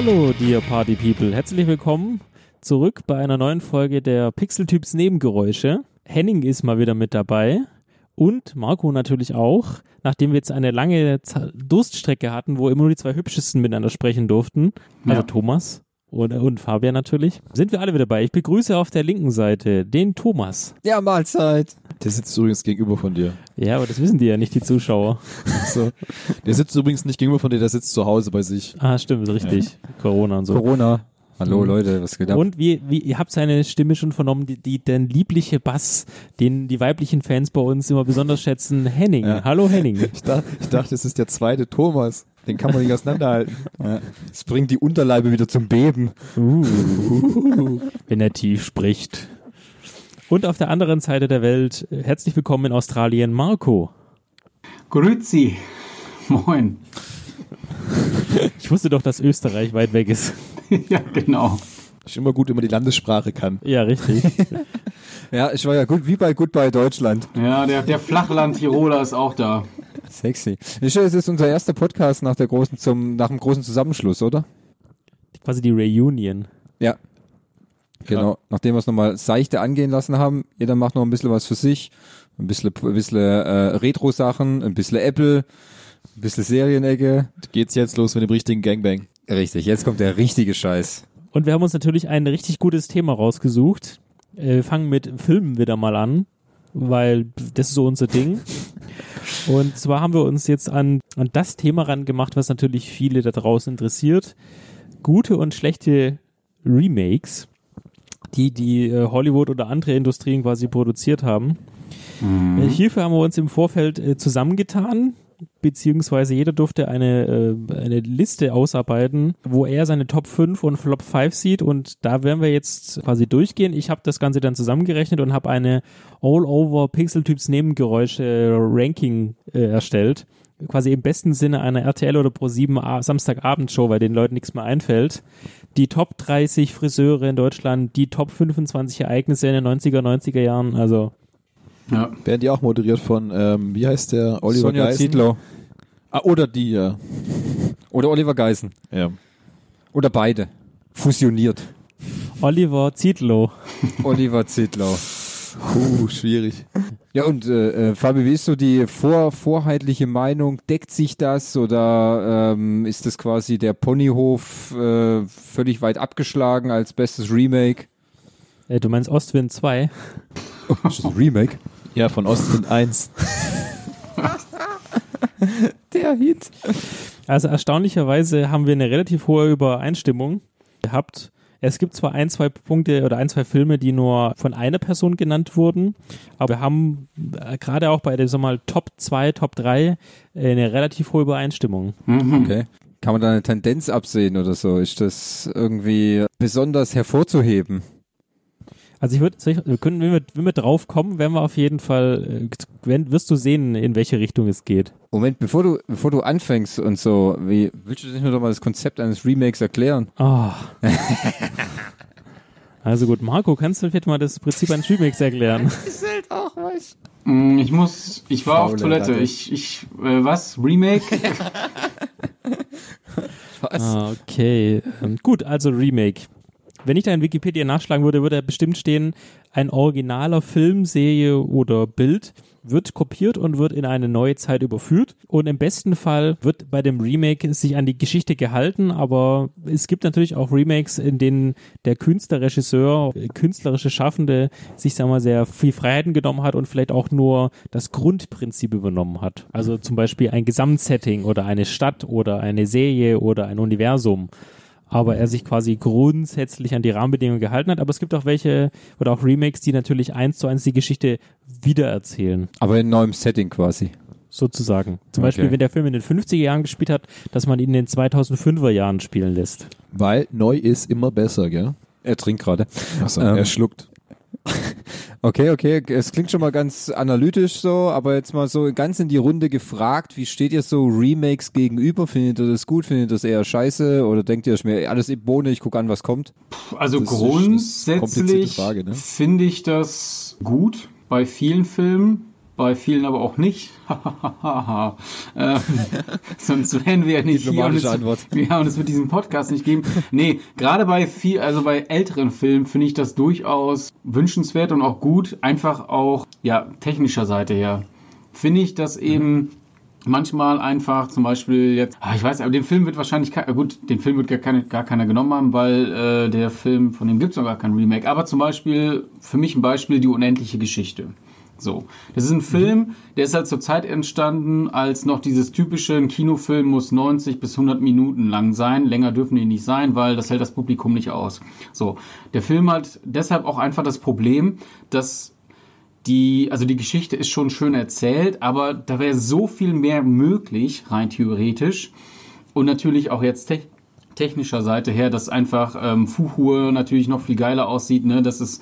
Hallo, dear Party People. Herzlich willkommen zurück bei einer neuen Folge der Pixeltyps Nebengeräusche. Henning ist mal wieder mit dabei und Marco natürlich auch, nachdem wir jetzt eine lange Durststrecke hatten, wo immer nur die zwei Hübschesten miteinander sprechen durften, also Ja. Thomas und, und Fabian natürlich, sind wir alle wieder dabei. Ich begrüße auf der linken Seite den Thomas. Ja, Mahlzeit. Der sitzt übrigens gegenüber von dir. Ja, aber das wissen die ja nicht, die Zuschauer. So. Der sitzt übrigens nicht gegenüber von dir, der sitzt zu Hause bei sich. Ah, stimmt, richtig. Corona und so. Corona. Hallo Mhm. Leute, was geht ab? Und wie, wie, ihr habt seine Stimme schon vernommen, die, die, der liebliche Bass, den die weiblichen Fans bei uns immer besonders schätzen. Henning. Ja. Hallo Henning. Ich dachte, ich dachte, es ist der zweite Thomas. Den kann man nicht auseinanderhalten. Ja. Es bringt die Unterleibe wieder zum Beben. Uh, wenn er tief spricht. Und auf der anderen Seite der Welt, herzlich willkommen in Australien, Marco. Grüezi. Moin. Ich wusste doch, dass Österreich weit weg ist. ja, genau. Ist immer gut, wenn man die Landessprache kann. Ja, richtig. Ja, ich war ja gut, wie bei Goodbye Deutschland. Ja, der, der Flachland-Tiroler ist auch da. Sexy. Ich, es ist unser erster Podcast nach der großen zum, nach dem großen Zusammenschluss, oder? Quasi die Reunion. Ja. Genau. Nachdem wir es nochmal seichte angehen lassen haben, jeder macht noch ein bisschen was für sich. Ein bisschen, ein bisschen äh, Retro-Sachen, ein bisschen Apple, ein bisschen Serienecke. Geht's jetzt los mit dem richtigen Gangbang? Richtig, jetzt kommt der richtige Scheiß. Und wir haben uns natürlich ein richtig gutes Thema rausgesucht. Äh, Wir fangen mit Filmen wieder mal an, weil das ist so unser Ding. Und zwar haben wir uns jetzt an, an das Thema rangemacht, was natürlich viele da draußen interessiert. Gute und schlechte Remakes, die die äh, Hollywood oder andere Industrien quasi produziert haben. Äh, hierfür haben wir uns im Vorfeld äh, zusammengetan, beziehungsweise jeder durfte eine, äh, eine Liste ausarbeiten, wo er seine Top 5 und Flop 5 sieht und da werden wir jetzt quasi durchgehen. Ich habe das Ganze dann zusammengerechnet und habe eine All-Over Pixel-Typs Nebengeräusche Ranking äh, erstellt. Quasi im besten Sinne einer RTL oder Pro7 A- Samstagabendshow, weil den Leuten nichts mehr einfällt. Die Top 30 Friseure in Deutschland, die Top 25 Ereignisse in den 90er, 90er Jahren, also Ja. Werden die auch moderiert von, ähm, wie heißt der? Oliver Sonja Geisen? Zietlow. Ah, oder die, ja. Oder Oliver Geisen. ja. Oder beide. Fusioniert. Oliver Zietlow. Oliver Zietlow. Puh, schwierig. Ja, und äh, äh, Fabi, wie ist so die vor, vorheitliche Meinung? Deckt sich das oder ähm, ist das quasi der Ponyhof äh, völlig weit abgeschlagen als bestes Remake? Äh, du meinst Ostwind 2? Ist das ein Remake? Ja, von Ostwind 1. Der Hit. Also erstaunlicherweise haben wir eine relativ hohe Übereinstimmung gehabt. Es gibt zwar ein, zwei Punkte oder ein, zwei Filme, die nur von einer Person genannt wurden, aber wir haben äh, gerade auch bei der sag mal, Top 2, Top 3 äh, eine relativ hohe Übereinstimmung. Mhm. Okay. Kann man da eine Tendenz absehen oder so? Ist das irgendwie besonders hervorzuheben? Also ich würde, wir können, wenn wir, wenn wir drauf kommen, werden wir auf jeden Fall, äh, wenn, wirst du sehen, in welche Richtung es geht. Moment, bevor du, bevor du anfängst und so, wie, willst du nicht nur doch mal das Konzept eines Remakes erklären? Ah. Also gut, Marco, kannst du vielleicht mal das Prinzip eines Remakes erklären? Mm, Ich muss, ich war auf Faule Toilette. Ratte. Ich, ich, äh, was? Remake? Was? Ah, okay. Ähm, gut, also Remake. Wenn ich da in Wikipedia nachschlagen würde, würde da bestimmt stehen, ein originaler Film, Serie oder Bild wird kopiert und wird in eine neue Zeit überführt. Und im besten Fall wird bei dem Remake sich an die Geschichte gehalten, aber es gibt natürlich auch Remakes, in denen der Künstler, Regisseur, künstlerische Schaffende sich, sagen wir mal, sehr viel Freiheiten genommen hat und vielleicht auch nur das Grundprinzip übernommen hat. Also zum Beispiel ein Gesamtsetting oder eine Stadt oder eine Serie oder ein Universum aber er sich quasi grundsätzlich an die Rahmenbedingungen gehalten hat. Aber es gibt auch welche oder auch Remakes, die natürlich eins zu eins die Geschichte wiedererzählen, Aber in neuem Setting quasi. sozusagen. Zum Okay. Beispiel, wenn der Film in den 50er Jahren gespielt hat, dass man ihn in den 2005er Jahren spielen lässt. Weil neu ist immer besser, gell? Er trinkt gerade. Achso, Ähm, er schluckt. Okay, okay, es klingt schon mal ganz analytisch so, aber jetzt mal so ganz in die Runde gefragt, wie steht ihr so Remakes gegenüber? Findet ihr das gut? Findet ihr das eher scheiße? Oder denkt ihr, ist mir alles Bohne, ich gucke an, was kommt? Also Das grundsätzlich ne? finde ich das gut bei vielen Filmen. Bei vielen aber auch nicht. ähm, sonst wären wir ja nicht hier und, es, ja, und es wird diesen Podcast nicht geben. Nee, gerade bei viel, also bei älteren Filmen finde ich das durchaus wünschenswert und auch gut, einfach auch, ja, technischer Seite her. Finde ich das eben manchmal einfach zum Beispiel jetzt, ah, ich weiß, aber den Film wird wahrscheinlich, gut, den Film wird gar, keine, gar keiner genommen haben, weil äh, der Film, von dem gibt es noch gar kein Remake. Aber zum Beispiel, für mich ein Beispiel, die unendliche Geschichte. So, das ist ein Film, der ist halt zur Zeit entstanden, als noch dieses typische, ein Kinofilm muss 90 bis 100 Minuten lang sein. Länger dürfen die nicht sein, weil das hält das Publikum nicht aus. So, der Film hat deshalb auch einfach das Problem, dass die, also die Geschichte ist schon schön erzählt, aber da wäre so viel mehr möglich, rein theoretisch. Und natürlich auch jetzt tech technischer Seite her, dass einfach ähm, Fuchur natürlich noch viel geiler aussieht, ne? dass es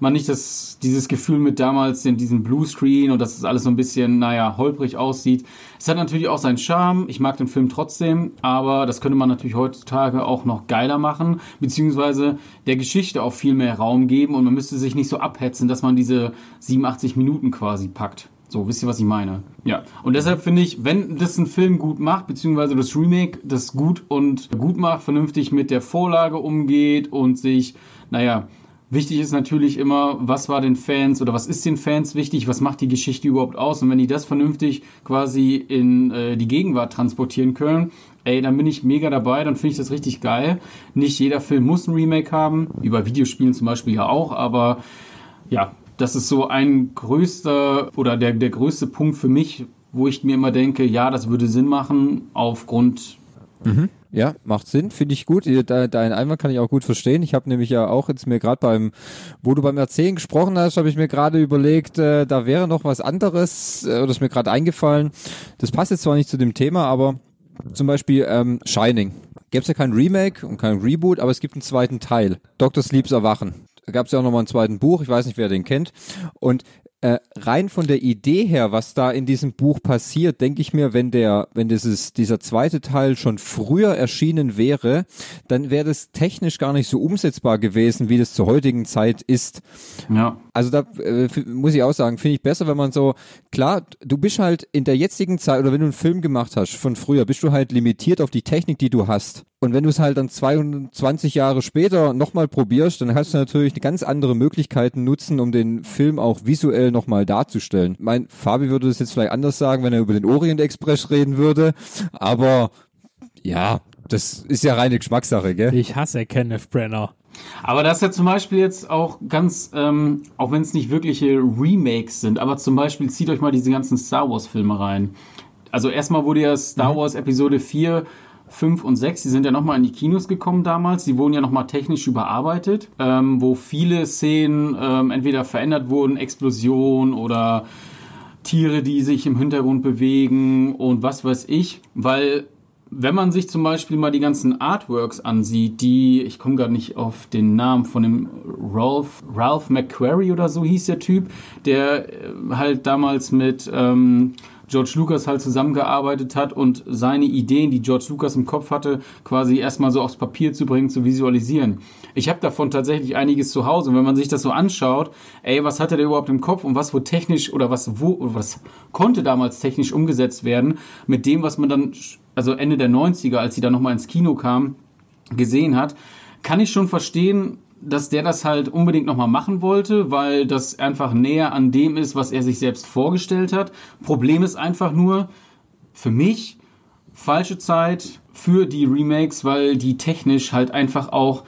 man nicht das, dieses Gefühl mit damals in diesem Bluescreen und dass es alles so ein bisschen, naja, holprig aussieht. Es hat natürlich auch seinen Charme. Ich mag den Film trotzdem, aber das könnte man natürlich heutzutage auch noch geiler machen, beziehungsweise der Geschichte auch viel mehr Raum geben und man müsste sich nicht so abhetzen, dass man diese 87 Minuten quasi packt. So, wisst ihr, was ich meine? Ja. Und deshalb finde ich, wenn das ein Film gut macht, beziehungsweise das Remake das gut und gut macht, vernünftig mit der Vorlage umgeht und sich, naja, Wichtig ist natürlich immer, was war den Fans oder was ist den Fans wichtig, was macht die Geschichte überhaupt aus? Und wenn die das vernünftig quasi in äh, die Gegenwart transportieren können, ey, dann bin ich mega dabei, dann finde ich das richtig geil. Nicht jeder Film muss ein Remake haben, wie bei Videospielen zum Beispiel ja auch, aber ja, das ist so ein größter oder der, der größte Punkt für mich, wo ich mir immer denke, ja, das würde Sinn machen aufgrund Ja, macht Sinn, finde ich gut. De- Deinen Einwand kann ich auch gut verstehen. Ich habe nämlich ja auch jetzt mir gerade beim, wo du beim Erzählen gesprochen hast, habe ich mir gerade überlegt, äh, da wäre noch was anderes, äh, oder ist mir gerade eingefallen. Das passt jetzt zwar nicht zu dem Thema, aber zum Beispiel ähm, Shining. Gäbe es ja kein Remake und kein Reboot, aber es gibt einen zweiten Teil. Dr. Sleeps Erwachen. Da gab es ja auch nochmal einen zweiten Buch, ich weiß nicht, wer den kennt. Und äh, rein von der Idee her, was da in diesem Buch passiert, denke ich mir, wenn der, wenn dieses, dieser zweite Teil schon früher erschienen wäre, dann wäre das technisch gar nicht so umsetzbar gewesen, wie das zur heutigen Zeit ist. ja, Also da äh, muss ich auch sagen, finde ich besser, wenn man so, klar, du bist halt in der jetzigen Zeit, oder wenn du einen Film gemacht hast von früher, bist du halt limitiert auf die Technik, die du hast. Und wenn du es halt dann 22 Jahre später nochmal probierst, dann hast du natürlich ganz andere Möglichkeiten nutzen, um den Film auch visuell nochmal darzustellen. Mein Fabi würde das jetzt vielleicht anders sagen, wenn er über den Orient Express reden würde, aber ja, das ist ja reine Geschmackssache, gell? Ich hasse Kenneth Brenner. Aber das ist ja zum Beispiel jetzt auch ganz, ähm, auch wenn es nicht wirkliche Remakes sind, aber zum Beispiel zieht euch mal diese ganzen Star Wars Filme rein. Also erstmal wurde ja Star Wars Episode 4, 5 und 6, die sind ja nochmal in die Kinos gekommen damals, die wurden ja nochmal technisch überarbeitet, ähm, wo viele Szenen ähm, entweder verändert wurden, Explosion oder Tiere, die sich im Hintergrund bewegen und was weiß ich, weil wenn man sich zum Beispiel mal die ganzen Artworks ansieht, die, ich komme gerade nicht auf den Namen von dem Ralph, Ralph McQuarrie oder so hieß der Typ, der äh, halt damals mit ähm, George Lucas halt zusammengearbeitet hat und seine Ideen, die George Lucas im Kopf hatte, quasi erstmal so aufs Papier zu bringen, zu visualisieren. Ich habe davon tatsächlich einiges zu Hause und wenn man sich das so anschaut, ey, was hatte der überhaupt im Kopf und was wo technisch oder was wo was konnte damals technisch umgesetzt werden mit dem, was man dann also Ende der 90er, als sie dann nochmal ins Kino kam, gesehen hat, kann ich schon verstehen, dass der das halt unbedingt nochmal machen wollte, weil das einfach näher an dem ist, was er sich selbst vorgestellt hat. Problem ist einfach nur, für mich, falsche Zeit für die Remakes, weil die technisch halt einfach auch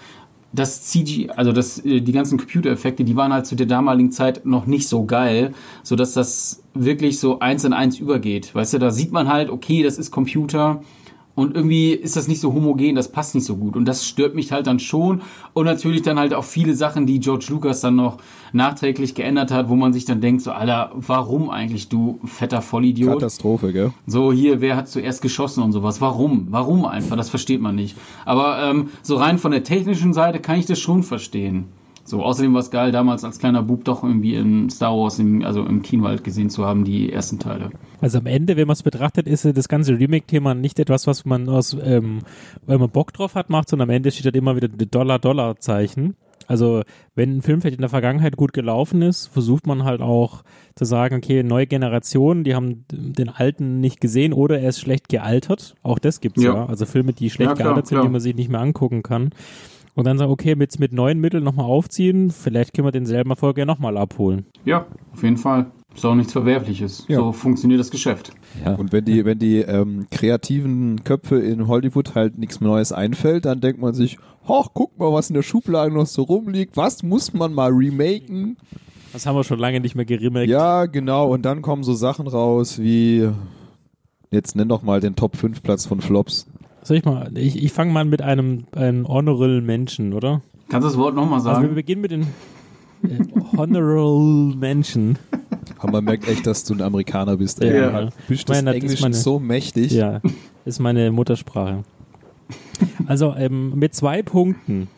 das CG, also das, äh, die ganzen Computereffekte, die waren halt zu der damaligen Zeit noch nicht so geil, so dass das wirklich so eins in eins übergeht. Weißt du, da sieht man halt, okay, das ist Computer und irgendwie ist das nicht so homogen, das passt nicht so gut und das stört mich halt dann schon und natürlich dann halt auch viele Sachen, die George Lucas dann noch nachträglich geändert hat, wo man sich dann denkt, so, Alter, warum eigentlich, du fetter Vollidiot? Katastrophe, gell? So, hier, wer hat zuerst geschossen und sowas? Warum? Warum einfach? Das versteht man nicht. Aber ähm, so rein von der technischen Seite kann ich das schon verstehen. So, außerdem war es geil, damals als kleiner Bub doch irgendwie in Star Wars, im, also im Kino halt gesehen zu haben, die ersten Teile. Also am Ende, wenn man es betrachtet, ist das ganze Remake-Thema nicht etwas, was man aus, ähm, weil man Bock drauf hat, macht, sondern am Ende steht halt immer wieder die Dollar-Dollar-Zeichen. Also wenn ein Film vielleicht in der Vergangenheit gut gelaufen ist, versucht man halt auch zu sagen, okay, neue Generationen, die haben den alten nicht gesehen oder er ist schlecht gealtert. Auch das gibt's ja. Ja. Also Filme, die schlecht Ja, klar, gealtert sind, klar. die man sich nicht mehr angucken kann. Und dann sagen, okay, mit, mit neuen Mitteln nochmal aufziehen, vielleicht können wir denselben Erfolg ja nochmal abholen. Ja, auf jeden Fall. Ist auch nichts Verwerfliches. Ja. So funktioniert das Geschäft. Ja. Und wenn die, wenn die ähm, kreativen Köpfe in Hollywood halt nichts Neues einfällt, dann denkt man sich, hoch, guck mal, was in der Schublade noch so rumliegt, was muss man mal remaken? Das haben wir schon lange nicht mehr geremaked. Ja, genau, und dann kommen so Sachen raus wie, jetzt nenn doch mal den Top 5 Platz von Flops. Soll ich mal, ich, ich fange mal mit einem, einem Honorable Menschen, oder? Kannst du das Wort nochmal Also wir sagen? beginnen mit den Honorable Menschen. Aber man merkt echt, dass du ein Amerikaner bist. Ja. Du bist das ist Englischen meine- so mächtig. Ja, ist meine Muttersprache. Also ähm, mit zwei Punkten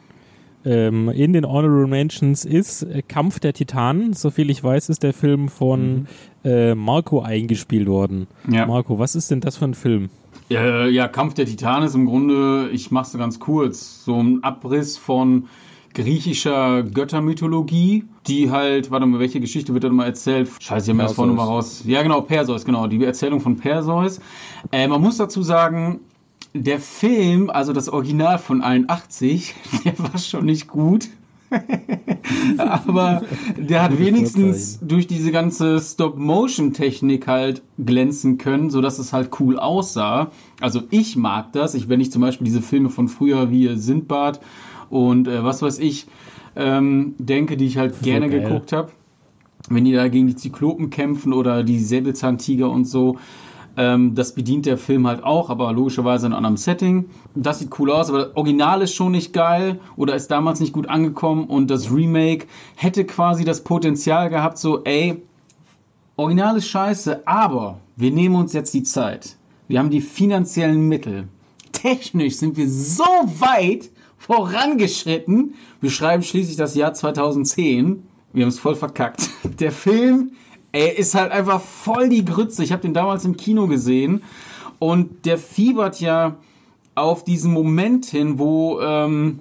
ähm, in den Honorable Mentions ist äh, Kampf der Titanen. Soviel ich weiß, ist der Film von äh, Marco eingespielt worden. Ja. Marco, was ist denn das für ein Film? Ja, ja, Kampf der Titanen ist im Grunde, ich mach's ganz kurz, so ein Abriss von griechischer Göttermythologie, die halt, warte mal, welche Geschichte wird da mal erzählt? Scheiße, ich hab mir das vorne mal raus. Ja, genau, Perseus, genau, die Erzählung von Perseus. Äh, man muss dazu sagen, der Film, also das Original von 81, der war schon nicht gut. Aber der hat wenigstens durch diese ganze Stop-Motion-Technik halt glänzen können, sodass es halt cool aussah. Also ich mag das. Ich, wenn ich zum Beispiel diese Filme von früher wie Sindbad und äh, was weiß ich ähm, denke, die ich halt gerne geil. geguckt habe, wenn die da gegen die Zyklopen kämpfen oder die Säbelzahntiger und so. Ähm, das bedient der Film halt auch, aber logischerweise in einem anderen Setting. Das sieht cool aus, aber das Original ist schon nicht geil oder ist damals nicht gut angekommen und das Remake hätte quasi das Potenzial gehabt, so, ey, Original ist scheiße, aber wir nehmen uns jetzt die Zeit. Wir haben die finanziellen Mittel. Technisch sind wir so weit vorangeschritten. Wir schreiben schließlich das Jahr 2010. Wir haben es voll verkackt. Der Film, ey, ist halt einfach voll die Grütze. Ich habe den damals im Kino gesehen und der fiebert ja auf diesen Moment hin, wo, ähm,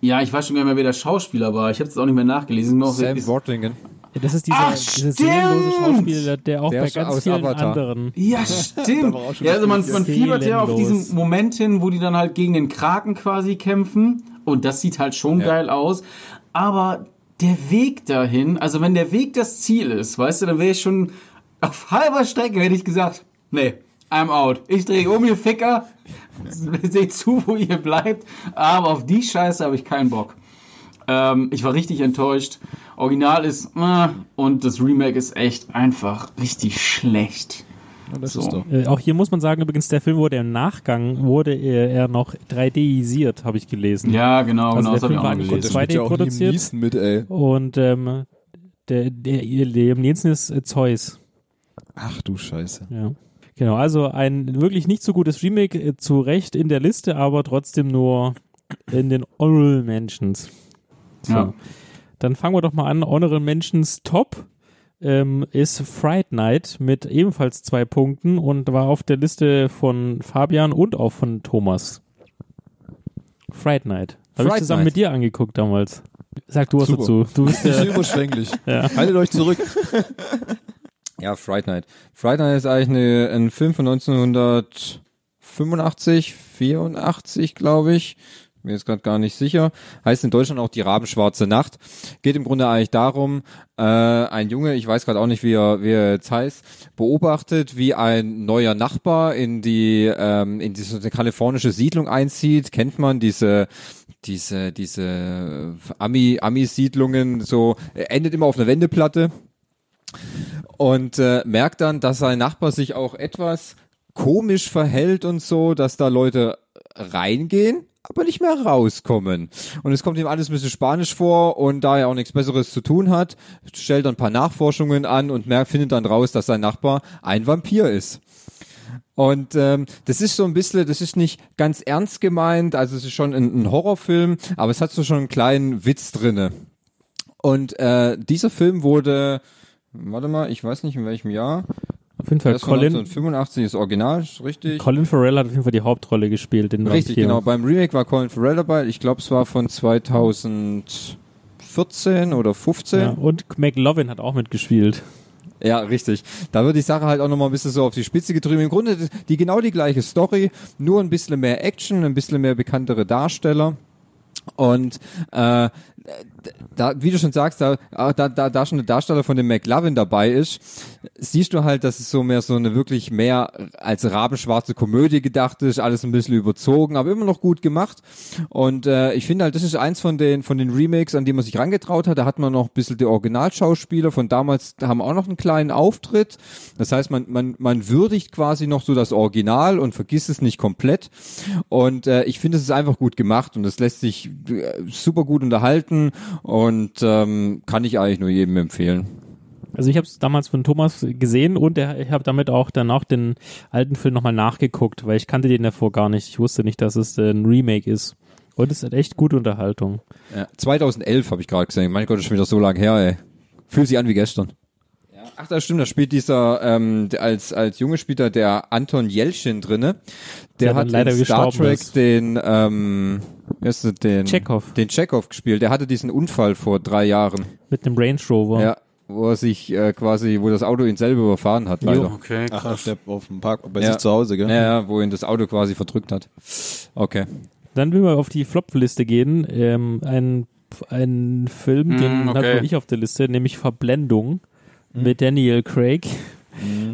ja, ich weiß schon gar nicht mehr, wer der Schauspieler war. Ich habe es auch nicht mehr nachgelesen. Auch- Sam Wortlingen. Ja, Das ist dieser, Ach, dieser seelenlose Schauspieler, der auch Der bei ist ganz vielen Avatar. anderen. Ja, stimmt. Ja, also man, man fiebert ja auf diesen Moment hin, wo die dann halt gegen den Kraken quasi kämpfen. Und das sieht halt schon Ja. geil aus. Aber der Weg dahin, also wenn der Weg das Ziel ist, weißt du, dann wäre ich schon auf halber Strecke, hätte ich gesagt, nee, I'm out. Ich drehe um, ihr Ficker. Seht zu, wo ihr bleibt. Aber auf die Scheiße habe ich keinen Bock. Ähm, ich war richtig enttäuscht. Original ist äh, und das Remake ist echt einfach richtig schlecht. Ja, das So. ist doch. Äh, auch hier muss man sagen, übrigens, der Film wurde im Nachgang, wurde er, er noch 3D-isiert, habe ich gelesen. Ja, genau, Also genau, der das habe Film ich auch gelesen. Gott, Das zwei- wird ja auch produziert. Mit, ey. Und ähm, der, der, Liam Neeson ist äh, Zeus. Ach du Scheiße. Ja. Genau, also ein wirklich nicht so gutes Remake, äh, zu Recht in der Liste, aber trotzdem nur in den Honorable Mentions. So. Ja. Dann fangen wir doch mal an. Honorable Mentions Top ähm, ist Fright Night mit ebenfalls zwei Punkten und war auf der Liste von Fabian und auch von Thomas. Fright Night. Habe ich zusammen Night. mit dir angeguckt damals. Sag du was Super. dazu. Du bist Das ist der, überschwänglich. Ja. Haltet euch zurück. Ja, Fright Night. Fright Night ist eigentlich eine, ein Film von 1985, 84, glaube ich. Bin jetzt gerade gar nicht sicher. Heißt in Deutschland auch die Rabenschwarze Nacht. Geht im Grunde eigentlich darum, äh, ein Junge, ich weiß gerade auch nicht, wie er, wie er jetzt heißt, beobachtet, wie ein neuer Nachbar in die ähm, in diese kalifornische Siedlung einzieht. Kennt man diese diese diese Ami Ami Siedlungen so endet immer auf einer Wendeplatte und äh, merkt dann, dass sein Nachbar sich auch etwas komisch verhält und so, dass da Leute reingehen, aber nicht mehr rauskommen. Und es kommt ihm alles ein bisschen Spanisch vor und da er auch nichts Besseres zu tun hat, stellt er ein paar Nachforschungen an und findet dann raus, dass sein Nachbar ein Vampir ist. Und ähm, das ist so ein bisschen, das ist nicht ganz ernst gemeint, also es ist schon ein, ein Horrorfilm, aber es hat so schon einen kleinen Witz drinne. Und äh, dieser Film wurde, warte mal, ich weiß nicht in welchem Jahr, jeden Fall Das Colin, 1985 ist Original, richtig. Colin Farrell hat auf jeden Fall die Hauptrolle gespielt. In Richtig, Vampir. genau. Beim Remake war Colin Farrell dabei. Ich glaube, es war von 2014 oder 15. Ja, und McLovin hat auch mitgespielt. Ja, richtig. Da wird die Sache halt auch nochmal ein bisschen so auf die Spitze getrieben. Im Grunde die genau die gleiche Story, nur ein bisschen mehr Action, ein bisschen mehr bekanntere Darsteller. Und äh, da, wie du schon sagst, da, da, da, da schon der Darsteller von dem McLovin dabei ist, siehst du halt, dass es so mehr so eine wirklich mehr als rabenschwarze Komödie gedacht ist, alles ein bisschen überzogen, aber immer noch gut gemacht. Und äh, ich finde halt, das ist eins von den von den Remakes, an die man sich rangetraut hat. Da hat man noch ein bisschen die Originalschauspieler von damals, haben auch noch einen kleinen Auftritt. Das heißt, man, man, man würdigt quasi noch so das Original und vergisst es nicht komplett. Und äh, ich finde, es ist einfach gut gemacht und es lässt sich äh, super gut unterhalten und ähm, kann ich eigentlich nur jedem empfehlen. Also ich habe es damals von Thomas gesehen und ich habe damit auch danach den alten Film nochmal nachgeguckt, weil ich kannte den davor gar nicht. Ich wusste nicht, dass es äh, ein Remake ist. Und es ist echt gute Unterhaltung. Ja, 2011 habe ich gerade gesehen. Mein Gott, das ist schon wieder so lange her, ey. Fühlt sich an wie gestern. Ach, das stimmt, da spielt dieser, ähm, der- als, als Junge spielt da der Anton Jelchin drinne. Der Der hat leider in Star Trek ist. den, ähm, wie heißt das, den, Chekhov. den Chekhov gespielt. Der hatte diesen Unfall vor drei Jahren. Mit einem Range Rover. Ja. Wo er sich äh, quasi, wo das Auto ihn selber überfahren hat, leider. Okay, Ach, krass. auf, der, auf dem Park, bei Ja. sich zu Hause, gell? Ja, ja, wo ihn das Auto quasi verdrückt hat. Okay. Dann will wir auf die Flop-Liste gehen. Ähm, ein, ein Film, Mm, den okay. hat nur ich auf der Liste, nämlich Verblendung Mhm. mit Daniel Craig.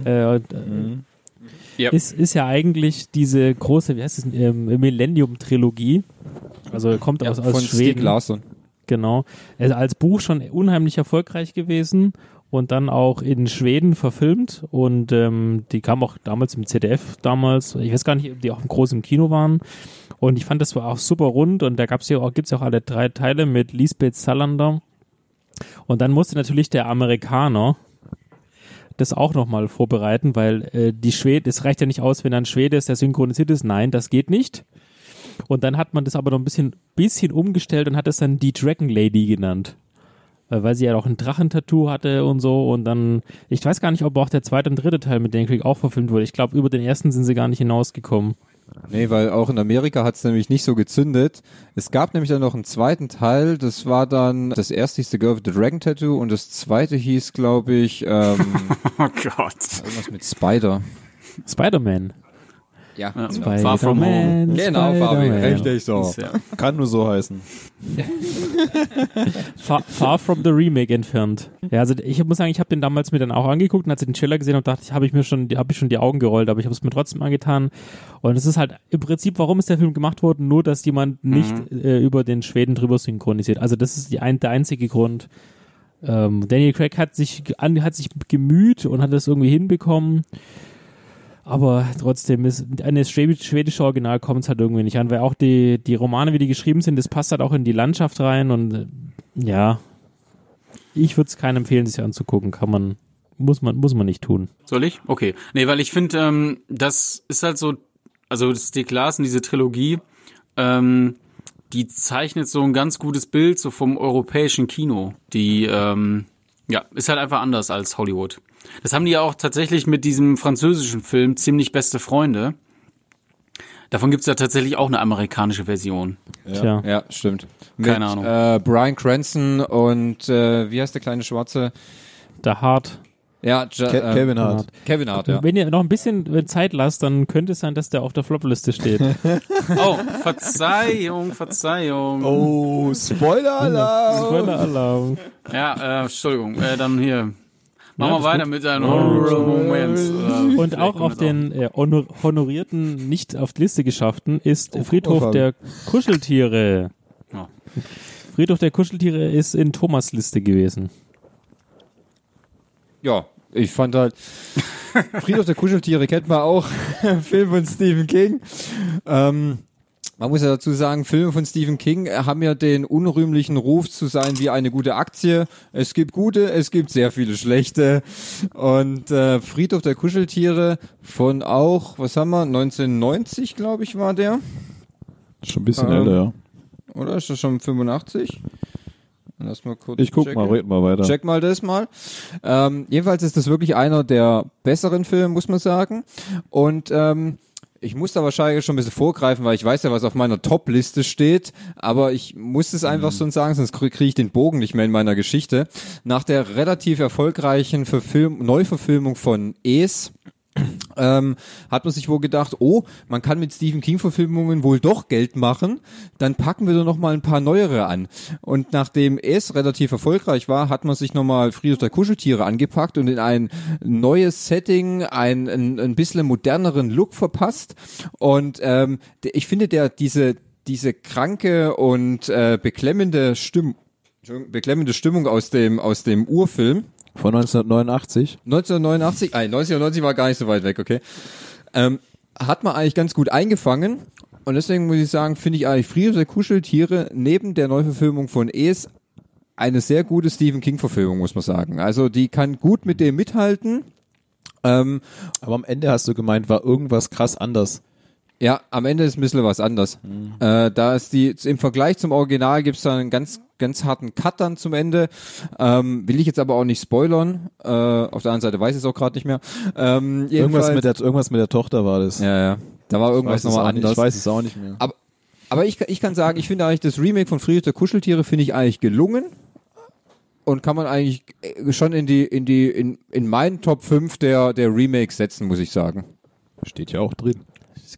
Äh, und, äh, Yep. ist, ist ja eigentlich diese große, wie heißt es, ähm, Millennium-Trilogie. Also kommt aus, aus von Stieg Schweden. Larsson. Genau. Ist als Buch schon unheimlich erfolgreich gewesen und dann auch in Schweden verfilmt und ähm, die kam auch damals im ZDF damals. Ich weiß gar nicht, ob die auch im großen Kino waren. Und ich fand, das war auch super rund und da gab's ja auch, gibt's ja auch alle drei Teile mit Lisbeth Salander. Und dann musste natürlich der Amerikaner das auch nochmal vorbereiten, weil äh, die Schwede, es reicht ja nicht aus, wenn ein Schwede ist, der synchronisiert ist. Nein, das geht nicht. Und dann hat man das aber noch ein bisschen, bisschen umgestellt und hat es dann die Dragon Lady genannt. Äh, Weil sie ja auch ein Drachentattoo hatte und so. Und dann, ich weiß gar nicht, ob auch der zweite und dritte Teil mit Dan Creek auch verfilmt wurde. Ich glaube, über den ersten sind sie gar nicht hinausgekommen. Nee, weil auch in Amerika hat es nämlich nicht so gezündet. Es gab nämlich dann noch einen zweiten Teil, das war dann, das erste hieß The Girl with the Dragon Tattoo und das zweite hieß, glaube ich, ähm, Oh Gott. irgendwas mit Spider. Spider-Man. Ja, Ja, Far From Home. Genau, Fabi, richtig so. Ja- Kann nur so heißen. Far, far from the Remake entfernt. Ja, also ich muss sagen, ich habe den damals mir dann auch angeguckt und als ich den Trailer gesehen habe, dachte ich, habe ich mir schon, habe ich schon die Augen gerollt, aber ich habe es mir trotzdem angetan. Und es ist halt im Prinzip, warum ist der Film gemacht worden? Nur, dass jemand nicht äh, über den Schweden drüber synchronisiert. Also das ist die ein, der einzige Grund. Ähm, Daniel Craig hat sich an, hat sich gemüht und hat das irgendwie hinbekommen. Aber trotzdem ist schwed- schwedische Original kommt es halt irgendwie nicht an, weil auch die, die Romane, wie die geschrieben sind, das passt halt auch in die Landschaft rein und äh, ja, ich würde es keinem empfehlen, sich anzugucken. Kann man, muss man, muss man nicht tun. Soll ich? Okay. Nee, weil ich finde, ähm, das ist halt so, also das Stieg Larsen, diese Trilogie, ähm, die zeichnet so ein ganz gutes Bild so vom europäischen Kino. Die, ähm, ja, ist halt einfach anders als Hollywood. Das haben die ja auch tatsächlich mit diesem französischen Film ziemlich beste Freunde. Davon gibt's ja tatsächlich auch eine amerikanische Version. Tja. Ja, stimmt. Keine Mit, Ahnung. Äh, Brian Cranston und äh, wie heißt der kleine Schwarze? Der Hart. Ja, ja Ke Kevin Hart. Kevin Hart, ja. Wenn ihr noch ein bisschen äh, Zeit lasst, dann könnte es sein, dass der auf der Flopliste steht. Oh, Verzeihung, Verzeihung. Oh, Spoiler-Alarm! Spoiler-Alarm. Ja, äh, Entschuldigung, äh, dann hier. Machen Ja, wir weiter gut. mit einem Honorable Moment. Äh, Und auch auf den äh, honor honorierten, nicht auf die Liste geschafften, ist Oh, Friedhof der Kuscheltiere. Ja. Friedhof der Kuscheltiere ist in Thomas Liste gewesen. Ja, ich fand halt, Friedhof der Kuscheltiere kennt man auch, Film von Stephen King. Ähm, man muss ja dazu sagen, Filme von Stephen King haben ja den unrühmlichen Ruf zu sein wie eine gute Aktie. Es gibt gute, es gibt sehr viele schlechte. Und äh, Friedhof der Kuscheltiere von auch, was haben wir, 1990, glaube ich, war der. Schon ein bisschen Ähm, älter, ja. Oder ist das schon 85? Lass mal kurz Ich guck checken. mal, red mal weiter. Check mal das mal. Ähm, jedenfalls ist das wirklich einer der besseren Filme, muss man sagen. Und ähm, ich muss da wahrscheinlich schon ein bisschen vorgreifen, weil ich weiß ja, was auf meiner Top-Liste steht, aber ich muss es einfach so sagen, sonst kriege ich den Bogen nicht mehr in meiner Geschichte. Nach der relativ erfolgreichen Verfilm Neuverfilmung von Es ähm, hat man sich wohl gedacht, oh, man kann mit Stephen King Verfilmungen wohl doch Geld machen, dann packen wir doch noch mal ein paar neuere an. Und nachdem es relativ erfolgreich war, hat man sich noch mal Friedrich der Kuscheltiere angepackt und in ein neues Setting, ein, ein, ein bisschen moderneren Look verpasst. Und ähm, ich finde, der diese diese kranke und äh, beklemmende Stimmung beklemmende Stimmung aus dem aus dem Urfilm Von 1989. 1989, nein, 1990 war gar nicht so weit weg, okay. Ähm, hat man eigentlich ganz gut eingefangen. Und deswegen muss ich sagen, finde ich eigentlich Friedhof der Kuscheltiere neben der Neuverfilmung von Es eine sehr gute Stephen King-Verfilmung, muss man sagen. Also die kann gut mit dem mithalten. Ähm, Aber am Ende hast du gemeint, war irgendwas krass anders. Ja, am Ende ist ein bisschen was anders. Äh, da ist die, im Vergleich zum Original gibt's da einen ganz, ganz harten Cut dann zum Ende. Ähm, will ich jetzt aber auch nicht spoilern. Äh, auf der anderen Seite weiß ich es auch gerade nicht mehr. Ähm, Irgendwas mit, der, irgendwas mit der Tochter war das. Ja, ja. Da war irgendwas es nochmal nicht, anders. Ich weiß es auch nicht mehr. Aber, aber ich, ich kann sagen, ich finde eigentlich das Remake von Friedrich der Kuscheltiere finde ich eigentlich gelungen. Und kann man eigentlich äh, schon in die, in die, in, in meinen Top 5 der, der Remakes setzen, muss ich sagen. Steht ja auch drin.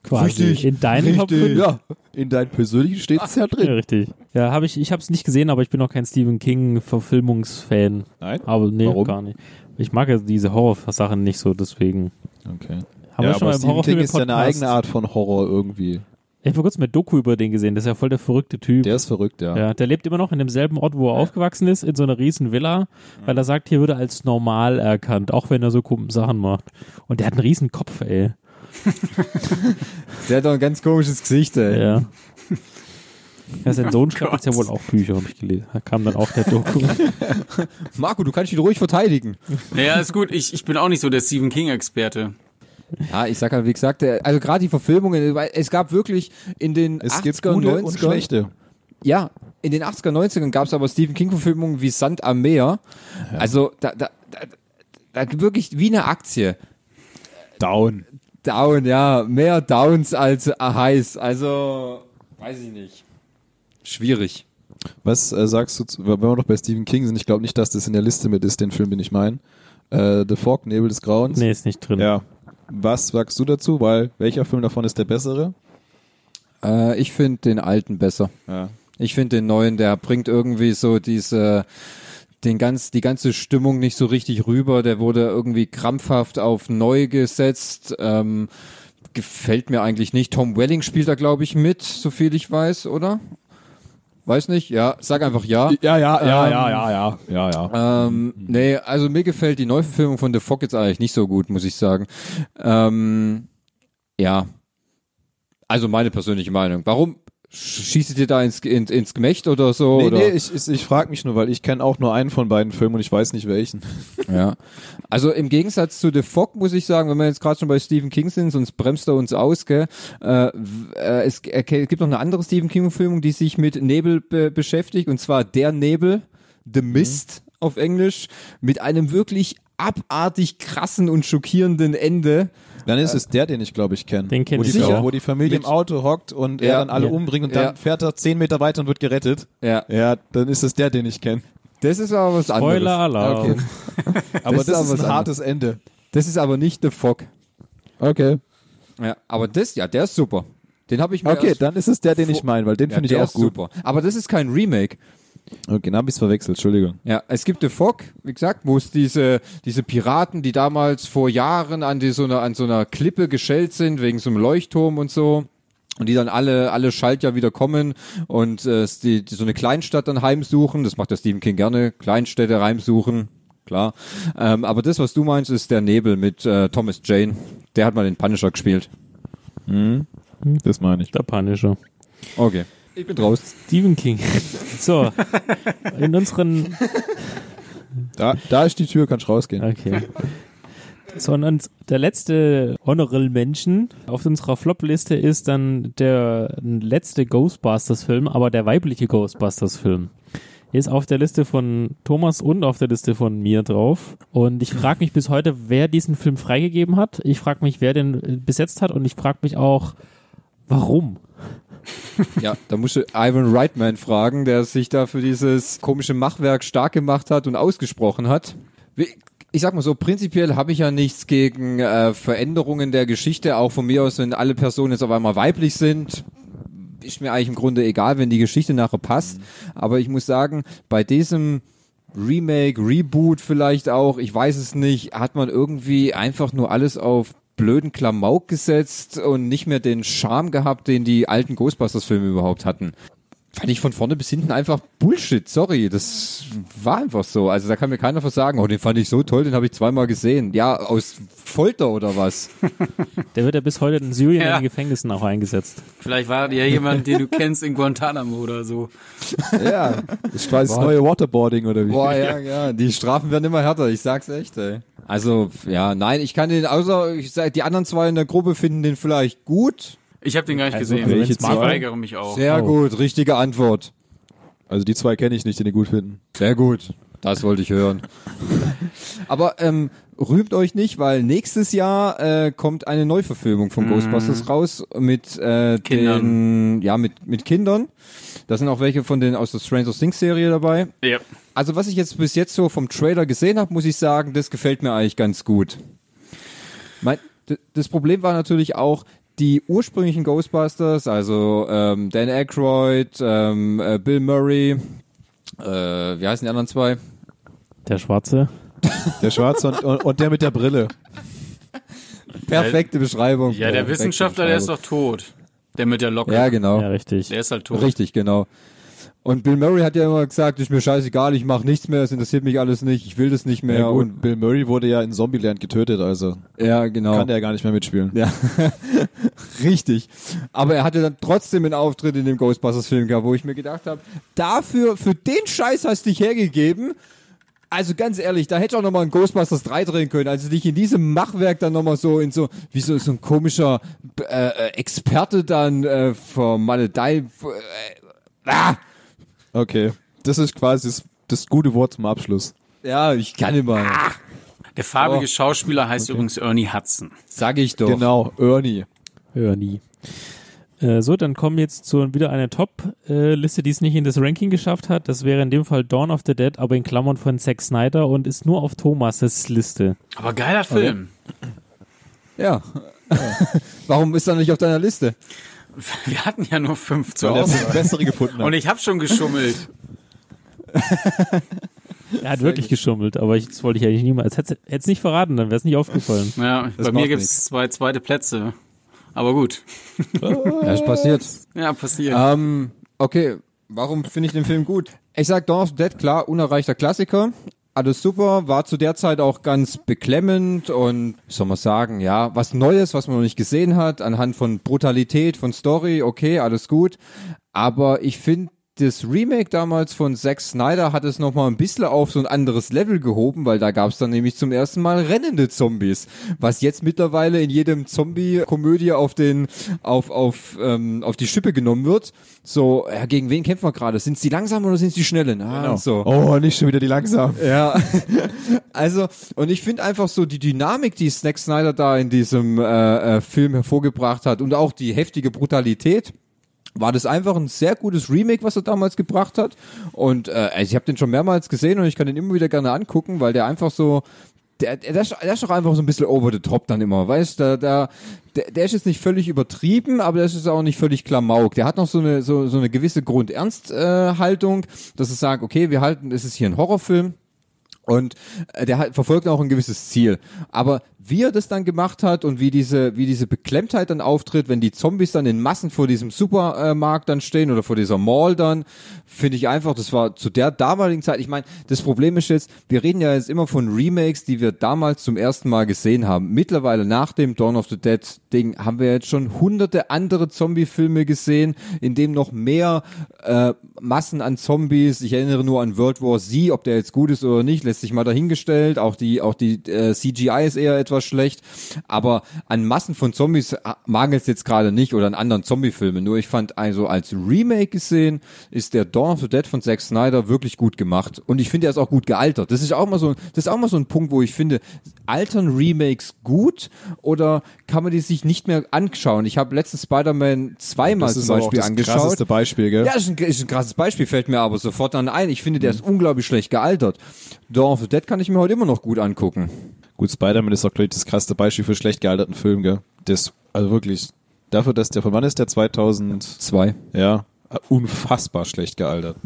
Quasi Richtig, in deinen Top 5. Ja, in deinem persönlichen steht es ja Ja, drin. richtig. Ja, habe ich, ich habe es nicht gesehen, aber ich bin auch kein Stephen King Verfilmungsfan. Nein? Aber nee, Warum? gar nicht. Ich mag ja diese Horrorsachen nicht so, deswegen. Okay. Haben ja, wir schon aber mal im Stephen King ist ja eine eigene Art von Horror irgendwie. Ich habe vor kurzem mit Doku über den gesehen, das ist ja voll der verrückte Typ. Der ist verrückt, ja. ja, der lebt immer noch in demselben Ort, wo er aufgewachsen ist, in so einer riesen Villa, weil er sagt, hier wird er als normal erkannt, auch wenn er so komische Sachen macht. Und der hat einen riesen Kopf, ey. Der hat doch ein ganz komisches Gesicht, ey. Ja. Ja, sein Sohn schreibt jetzt ja wohl auch Bücher, habe ich gelesen. Da kam dann auch der Doku. Marco, du kannst ihn ruhig verteidigen. Naja, ist gut. Ich, ich bin auch nicht so der Stephen King-Experte. Ja, ich sag halt, wie gesagt, also gerade die Verfilmungen, weil es gab wirklich in den Es 80er, gibt gute 90er, und schlechte. Ja, in den 80er, 90ern gab es aber Stephen King-Verfilmungen wie Sand am Meer. Also da, da, da, da wirklich wie eine Aktie. Down. Down, ja, mehr Downs als Highs. Also, weiß ich nicht. Schwierig. Was äh, sagst du, zu, wenn wir noch bei Stephen King sind, ich glaube nicht, dass das in der Liste mit ist, den Film, den ich meine. Äh, The Fog, Nebel des Grauens. nee, ist nicht drin. Ja. Was sagst du dazu? Weil, welcher Film davon ist der bessere? Äh, ich finde den alten besser. Ja. Ich finde den neuen, der bringt irgendwie so diese, den ganz, die ganze Stimmung nicht so richtig rüber. Der wurde irgendwie krampfhaft auf neu gesetzt. Ähm, gefällt mir eigentlich nicht. Tom Welling spielt da, glaube ich, mit, so viel ich weiß, oder? Weiß nicht, ja, sag einfach ja. Ja, ja, ja, ja, ja, ja, ja, ja. Ähm, nee, also mir gefällt die Neuverfilmung von The Fog jetzt eigentlich nicht so gut, muss ich sagen. Ähm, ja. Also meine persönliche Meinung. Warum schießt ihr da ins, ins, ins Gemächt oder so? Nee, oder? nee, ich, ich, ich frage mich nur, weil ich kenne auch nur einen von beiden Filmen und ich weiß nicht welchen. Ja. Also im Gegensatz zu The Fog muss ich sagen, wenn wir jetzt gerade schon bei Stephen King sind, sonst bremst er uns aus, gell? Äh, äh, es, äh, gibt noch eine andere Stephen King-Verfilmung, die sich mit Nebel be beschäftigt, und zwar Der Nebel, The Mist auf Englisch, mit einem wirklich abartig krassen und schockierenden Ende. Dann ist es der, den ich glaube ich kenne. Den kenn wo die, ich auch. Wo die Familie im Mit- Auto hockt und Ja. er dann alle Ja. umbringt und Ja. dann fährt er zehn Meter weiter und wird gerettet. Ja, Ja, dann ist es der, den ich kenne. das ist aber was anderes. Spoiler-Alarm. Okay. Aber ist das, aber ist was ein hartes Ende. Das ist aber nicht The Fog. Okay. Ja, aber das, ja, der ist super. Den habe ich mir Okay, erst- dann ist es der, den ich meine, weil den ja, finde ich der auch ist gut. super. Aber das ist kein Remake. Okay, dann habe ich es verwechselt, Entschuldigung. Ja, es gibt The Fog, wie gesagt, wo es diese, diese Piraten, die damals vor Jahren an, die, so einer, an so einer Klippe geschellt sind, wegen so einem Leuchtturm und so. Und die dann alle, alle Schaltjahr wieder kommen und äh, die, die so eine Kleinstadt dann heimsuchen. Das macht der Stephen King gerne. Kleinstädte heimsuchen, klar. Ähm, aber das, was du meinst, ist der Nebel mit äh, Thomas Jane. Der hat mal den Punisher gespielt. Das meine ich. Der Punisher. Okay. Ich bin draus. Stephen King. So, in unseren Da, da ist die Tür, kannst rausgehen. Okay. Sondern der letzte Honorable Mention auf unserer Flop-Liste ist dann der letzte Ghostbusters-Film, aber der weibliche Ghostbusters-Film. ist auf der Liste von Thomas und auf der Liste von mir drauf. Und ich frage mich bis heute, wer diesen Film freigegeben hat. Ich frage mich, wer den äh, besetzt hat und ich frage mich auch, warum. Ja, da musst du Ivan Reitman fragen, der sich da für dieses komische Machwerk stark gemacht hat und ausgesprochen hat. Ich sag mal so, prinzipiell habe ich ja nichts gegen äh, Veränderungen der Geschichte, auch von mir aus, wenn alle Personen jetzt auf einmal weiblich sind. Ist mir eigentlich im Grunde egal, wenn die Geschichte nachher passt. Aber ich muss sagen, bei diesem Remake, Reboot vielleicht auch, ich weiß es nicht, hat man irgendwie einfach nur alles auf blöden Klamauk gesetzt und nicht mehr den Charme gehabt, den die alten Ghostbusters-Filme überhaupt hatten. Fand ich von vorne bis hinten einfach Bullshit, sorry, das war einfach so. Also da kann mir keiner was sagen, oh, den fand ich so toll, den habe ich zweimal gesehen. Ja, aus Folter oder was? Der wird ja bis heute in Syrien Ja. in den Gefängnissen auch eingesetzt. Vielleicht war ja jemand, den du kennst in Guantanamo oder so. Ja, das quasi das neue Waterboarding oder wie? Boah, ja, ja, die Strafen werden immer härter, ich sag's echt, ey. Also, ja, nein, ich kann den, außer, ich sag, die anderen zwei in der Gruppe finden den vielleicht gut. Ich habe den gar nicht Also, gesehen. welche ich zwei? weigere mich auch. Sehr Oh. gut, richtige Antwort. Also die zwei kenne ich nicht, die den gut finden. Sehr gut. Das wollte ich hören. Aber ähm, rühmt euch nicht, weil nächstes Jahr äh, kommt eine Neuverfilmung von Ghostbusters raus mit äh, Kindern. den, ja mit mit Kindern. Da sind auch welche von den aus der Stranger Things Serie dabei. Ja. Also was ich jetzt bis jetzt so vom Trailer gesehen habe, muss ich sagen, das gefällt mir eigentlich ganz gut. Mein, das Problem war natürlich auch die ursprünglichen Ghostbusters, also ähm, Dan Aykroyd, ähm, äh, Bill Murray, äh, wie heißen die anderen zwei? Der Schwarze. Der Schwarze und, und, und der mit der Brille. Perfekte Beschreibung. Ja, der Perfekte Wissenschaftler, der ist doch tot. Der mit der Locke. Ja, genau. Ja, richtig. Der ist halt tot. Richtig, genau. Und Bill Murray hat ja immer gesagt, ist mir scheißegal, ich mache nichts mehr, es interessiert mich alles nicht, ich will das nicht mehr. Ja, gut, und Bill Murray wurde ja in Zombieland getötet, also ja, genau. kann der ja gar nicht mehr mitspielen. Ja, richtig. Aber er hatte dann trotzdem einen Auftritt in dem Ghostbusters-Film gehabt, wo ich mir gedacht habe, dafür, für den Scheiß hast du dich hergegeben. Also ganz ehrlich, da hätte ich auch nochmal ein Ghostbusters 3 drehen können. Also dich in diesem Machwerk dann nochmal so in so, wie so, so ein komischer äh, äh, Experte dann äh, vom Maledei. Äh, ah! Okay, das ist quasi das, das gute Wort zum Abschluss. Ja, ich kann immer. Der farbige Oh. Schauspieler heißt übrigens Ernie Hudson. Sag ich doch. Genau, Ernie. Hör nie. Äh, so, dann kommen jetzt zu wieder eine Top-Liste, die es nicht in das Ranking geschafft hat. Das wäre in dem Fall Dawn of the Dead, aber in Klammern von Zack Snyder und ist nur auf Thomas' Liste. Aber geiler Film. Ja. Warum ist er nicht auf deiner Liste? Wir hatten ja nur fünf zu Weil er Hause. bessere gefunden hat. Und ich habe schon geschummelt. Er hat wirklich geschummelt, aber ich, das wollte ich eigentlich niemals. Hätte es nicht verraten, dann wäre es nicht aufgefallen. Ja, Das bei mir gibt's nichts. zwei zweite Plätze. Aber gut. Ja, ist passiert. Ja, passiert. Ähm, okay, warum finde ich den Film gut? Ich sag Dawn of the Dead, klar, unerreichter Klassiker. Alles super, war zu der Zeit auch ganz beklemmend und, soll man sagen, ja, was Neues, was man noch nicht gesehen hat, anhand von Brutalität, von Story, okay, alles gut. Aber ich finde, das Remake damals von Zack Snyder hat es nochmal ein bisschen auf so ein anderes Level gehoben, weil da gab es dann nämlich zum ersten Mal rennende Zombies, was jetzt mittlerweile in jedem Zombie-Komödie auf den, auf, auf, ähm, auf die Schippe genommen wird. So, ja, gegen wen kämpfen wir gerade? Sind die langsamen oder sind die schnellen? Ah, Genau. so. Oh, nicht schon wieder die langsam. Ja, also und ich finde einfach so die Dynamik, die Zack Snyder da in diesem äh, äh, Film hervorgebracht hat und auch die heftige Brutalität, war das einfach ein sehr gutes Remake, was er damals gebracht hat. Und äh, also ich habe den schon mehrmals gesehen und ich kann den immer wieder gerne angucken, weil der einfach so der, der, der, ist, doch einfach so ein bisschen over the top dann immer, weißt du, der, der, der ist jetzt nicht völlig übertrieben, aber der ist auch nicht völlig Klamauk. Der hat noch so eine, so, so eine gewisse Grundernsthaltung, äh, dass er sagt, okay, wir halten, es ist hier ein Horrorfilm, und äh, der hat, verfolgt auch ein gewisses Ziel. Aber wie er das dann gemacht hat und wie diese, wie diese Beklemmtheit dann auftritt, wenn die Zombies dann in Massen vor diesem Supermarkt dann stehen oder vor dieser Mall dann, finde ich einfach, das war zu der damaligen Zeit, ich meine, das Problem ist jetzt, wir reden ja jetzt immer von Remakes, die wir damals zum ersten Mal gesehen haben. Mittlerweile nach dem Dawn of the Dead Ding haben wir jetzt schon hunderte andere Zombie-Filme gesehen, in dem noch mehr äh, Massen an Zombies, ich erinnere nur an World War Z, ob der jetzt gut ist oder nicht, lässt sich mal dahingestellt, auch die, auch die äh, CGI ist eher etwas war schlecht. Aber an Massen von Zombies mangelt es jetzt gerade nicht oder an anderen Zombie-Filmen. Nur ich fand also als Remake gesehen, ist der Dawn of the Dead von Zack Snyder wirklich gut gemacht. Und ich finde, er ist auch gut gealtert. Das ist auch mal so, das ist auch mal so ein Punkt, wo ich finde, altern Remakes gut oder kann man die sich nicht mehr anschauen? Ich habe letzten Spider-Man zweimal Das zum Beispiel das angeschaut. krasseste Beispiel, gell? Ja, ist ein, ist ein krasses Beispiel, fällt mir aber sofort dann ein. Ich finde, der ist unglaublich schlecht gealtert. Dawn of the Dead kann ich mir heute immer noch gut angucken. Gut, Spider-Man ist auch, glaube ich, das krasseste Beispiel für schlecht gealterten Film, gell? Das, also wirklich, dafür, dass der, von wann ist der 2000, Zwei. ja, unfassbar schlecht gealtert.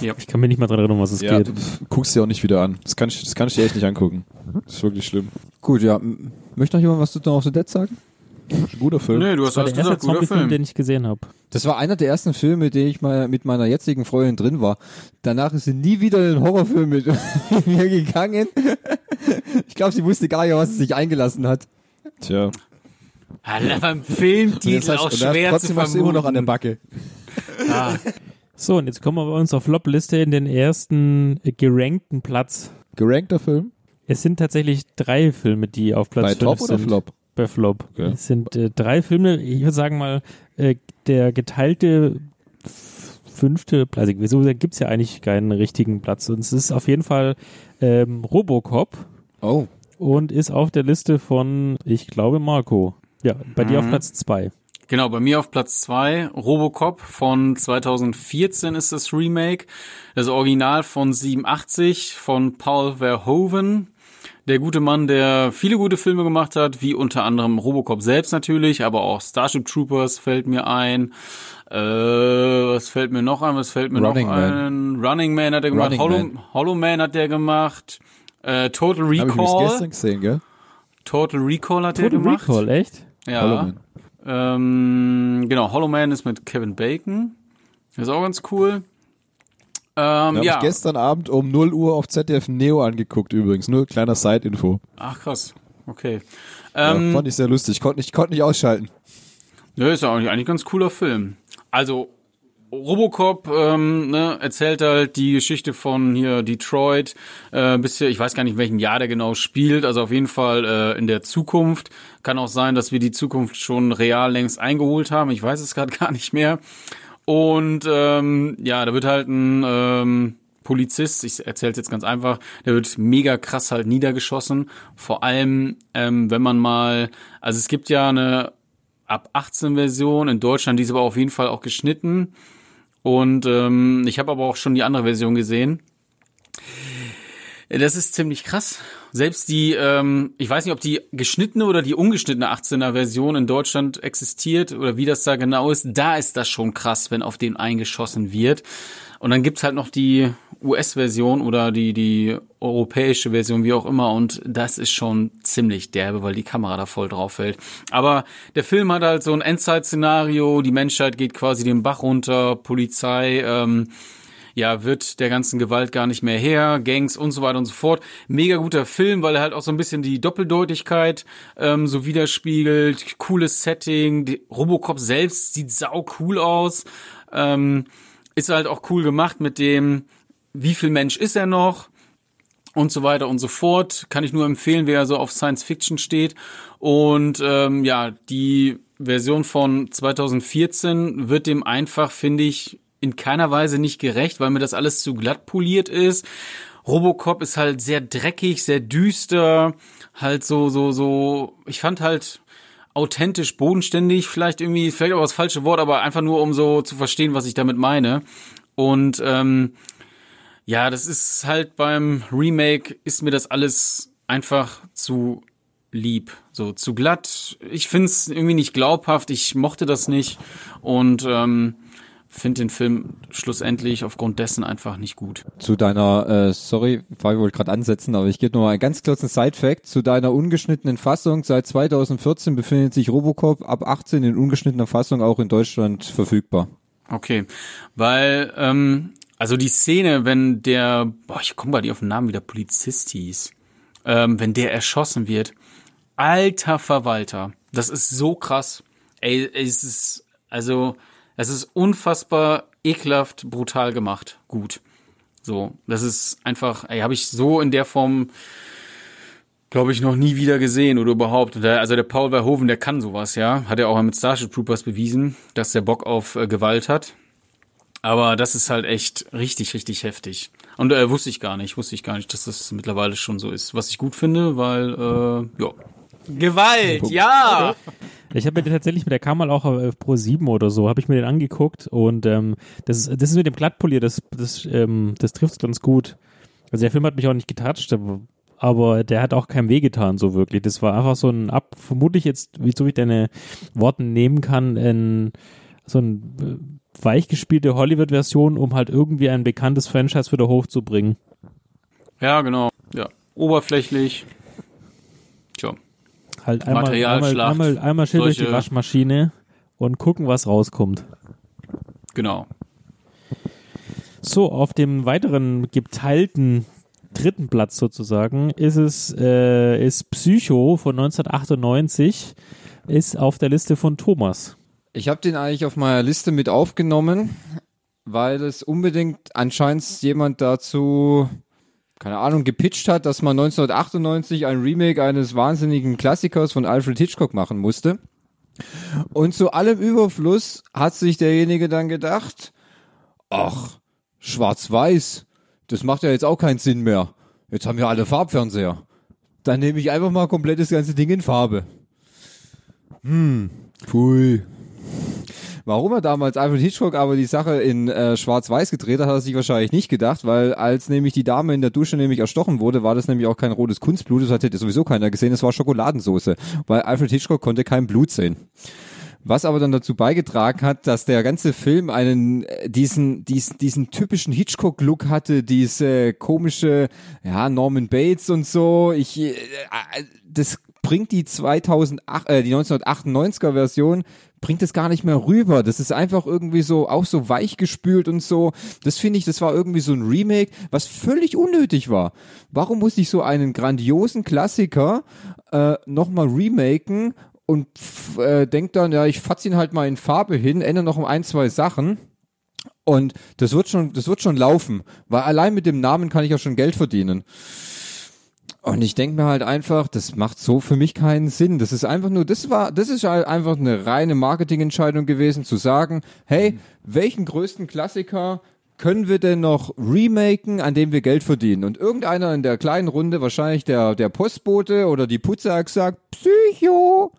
Ich kann mich nicht mal dran erinnern, um was es Ja, geht. pf, guckst dir auch nicht wieder an. Das kann ich, das kann ich dir echt nicht angucken. Das ist wirklich schlimm. Gut, ja. Möchte noch jemand was zu Dawn of the Dead sagen? Ein guter Film. Nee, du Das hast war alles der erste gesagt, guter Zombie-Film, Film. den ich gesehen habe. Das war einer der ersten Filme, mit denen ich mal mit meiner jetzigen Freundin drin war. Danach ist sie nie wieder in den Horrorfilm mit mir gegangen. Ich glaube, sie wusste gar nicht, was sie sich eingelassen hat. Tja. Alter, beim Filmtitel auch und er hat schwer zu trotzdem du immer noch an der. Backe. Ah, So, und jetzt kommen wir bei uns auf Flop-Liste in den ersten äh, gerankten Platz. Gerankter Film? Es sind tatsächlich drei Filme, die auf Platz Bei 5 Top sind. oder Flop? Bei Flop. Okay. Es sind äh, drei Filme, ich würde sagen mal, äh, der geteilte fünfte Platz. Also, Wieso gibt es ja eigentlich keinen richtigen Platz? Und es ist auf jeden Fall ähm, Robocop Oh. und ist auf der Liste von, ich glaube, Marco. Ja, bei dir auf Mhm. Platz zwei. Genau, bei mir auf Platz zwei Robocop von 2014 ist das Remake. Das Original von 87 von Paul Verhoeven. Der gute Mann, der viele gute Filme gemacht hat, wie unter anderem Robocop selbst natürlich, aber auch Starship Troopers fällt mir ein. Äh, was fällt mir noch ein? Was fällt mir Running noch Man. ein? Running Man hat er gemacht. Running Hollow, Man. Hollow Man hat der gemacht. Äh, Total Hab ich Recall. gestern gesehen, gell? Total Recall hat der Total gemacht. Recall, echt? Ja. Hollow Man. Ähm, genau, Hollow Man ist mit Kevin Bacon. Das ist auch ganz cool. Ähm, ja. ich gestern Abend um 0 Uhr auf ZDF Neo angeguckt übrigens. Nur kleiner Side-Info. Ach krass. Okay. Ja, Ähm, fand ich sehr lustig. Konnte nicht, konnte nicht ausschalten. ja, ist ja eigentlich eigentlich ein ganz cooler Film. Also Robocop ähm, ne, erzählt halt die Geschichte von hier Detroit, äh, bis hier, ich weiß gar nicht, in welchem Jahr der genau spielt, also auf jeden Fall äh, in der Zukunft. Kann auch sein, dass wir die Zukunft schon real längst eingeholt haben, ich weiß es gerade gar nicht mehr. Und ähm, ja, da wird halt ein ähm, Polizist, ich erzähle es jetzt ganz einfach, der wird mega krass halt niedergeschossen. Vor allem, ähm, wenn man mal, also es gibt ja eine ab 18 Version in Deutschland, die ist aber auf jeden Fall auch geschnitten. Und ähm, ich habe aber auch schon die andere Version gesehen. Das ist ziemlich krass. Selbst die, ähm, ich weiß nicht, ob die geschnittene oder die ungeschnittene 18er Version in Deutschland existiert oder wie das da genau ist. Da ist das schon krass, wenn auf den eingeschossen wird. Und dann gibt's halt noch die US-Version oder die, die europäische Version, wie auch immer. Und das ist schon ziemlich derbe, weil die Kamera da voll drauf fällt. Aber der Film hat halt so ein Endzeit-Szenario. Die Menschheit geht quasi den Bach runter. Polizei, ähm, ja, wird der ganzen Gewalt gar nicht mehr her, Gangs und so weiter und so fort. Mega guter Film, weil er halt auch so ein bisschen die Doppeldeutigkeit ähm, so widerspiegelt. Cooles Setting. Die Robocop selbst sieht sau cool aus. Ähm, ist halt auch cool gemacht mit dem, wie viel Mensch ist er noch? und so weiter und so fort. Kann ich nur empfehlen, wer so auf Science Fiction steht. Und ähm, ja, die Version von 2014 wird dem einfach, finde ich, in keiner Weise nicht gerecht, weil mir das alles zu glatt poliert ist. Robocop ist halt sehr dreckig, sehr düster, halt so, so, so, ich fand halt authentisch, bodenständig, vielleicht irgendwie, vielleicht auch das falsche Wort, aber einfach nur, um so zu verstehen, was ich damit meine. Und ähm, ja, das ist halt beim Remake ist mir das alles einfach zu lieb, so zu glatt. Ich find's irgendwie nicht glaubhaft. Ich mochte das nicht und ähm, finde den Film schlussendlich aufgrund dessen einfach nicht gut. Zu deiner, äh, sorry, Fabi wollte gerade ansetzen, aber ich gebe noch mal einen ganz kurzen Side-Fact. Zu deiner ungeschnittenen Fassung. Seit 2014 befindet sich Robocop ab 18 in ungeschnittener Fassung auch in Deutschland verfügbar. Okay, weil ähm, also die Szene, wenn der, boah, ich komme bei dir auf den Namen, wie der Polizist hieß, ähm, wenn der erschossen wird, alter Verwalter, das ist so krass. Ey, es ist, also, es ist unfassbar ekelhaft, brutal gemacht. Gut. So, das ist einfach, ey, habe ich so in der Form glaube ich, noch nie wieder gesehen oder überhaupt. Der, also der Paul Verhoeven, der kann sowas, ja. Hat er auch mit Starship Troopers bewiesen, dass der Bock auf äh, Gewalt hat. Aber das ist halt echt richtig, richtig heftig. Und äh, wusste ich gar nicht, wusste ich gar nicht, dass das mittlerweile schon so ist. Was ich gut finde, weil, äh, ja. Gewalt, ja! Ich habe mir den tatsächlich mit der kam mal auch auf Pro 7 oder so, habe ich mir den angeguckt und ähm, das, ist, das ist mit dem Glattpolier, das, das, ähm, das trifft ganz gut. Also der Film hat mich auch nicht getoucht, aber, aber der hat auch keinem wehgetan, so wirklich. Das war einfach so ein ab, vermutlich jetzt, wie so ich deine Worten nehmen kann, ein, so ein äh, weichgespielte Hollywood-Version, um halt irgendwie ein bekanntes Franchise wieder hochzubringen. Ja, genau. Ja. Oberflächlich. Halt einmal, einmal, Materialschlacht. einmal, einmal schnell durch die Waschmaschine und gucken, was rauskommt. Genau. So, auf dem weiteren geteilten dritten Platz sozusagen ist es äh, ist Psycho von 1998 ist auf der Liste von Thomas. Ich habe den eigentlich auf meiner Liste mit aufgenommen, weil es unbedingt anscheinend jemand dazu, keine Ahnung, gepitcht hat, dass man 1998 ein Remake eines wahnsinnigen Klassikers von Alfred Hitchcock machen musste. Und zu allem Überfluss hat sich derjenige dann gedacht, ach, schwarz-weiß, das macht ja jetzt auch keinen Sinn mehr. Jetzt haben wir alle Farbfernseher. Dann nehme ich einfach mal komplett das ganze Ding in Farbe. Hm, pfui. Warum er damals Alfred Hitchcock aber die Sache in äh, Schwarz-Weiß gedreht hat, hat er sich wahrscheinlich nicht gedacht, weil als nämlich die Dame in der Dusche nämlich erstochen wurde, war das nämlich auch kein rotes Kunstblut, das hätte sowieso keiner gesehen, das war Schokoladensoße, weil Alfred Hitchcock konnte kein Blut sehen. Was aber dann dazu beigetragen hat, dass der ganze Film einen äh, diesen diesen diesen typischen Hitchcock-Look hatte, diese komische ja Norman Bates und so. Ich äh, äh, das bringt die 2008 äh, die 1998er Version bringt es gar nicht mehr rüber. Das ist einfach irgendwie so auch so weich gespült und so. Das finde ich, das war irgendwie so ein Remake, was völlig unnötig war. Warum muss ich so einen grandiosen Klassiker äh, nochmal remaken und äh, denkt dann, ja, ich fatz ihn halt mal in Farbe hin, ändere noch um ein, zwei Sachen. Und das wird schon, das wird schon laufen, weil allein mit dem Namen kann ich ja schon Geld verdienen. Und ich denke mir halt einfach, das macht so für mich keinen Sinn. Das ist einfach nur, das war, das ist halt einfach eine reine Marketingentscheidung gewesen, zu sagen, hey, welchen größten Klassiker können wir denn noch remaken, an dem wir Geld verdienen? Und irgendeiner in der kleinen Runde, wahrscheinlich der, der Postbote oder die Putzer hat gesagt, Psycho.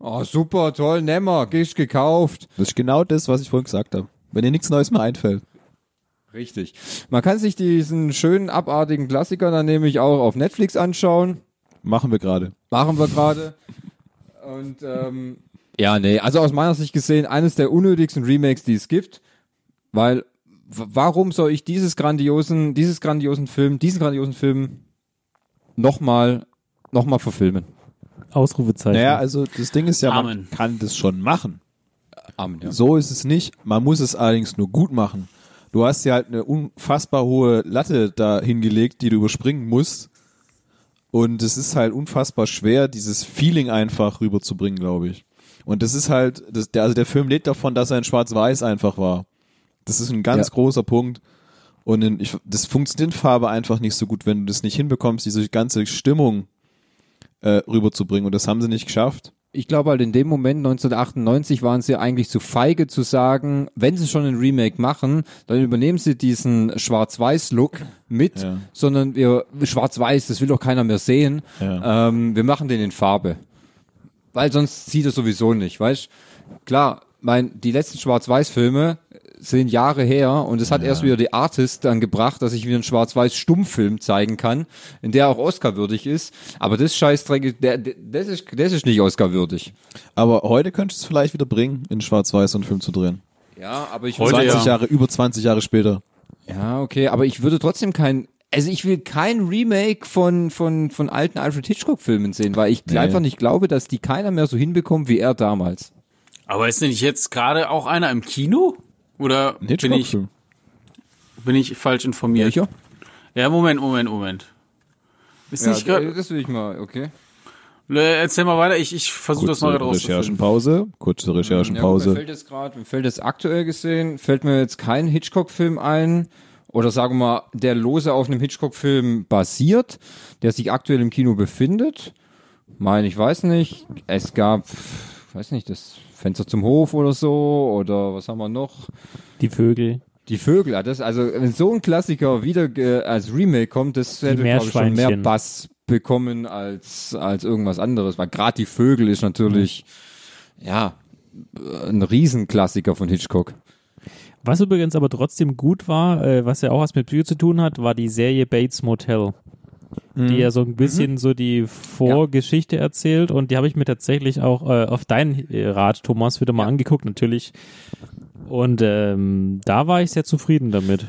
Oh, super, toll, Nemmer, ich gekauft. Das ist genau das, was ich vorhin gesagt habe. Wenn dir nichts Neues mehr einfällt. Richtig. Man kann sich diesen schönen, abartigen Klassiker dann nämlich auch auf Netflix anschauen. Machen wir gerade. Machen wir gerade. Und ähm, ja, nee, also aus meiner Sicht gesehen, eines der unnötigsten Remakes, die es gibt. Weil warum soll ich dieses grandiosen, dieses grandiosen Film, diesen grandiosen Film nochmal noch mal verfilmen? Ausrufezeichen. Naja, also das Ding ist ja, man Amen. kann das schon machen. Amen, ja. So ist es nicht. Man muss es allerdings nur gut machen. Du hast ja halt eine unfassbar hohe Latte da hingelegt, die du überspringen musst. Und es ist halt unfassbar schwer, dieses Feeling einfach rüberzubringen, glaube ich. Und das ist halt, das, der, also der Film lebt davon, dass er in Schwarz-Weiß einfach war. Das ist ein ganz Ja. großer Punkt. Und in, ich, das funktioniert in Farbe einfach nicht so gut, wenn du das nicht hinbekommst, diese ganze Stimmung äh, rüberzubringen. Und das haben sie nicht geschafft. Ich glaube halt in dem Moment 1998 waren sie eigentlich zu feige zu sagen, wenn sie schon ein Remake machen, dann übernehmen sie diesen Schwarz-Weiß-Look mit, Ja. sondern wir Schwarz-Weiß, das will doch keiner mehr sehen. Ja. Ähm, wir machen den in Farbe, weil sonst sieht er sowieso nicht, weißt? Klar, mein die letzten Schwarz-Weiß-Filme sind Jahre her und es hat erst wieder die Artist dann gebracht, dass ich wieder einen Schwarz-Weiß-Stummfilm zeigen kann, in der auch Oscar-würdig ist. Aber das Scheißdreck, der, der, das ist, das ist nicht Oscar-würdig. Aber heute könntest du es vielleicht wieder bringen, in Schwarz-Weiß so einen Film zu drehen. Ja, aber ich Heute 20 ja. Jahre, über 20 Jahre später. Ja, okay, aber ich würde trotzdem kein, also ich will kein Remake von, von, von alten Alfred Hitchcock-Filmen sehen, weil ich Nee. einfach nicht glaube, dass die keiner mehr so hinbekommt wie er damals. Aber ist nicht jetzt gerade auch einer im Kino? Oder Ein bin ich, bin ich falsch informiert? Welcher? Ja, Moment, Moment, Moment. Ist nicht Ja, gerade. das will ich mal, okay. Erzähl mal weiter, ich, ich versuche das mal Kurze gerade rauszufinden. Recherchenpause. Kurze Ja, gut, mir Recherchenpause. fällt jetzt gerade, mir fällt jetzt aktuell gesehen, fällt mir jetzt kein Hitchcock-Film ein Oder sagen wir mal, der lose auf einem Hitchcock-Film basiert, der sich aktuell im Kino befindet. Mein, ich weiß nicht. Es gab, weiß nicht, das Fenster zum Hof oder so. Oder was haben wir noch? Die Vögel. Die Vögel, ja, das, also wenn so ein Klassiker wieder äh, als Remake kommt, das hätte glaube ich schon mehr. Bass bekommen als als irgendwas anderes, weil gerade die Vögel ist natürlich ja ein Riesenklassiker von Hitchcock. Was übrigens aber trotzdem gut war, äh, was ja auch was mit Psycho zu tun hat, war die Serie Bates Motel. Die ja so ein bisschen so die Vorgeschichte erzählt und die habe ich mir tatsächlich auch äh, auf deinen äh, Rat, Thomas, wieder mal angeguckt, natürlich. Und ähm, da war ich sehr zufrieden damit.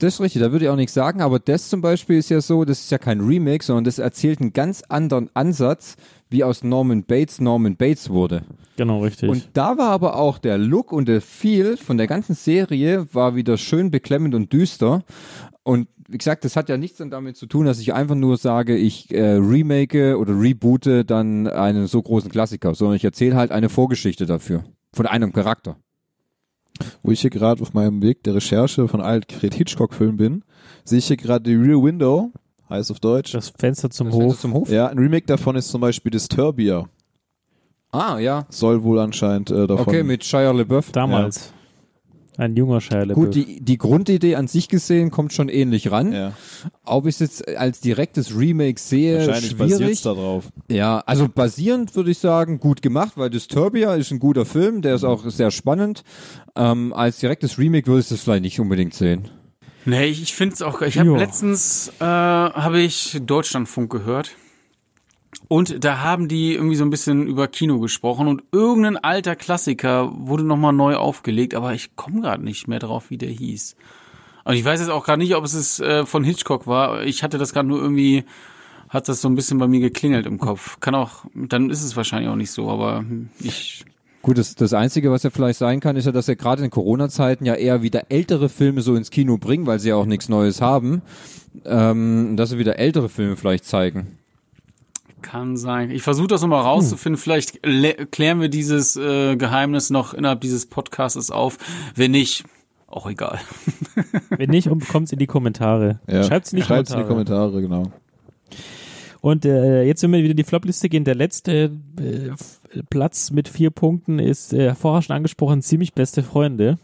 Das ist richtig, da würde ich auch nichts sagen, aber das zum Beispiel ist ja so, das ist ja kein Remake, sondern das erzählt einen ganz anderen Ansatz, wie aus Norman Bates Norman Bates wurde. Genau, richtig. Und da war aber auch der Look und der Feel von der ganzen Serie war wieder schön beklemmend und düster. Und wie gesagt, das hat ja nichts dann damit zu tun, dass ich einfach nur sage, ich äh, remake oder reboote dann einen so großen Klassiker, sondern ich erzähle halt eine Vorgeschichte dafür. Von einem Charakter. Wo ich hier gerade auf meinem Weg der Recherche von Alfred Hitchcock-Filmen bin, sehe ich hier gerade die Rear Window, heißt auf Deutsch. das Fenster zum Das Fenster Hof. zum Hof? Ja, ein Remake davon ist zum Beispiel Disturbia. Ah, ja. Soll wohl anscheinend äh, davon. Okay, mit Shia LaBeouf. Damals. Ein junger Shia. Gut, die, die Grundidee an sich gesehen kommt schon ähnlich ran. ja, Ob ich es jetzt als direktes Remake sehe, wahrscheinlich basiert schwierig. darauf. Ja, also basierend würde ich sagen, gut gemacht, weil Disturbia ist ein guter Film, der ist auch sehr spannend. Ähm, als direktes Remake würde ich das vielleicht nicht unbedingt sehen. Nee, ich, ich finde es auch. Ich habe letztens äh, habe ich Deutschlandfunk gehört. Und da haben die irgendwie so ein bisschen über Kino gesprochen und irgendein alter Klassiker wurde nochmal neu aufgelegt, aber ich komme gerade nicht mehr drauf, wie der hieß. Und ich weiß jetzt auch gerade nicht, ob es ist, äh, von Hitchcock war. Ich hatte das gerade nur irgendwie, hat das so ein bisschen bei mir geklingelt im Kopf. Kann auch, dann ist es wahrscheinlich auch nicht so, aber ich Gut, das, das Einzige, was ja vielleicht sein kann, ist ja, dass er gerade in Corona-Zeiten ja eher wieder ältere Filme so ins Kino bringen, weil sie ja auch nichts Neues haben. Ähm, dass sie wieder ältere Filme vielleicht zeigen. Kann sein. Ich versuche das nochmal rauszufinden. Vielleicht le- klären wir dieses äh, Geheimnis noch innerhalb dieses Podcasts auf. Wenn nicht, auch egal. Wenn nicht, kommt es in die Kommentare. Ja. Schreibt's in die Schreibt's Kommentare. in die Kommentare, genau. Und äh, jetzt, wenn wir wieder die Flopliste gehen, der letzte äh, Platz mit vier Punkten ist äh, vorher schon angesprochen, ziemlich beste Freunde.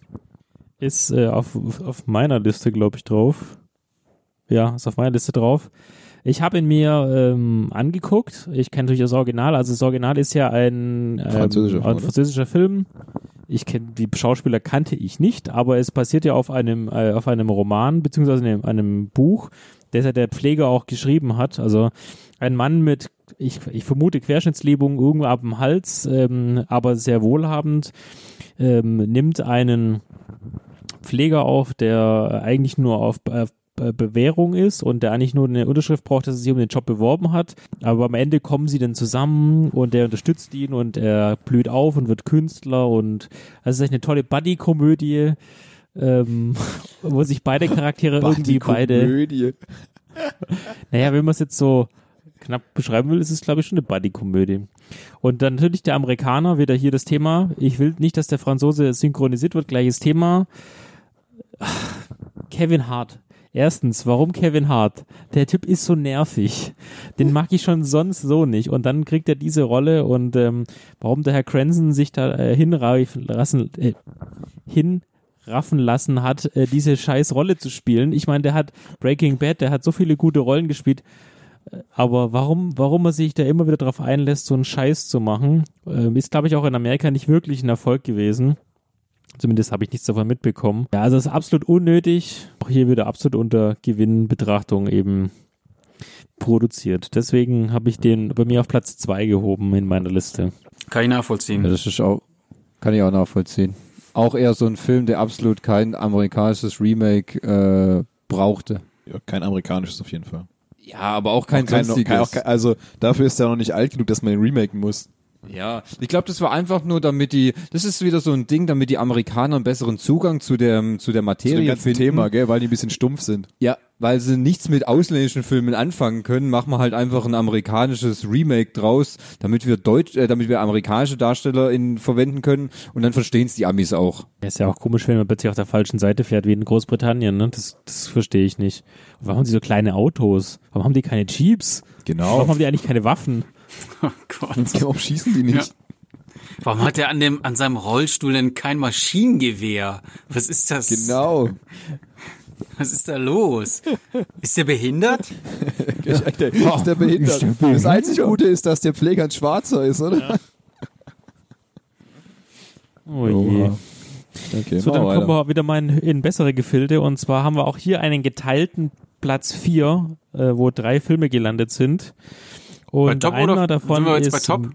Ist äh, auf, auf meiner Liste, glaube ich, drauf. Ja, ist auf meiner Liste drauf. Ich habe ihn mir ähm, angeguckt. Ich kenne natürlich das Original. Also das Original ist ja ein, ähm, Französischer Film, ein französischer Film. Ich kenne die Schauspieler kannte ich nicht, aber es basiert ja auf einem äh, auf einem Roman beziehungsweise einem, einem Buch, das ja der Pfleger auch geschrieben hat. Also ein Mann mit, ich, ich vermute Querschnittslähmung irgendwo ab dem Hals, ähm, aber sehr wohlhabend, ähm, nimmt einen Pfleger auf, der eigentlich nur auf äh, Bewährung ist und der eigentlich nur eine Unterschrift braucht, dass er sich um den Job beworben hat. Aber am Ende kommen sie dann zusammen und er unterstützt ihn und er blüht auf und wird Künstler und es ist echt eine tolle Buddy-Komödie, ähm, wo sich beide Charaktere irgendwie beide Komödie. naja, wenn man es jetzt so knapp beschreiben will, ist es, glaube ich, schon eine Buddy-Komödie. Und dann natürlich der Amerikaner, wieder hier das Thema. Ich will nicht, dass der Franzose synchronisiert wird, gleiches Thema. Kevin Hart. Erstens, warum Kevin Hart? Der Typ ist so nervig. Den mag ich schon sonst so nicht. Und dann kriegt er diese Rolle und ähm, warum der Herr Cranston sich da äh, hinreifen lassen, äh, hinraffen lassen hat, äh, diese scheiß Rolle zu spielen. Ich meine, der hat Breaking Bad, der hat so viele gute Rollen gespielt. Äh, Aber warum, warum er sich da immer wieder darauf einlässt, so einen Scheiß zu machen, ähm, ist, glaube ich, auch in Amerika nicht wirklich ein Erfolg gewesen. Zumindest habe ich nichts davon mitbekommen. Ja, also es ist absolut unnötig. Auch hier wieder absolut unter Gewinnbetrachtung eben produziert. Deswegen habe ich den bei mir auf Platz zwei gehoben in meiner Liste. Kann ich nachvollziehen. Ja, das ist auch, kann ich auch nachvollziehen. Auch eher so ein Film, der absolut kein amerikanisches Remake äh, brauchte. Ja, kein amerikanisches auf jeden Fall. Ja, aber auch kein Kein, sonstiges. kein, auch kein, also dafür ist er noch nicht alt genug, dass man ihn remaken muss. Ja, ich glaube, das war einfach nur, damit die, das ist wieder so ein Ding, damit die Amerikaner einen besseren Zugang zu der, zu der Zu Materie dem ganzen finden. Thema, gell, weil die ein bisschen stumpf sind. Ja, weil sie nichts mit ausländischen Filmen anfangen können, machen wir halt einfach ein amerikanisches Remake draus, damit wir Deutsch, äh, damit wir amerikanische Darsteller in, verwenden können und dann verstehen es die Amis auch. Ja, ist ja auch komisch, wenn man plötzlich auf der falschen Seite fährt, wie in Großbritannien, ne? Das, das verstehe ich nicht. Und warum haben die so kleine Autos? Warum haben die keine Jeeps? Genau. Warum haben die eigentlich keine Waffen? Oh Gott. Warum schießen die nicht? Ja. Warum hat er an dem, an seinem Rollstuhl denn kein Maschinengewehr? Was ist das? Genau. Was ist da los? Ist der behindert? Der ist der behindert. Das einzig Gute ist, dass der Pfleger ein Schwarzer ist, oder? Oh je. Okay, So, dann wir kommen wir wieder mal in, in bessere Gefilde. Und zwar haben wir auch hier einen geteilten Platz 4, äh, wo drei Filme gelandet sind. Und Bei Top einer oder davon sind wir jetzt ist, bei Top?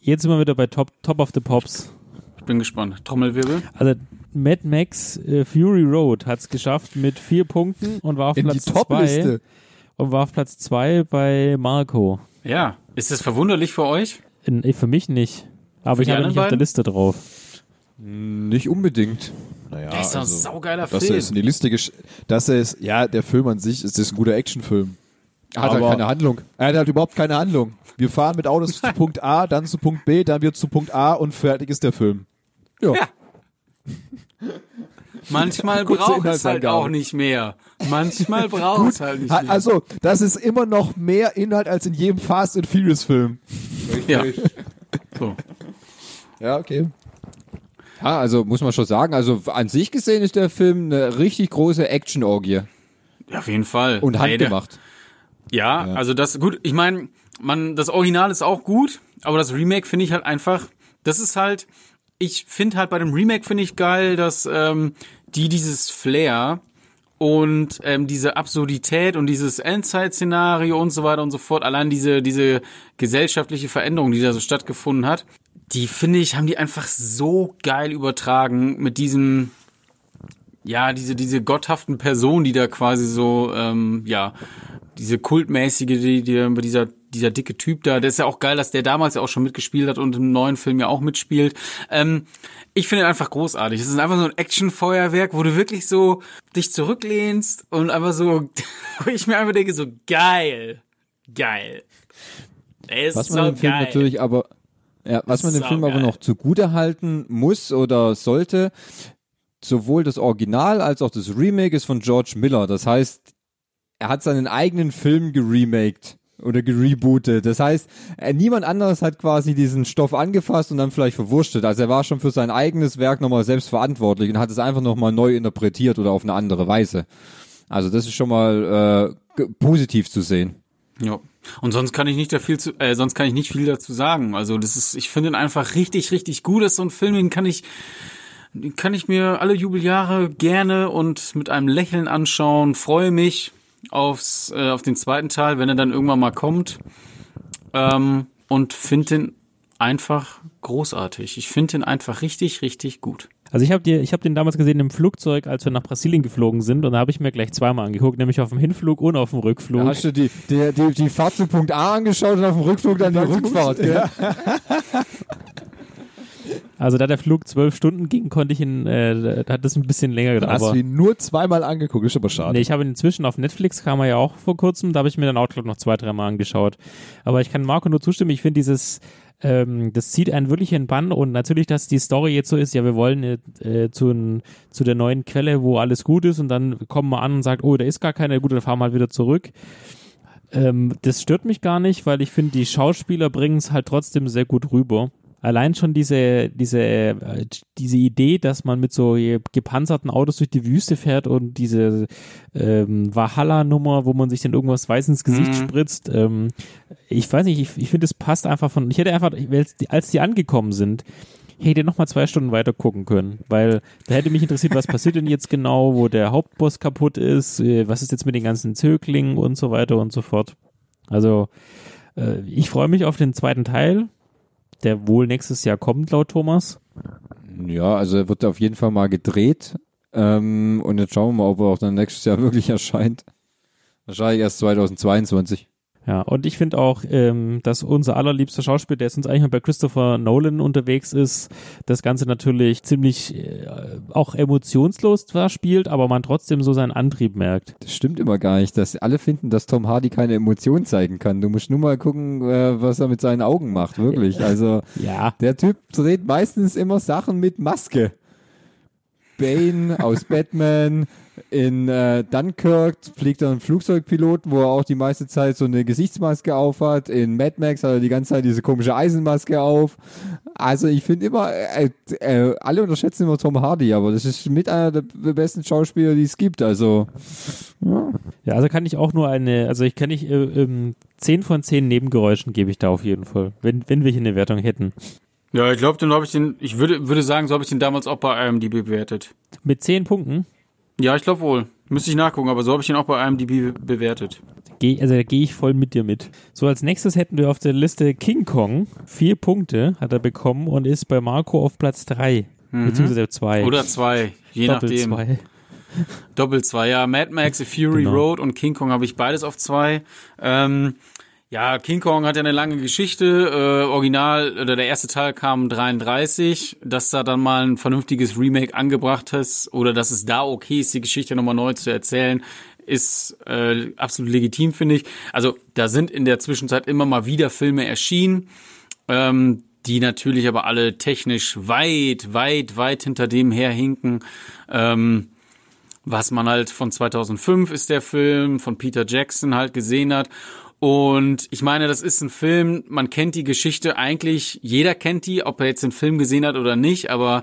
Jetzt sind wir wieder bei Top, Top of the Pops. Ich bin gespannt. Trommelwirbel. Also Mad Max äh, Fury Road hat es geschafft mit vier Punkten und war auf In die Platz zwei und war auf Platz zwei bei Marco. Ja. Ist das verwunderlich für euch? In, äh, für mich nicht. Aber Für ich habe nicht auf der beiden? Liste drauf. Nicht unbedingt. Naja, Das ist doch ein also, saugeiler dass er Film. es in die Liste gesch dass er es, ja, der Film an sich ist, ist ein guter Actionfilm. Hat halt Aber- keine Handlung. Er hat halt überhaupt keine Handlung. Wir fahren mit Autos zu Punkt A, dann zu Punkt B, dann wieder zu Punkt A und fertig ist der Film. Ja. Ja. Manchmal braucht es halt auch nicht mehr. Manchmal braucht es halt nicht mehr. Also, das ist immer noch mehr Inhalt als in jedem Fast and Furious Film. ja. So. Ja, okay. Ja, also muss man schon sagen, also an sich gesehen ist der Film eine richtig große Action-Orgie ja, auf jeden Fall. und Ey, der- handgemacht. Ja, also das gut. Ich meine, man das Original ist auch gut, aber das Remake finde ich halt einfach. Das ist halt. Ich finde halt bei dem Remake finde ich geil, dass ähm, die dieses Flair und ähm, diese Absurdität und dieses Endzeit-Szenario und so weiter und so fort, allein diese diese gesellschaftliche Veränderung, die da so stattgefunden hat, die finde ich haben die einfach so geil übertragen mit diesem ja, diese, diese gotthaften Personen, die da quasi so, ähm, ja, diese kultmäßige, die, die, dieser, dieser dicke Typ da, der ist ja auch geil, dass der damals ja auch schon mitgespielt hat und im neuen Film ja auch mitspielt. Ähm, ich finde ihn einfach großartig. Es ist einfach so ein Actionfeuerwerk, wo du wirklich so dich zurücklehnst und einfach so, wo ich mir einfach denke, so geil, geil. Er ist Was so man dem Film geil. natürlich aber, ja, was man dem Film aber noch zugute halten muss oder sollte, sowohl das Original als auch das Remake ist von George Miller. Das heißt, er hat seinen eigenen Film geremaked oder gerebootet. Das heißt, äh, niemand anderes hat quasi diesen Stoff angefasst und dann vielleicht verwurstet. Also er war schon für sein eigenes Werk nochmal selbst verantwortlich und hat es einfach nochmal neu interpretiert oder auf eine andere Weise. Also das ist schon mal äh, positiv zu sehen. Ja. Und sonst kann ich nicht da viel zu, äh, sonst kann ich nicht viel dazu sagen. Also das ist, ich finde ihn einfach richtig, richtig gut. Das ist so ein Film, den kann ich, den kann ich mir alle Jubeljahre gerne und mit einem Lächeln anschauen. Freue mich aufs, äh, auf den zweiten Teil, wenn er dann irgendwann mal kommt. Ähm, und finde ihn einfach großartig. Ich finde ihn einfach richtig, richtig gut. Also ich habe dir, ich habe den damals gesehen im Flugzeug, als wir nach Brasilien geflogen sind, und da habe ich mir gleich zweimal angeguckt, nämlich auf dem Hinflug und auf dem Rückflug. Da hast du die, die, die, die Fahrt zu Punkt A angeschaut und auf dem Rückflug dann die Rückfahrt. Gell? Also da der Flug zwölf Stunden ging, konnte ich ihn, äh, da hat das ein bisschen länger gedauert. Hast du ihn nur zweimal angeguckt, ist aber schade. nee, ich habe ihn inzwischen auf Netflix, kam er ja auch vor kurzem, da habe ich mir dann glaub, noch zwei, dreimal angeschaut. Aber ich kann Marco nur zustimmen, ich finde dieses, ähm, das zieht einen wirklich in den Bann und natürlich, dass die Story jetzt so ist, ja, wir wollen äh, zu, zu der neuen Quelle, wo alles gut ist und dann kommen wir an und sagt, oh, da ist gar keine gute, dann fahren wir halt wieder zurück. Ähm, das stört mich gar nicht, weil ich finde, die Schauspieler bringen es halt trotzdem sehr gut rüber. Allein schon diese, diese, äh, diese Idee, dass man mit so gepanzerten Autos durch die Wüste fährt und diese ähm, Valhalla-Nummer, wo man sich dann irgendwas weiß ins Gesicht Mhm. spritzt. Ähm, ich weiß nicht, ich, ich finde, es passt einfach von. Ich hätte einfach, als die, angekommen sind, hätte noch mal zwei Stunden weiter gucken können, weil da hätte mich interessiert, was passiert denn jetzt genau, wo der Hauptboss kaputt ist, äh, was ist jetzt mit den ganzen Zöglingen und so weiter und so fort. Also äh, ich freue mich auf den zweiten Teil, der wohl nächstes Jahr kommt, laut Thomas. Ja, also er wird auf jeden Fall mal gedreht. Ähm, und jetzt schauen wir mal, ob er auch dann nächstes Jahr wirklich erscheint. Wahrscheinlich erst 2022. Ja, und ich finde auch, ähm, dass unser allerliebster Schauspieler, der jetzt uns eigentlich mal bei Christopher Nolan unterwegs ist, das Ganze natürlich ziemlich äh, auch emotionslos zwar spielt, aber man trotzdem so seinen Antrieb merkt. Das stimmt immer gar nicht, dass alle finden, dass Tom Hardy keine Emotion zeigen kann. Du musst nur mal gucken, äh, was er mit seinen Augen macht, wirklich. Also Ja. der Typ dreht meistens immer Sachen mit Maske. Bane aus Batman, in äh, Dunkirk fliegt er einen Flugzeugpiloten, wo er auch die meiste Zeit so eine Gesichtsmaske aufhat. In Mad Max hat er die ganze Zeit diese komische Eisenmaske auf. Also ich finde immer, äh, äh, alle unterschätzen immer Tom Hardy, aber das ist mit einer der besten Schauspieler, die es gibt. Also Ja, also kann ich auch nur eine, also ich kann nicht, äh, ähm, 10 von 10 Nebengeräuschen gebe ich da auf jeden Fall, wenn, wenn wir hier eine Wertung hätten. Ja, ich glaube, dann habe ich den, ich würde, würde sagen, so habe ich den damals auch bei IMDb bewertet. Mit 10 Punkten, Ja, ich glaube wohl. Müsste ich nachgucken, aber so habe ich den auch bei IMDb bewertet. geh, also da gehe ich voll mit dir mit. So, als nächstes hätten wir auf der Liste King Kong. Vier Punkte hat er bekommen und ist bei Marco auf Platz 3. Beziehungsweise 2. Oder zwei, je Doppel nachdem. zwei. Doppel zwei, ja. Mad Max, A Fury Genau. Road und King Kong habe ich beides auf zwei. Ähm, ja, King Kong hat ja eine lange Geschichte. Äh, Original, oder der erste Teil kam 33. Dass da dann mal ein vernünftiges Remake angebracht ist oder dass es da okay ist, die Geschichte nochmal neu zu erzählen, ist äh, absolut legitim, finde ich. Also da sind in der Zwischenzeit immer mal wieder Filme erschienen. Ähm, die natürlich aber alle technisch weit, weit, weit hinter dem herhinken. Ähm, was man halt von 2005 ist der Film, von Peter Jackson halt gesehen hat. Und ich meine, das ist ein Film, man kennt die Geschichte eigentlich, jeder kennt die, ob er jetzt den Film gesehen hat oder nicht, aber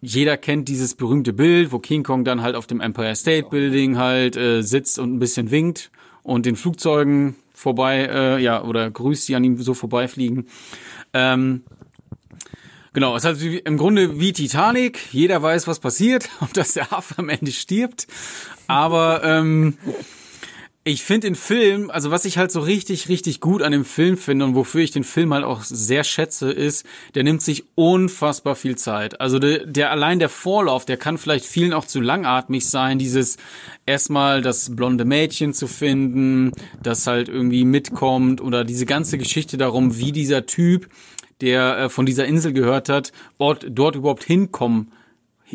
jeder kennt dieses berühmte Bild, wo King Kong dann halt auf dem Empire State Building halt äh, sitzt und ein bisschen winkt und den Flugzeugen vorbei, äh, ja, oder grüßt, die an ihm so vorbeifliegen. Ähm, Genau, es ist wie, im Grunde wie Titanic. Jeder weiß, was passiert und dass der Affe am Ende stirbt. Aber ähm, ich finde den Film, also was ich halt so richtig, richtig gut an dem Film finde und wofür ich den Film halt auch sehr schätze, ist, der nimmt sich unfassbar viel Zeit. Also der, der allein der Vorlauf, der kann vielleicht vielen auch zu langatmig sein, dieses erstmal das blonde Mädchen zu finden, das halt irgendwie mitkommt oder diese ganze Geschichte darum, wie dieser Typ der äh, von dieser Insel gehört hat, dort, dort überhaupt hinkommen,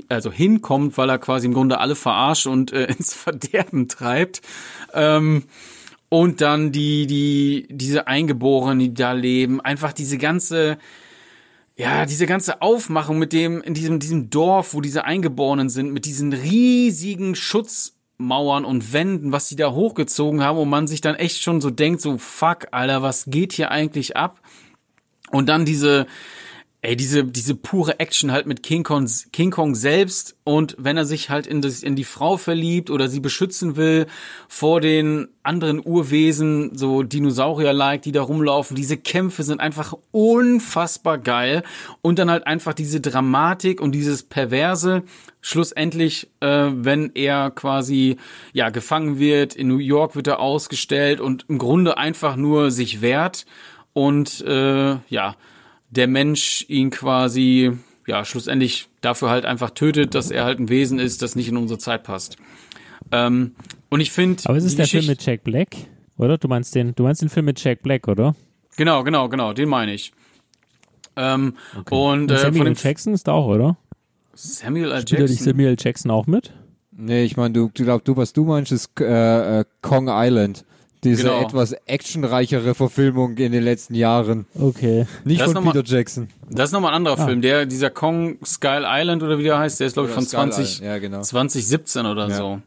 also hinkommt, weil er quasi im Grunde alle verarscht und äh, ins Verderben treibt. Ähm, und dann die, die, diese Eingeborenen, die da leben, einfach diese ganze, ja, diese ganze Aufmachung mit dem, in diesem, diesem Dorf, wo diese Eingeborenen sind, mit diesen riesigen Schutzmauern und Wänden, was sie da hochgezogen haben, und man sich dann echt schon so denkt, so, fuck, Alter, was geht hier eigentlich ab? Und dann diese, ey, diese, diese pure Action halt mit King Kong, King Kong selbst und wenn er sich halt in, das, in die Frau verliebt oder sie beschützen will vor den anderen Urwesen, so Dinosaurier-like, die da rumlaufen, diese Kämpfe sind einfach unfassbar geil und dann halt einfach diese Dramatik und dieses Perverse, schlussendlich, äh, wenn er quasi ja gefangen wird, in New York wird er ausgestellt und im Grunde einfach nur sich wehrt und äh, ja, der Mensch ihn quasi ja schlussendlich dafür halt einfach tötet, dass er halt ein Wesen ist, das nicht in unsere Zeit passt. Ähm, und ich finde, Aber es ist der Film mit Jack Black, oder? Du meinst den, du meinst den Film mit Jack Black, oder? genau, genau, genau, den meine ich. Ähm, Und, Und äh, Samuel Jackson ist da auch, oder? Samuel L. Spielt nicht Jackson. Samuel L. Jackson auch mit? Nee, ich meine, du, du glaub, du, was du meinst, ist äh, äh, Kong Island. Diese Genau. etwas actionreichere Verfilmung in den letzten Jahren. Okay. Nicht Das von mal- Peter Jackson. Das ist nochmal ein anderer Film. Der, dieser Kong Skull Island oder wie der heißt, der ist glaube ich von Skull 20, Island, ja, genau. 2017 oder Ja. so.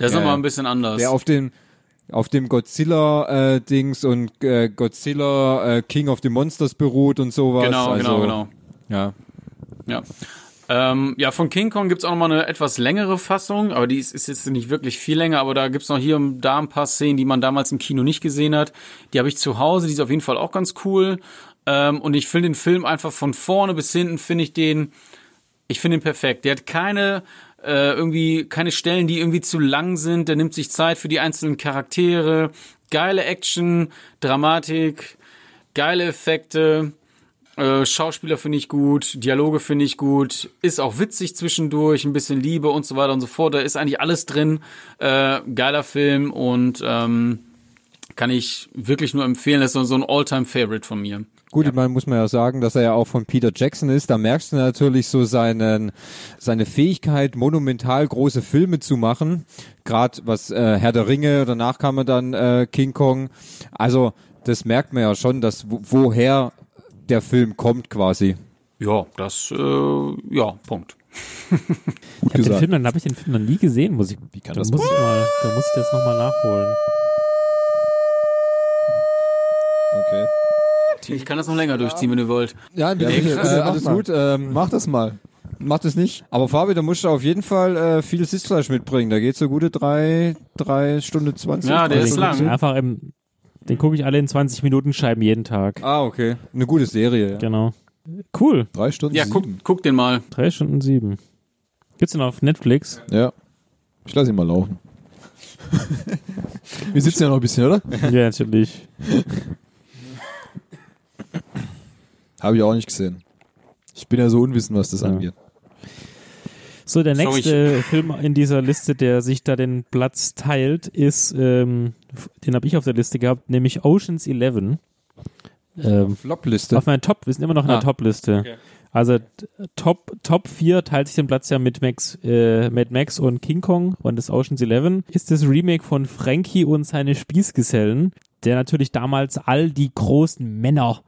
Der ist Ja, nochmal ein bisschen anders. Der auf dem auf dem Godzilla äh, Dings und äh, Godzilla äh, King of the Monsters beruht und sowas. genau, also, genau, genau. Ja. Ja. Ähm, ja, von King Kong gibt's auch noch mal eine etwas längere Fassung, aber die ist, ist jetzt nicht wirklich viel länger, aber da gibt's noch hier und da ein paar Szenen, die man damals im Kino nicht gesehen hat. Die habe ich zu Hause, die ist auf jeden Fall auch ganz cool. Ähm, und ich finde den Film einfach von vorne bis hinten, finde ich den, ich finde ihn perfekt. Der hat keine äh, irgendwie keine Stellen, die irgendwie zu lang sind. Der nimmt sich Zeit für die einzelnen Charaktere. Geile Action, Dramatik, geile Effekte. Äh, Schauspieler finde ich gut, Dialoge finde ich gut, ist auch witzig zwischendurch, ein bisschen Liebe und so weiter und so fort. Da ist eigentlich alles drin. Äh, geiler Film und ähm, kann ich wirklich nur empfehlen. Das ist so ein All-Time-Favorite von mir. Gut, ich meine, muss man ja sagen, dass er ja auch von Peter Jackson ist. Da merkst du natürlich so seinen, seine Fähigkeit, monumental große Filme zu machen. Gerade was äh, Herr der Ringe, danach kam er dann äh, King Kong. Also das merkt man ja schon, dass wo, woher der Film kommt quasi. Ja, das, äh, ja, Punkt. Ich habe den Film, dann habe ich den Film noch nie gesehen, muss ich. Wie kann da das muss ich mal, da muss ich das nochmal nachholen. Okay. Ich kann das noch länger durchziehen, wenn ihr wollt. Ja, Ja, äh, bitte, alles mach mal. gut. Ähm, Mach das mal. Macht es nicht. Aber Fabi, da musst du auf jeden Fall äh, viel Sitzfleisch mitbringen. Da geht so gute drei, drei Stunden zwanzig. Ja, der drei ist lang. Einfach im, den gucke ich alle in 20 Minuten Scheiben jeden Tag. Ah, okay. Eine gute Serie. Ja. Genau. Cool. Drei Stunden Ja, guck, sieben. guck den mal. Drei Stunden sieben. Gibt's den auf Netflix? Ja. Ich lasse ihn mal laufen. Wir sitzen ja noch ein bisschen, oder? ja, natürlich. Habe ich auch nicht gesehen. Ich bin ja so unwissend, was das Ja. angeht. So, der Sorry, nächste Film in dieser Liste, der sich da den Platz teilt, ist, ähm, den habe ich auf der Liste gehabt, nämlich Oceans 11. Ähm, Flopliste. auf meiner Top, wir sind immer noch in Ah, der Top-Liste. Also t- Top, Top 4 teilt sich den Platz ja mit Max, äh, Mad Max und King Kong und das Oceans 11 ist das Remake von Frankie und seine Spießgesellen, der natürlich damals all die großen Männer,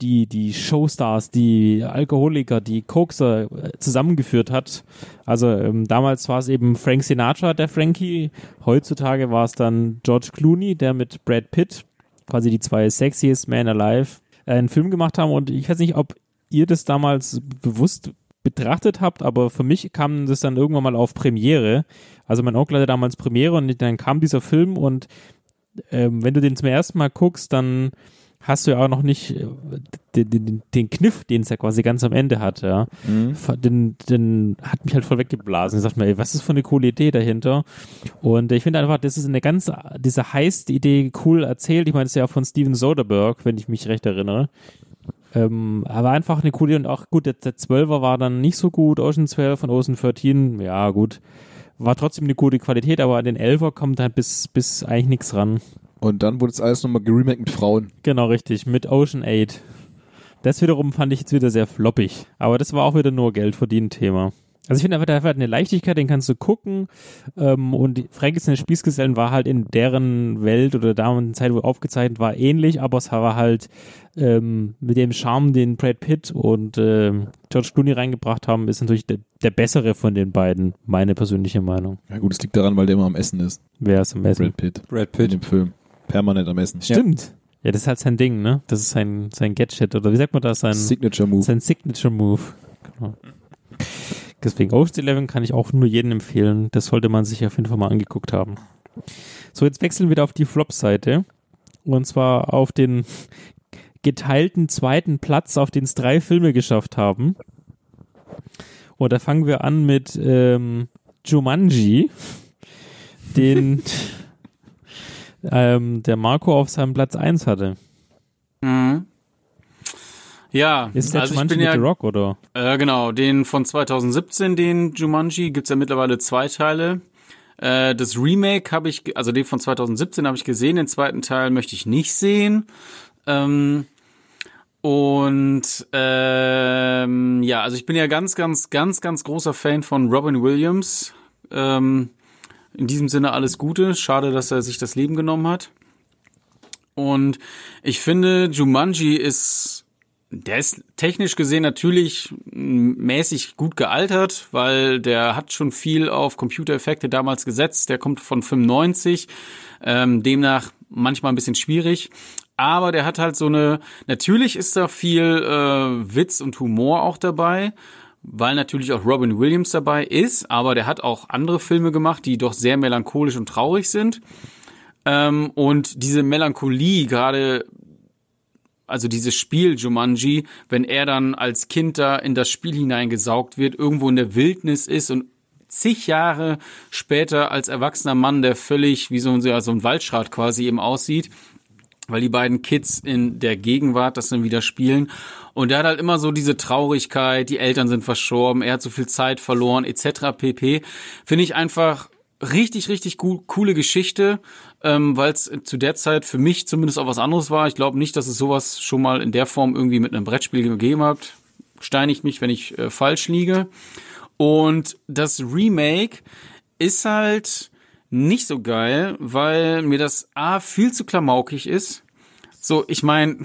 die, die Showstars, die Alkoholiker, die Kokser äh, zusammengeführt hat. Also ähm, damals war es eben Frank Sinatra, der Frankie. Heutzutage war es dann George Clooney, der mit Brad Pitt, quasi die zwei sexiest Men alive, äh, einen Film gemacht haben. Und ich weiß nicht, ob ihr das damals bewusst betrachtet habt, aber für mich kam das dann irgendwann mal auf Premiere. Also mein Onkel hatte damals Premiere und dann kam dieser Film und ähm, wenn du den zum ersten Mal guckst, dann hast du ja auch noch nicht äh, den, den, den Kniff, den es ja quasi ganz am Ende hat, ja. Den, den hat mich halt voll weggeblasen. Ich dachte mir, ey, was ist für eine coole Idee dahinter? Und ich finde einfach, das ist eine ganz, diese Heist-Idee cool erzählt. Ich meine, das ist ja auch von Steven Soderbergh, wenn ich mich recht erinnere. Ähm, aber einfach eine coole Idee und auch gut, der, der 12er war dann nicht so gut, Ocean 12 und Ocean 13, ja gut, war trotzdem eine gute Qualität, aber an den 11er kommt halt bis, bis eigentlich nichts ran. Und dann wurde es alles nochmal geremaked mit Frauen. Genau, richtig, mit Ocean 8. Das wiederum fand ich jetzt wieder sehr floppig. Aber das war auch wieder nur Geld verdienen Thema. Also ich finde einfach, der hat eine Leichtigkeit, den kannst du gucken. Ähm, und die Frankenstein Spießgesellen war halt in deren Welt oder damaligen Zeit, wo aufgezeichnet war, ähnlich, aber es war halt ähm, mit dem Charme, den Brad Pitt und ähm, George Clooney reingebracht haben, ist natürlich der, der bessere von den beiden, meine persönliche Meinung. Ja gut, es liegt daran, weil der immer am Essen ist. Wer ist am besten? Brad Pitt. Brad In Pitt. dem Film. Permanent am Essen. Stimmt. Ja, das ist halt sein Ding, ne? Das ist sein, sein Gadget oder wie sagt man das? Sein, Signature Move. sein Signature Move. Genau. Deswegen Ocean's Eleven kann ich auch nur jedem empfehlen. Das sollte man sich auf jeden Fall mal angeguckt haben. So, jetzt wechseln wir wieder auf die Flop-Seite. Und zwar auf den geteilten zweiten Platz, auf den es drei Filme geschafft haben. Und da fangen wir an mit ähm, Jumanji, den ähm, der Marco auf seinem Platz 1 hatte. Mhm. Ja, Ist der also ich Jumanji bin mit ja, The Rock, oder? äh, genau, den von 2017, den Jumanji, gibt's ja mittlerweile zwei Teile. Äh, das Remake habe ich, also den von 2017 habe ich gesehen, den zweiten Teil möchte ich nicht sehen. Ähm, und ähm, ja, also ich bin ja ganz, ganz, ganz, ganz großer Fan von Robin Williams. Ähm, in diesem Sinne alles Gute. Schade, dass er sich das Leben genommen hat. Und ich finde, Jumanji ist, der ist technisch gesehen natürlich mäßig gut gealtert, weil der hat schon viel auf Computereffekte damals gesetzt. Der kommt von 95, ähm, demnach manchmal ein bisschen schwierig. Aber der hat halt so eine, natürlich ist da viel äh, Witz und Humor auch dabei, weil natürlich auch Robin Williams dabei ist, aber der hat auch andere Filme gemacht, die doch sehr melancholisch und traurig sind. Ähm, und diese Melancholie, gerade, also dieses Spiel Jumanji, wenn er dann als Kind da in das Spiel hineingesaugt wird, irgendwo in der Wildnis ist und zig Jahre später als erwachsener Mann, der völlig wie so ein, so ein Waldschrat quasi eben aussieht, weil die beiden Kids in der Gegenwart das dann wieder spielen. Und er hat halt immer so diese Traurigkeit, die Eltern sind verstorben, er hat so viel Zeit verloren, etc. pp. Finde ich einfach richtig, richtig cool, coole Geschichte. ähm, weil es zu der Zeit für mich zumindest auch was anderes war. Ich glaube nicht, dass es sowas schon mal in der Form irgendwie mit einem Brettspiel gegeben hat. Steinigt mich, wenn ich äh, falsch liege. Und das Remake ist halt nicht so geil, weil mir das A viel zu klamaukig ist. So, ich meine,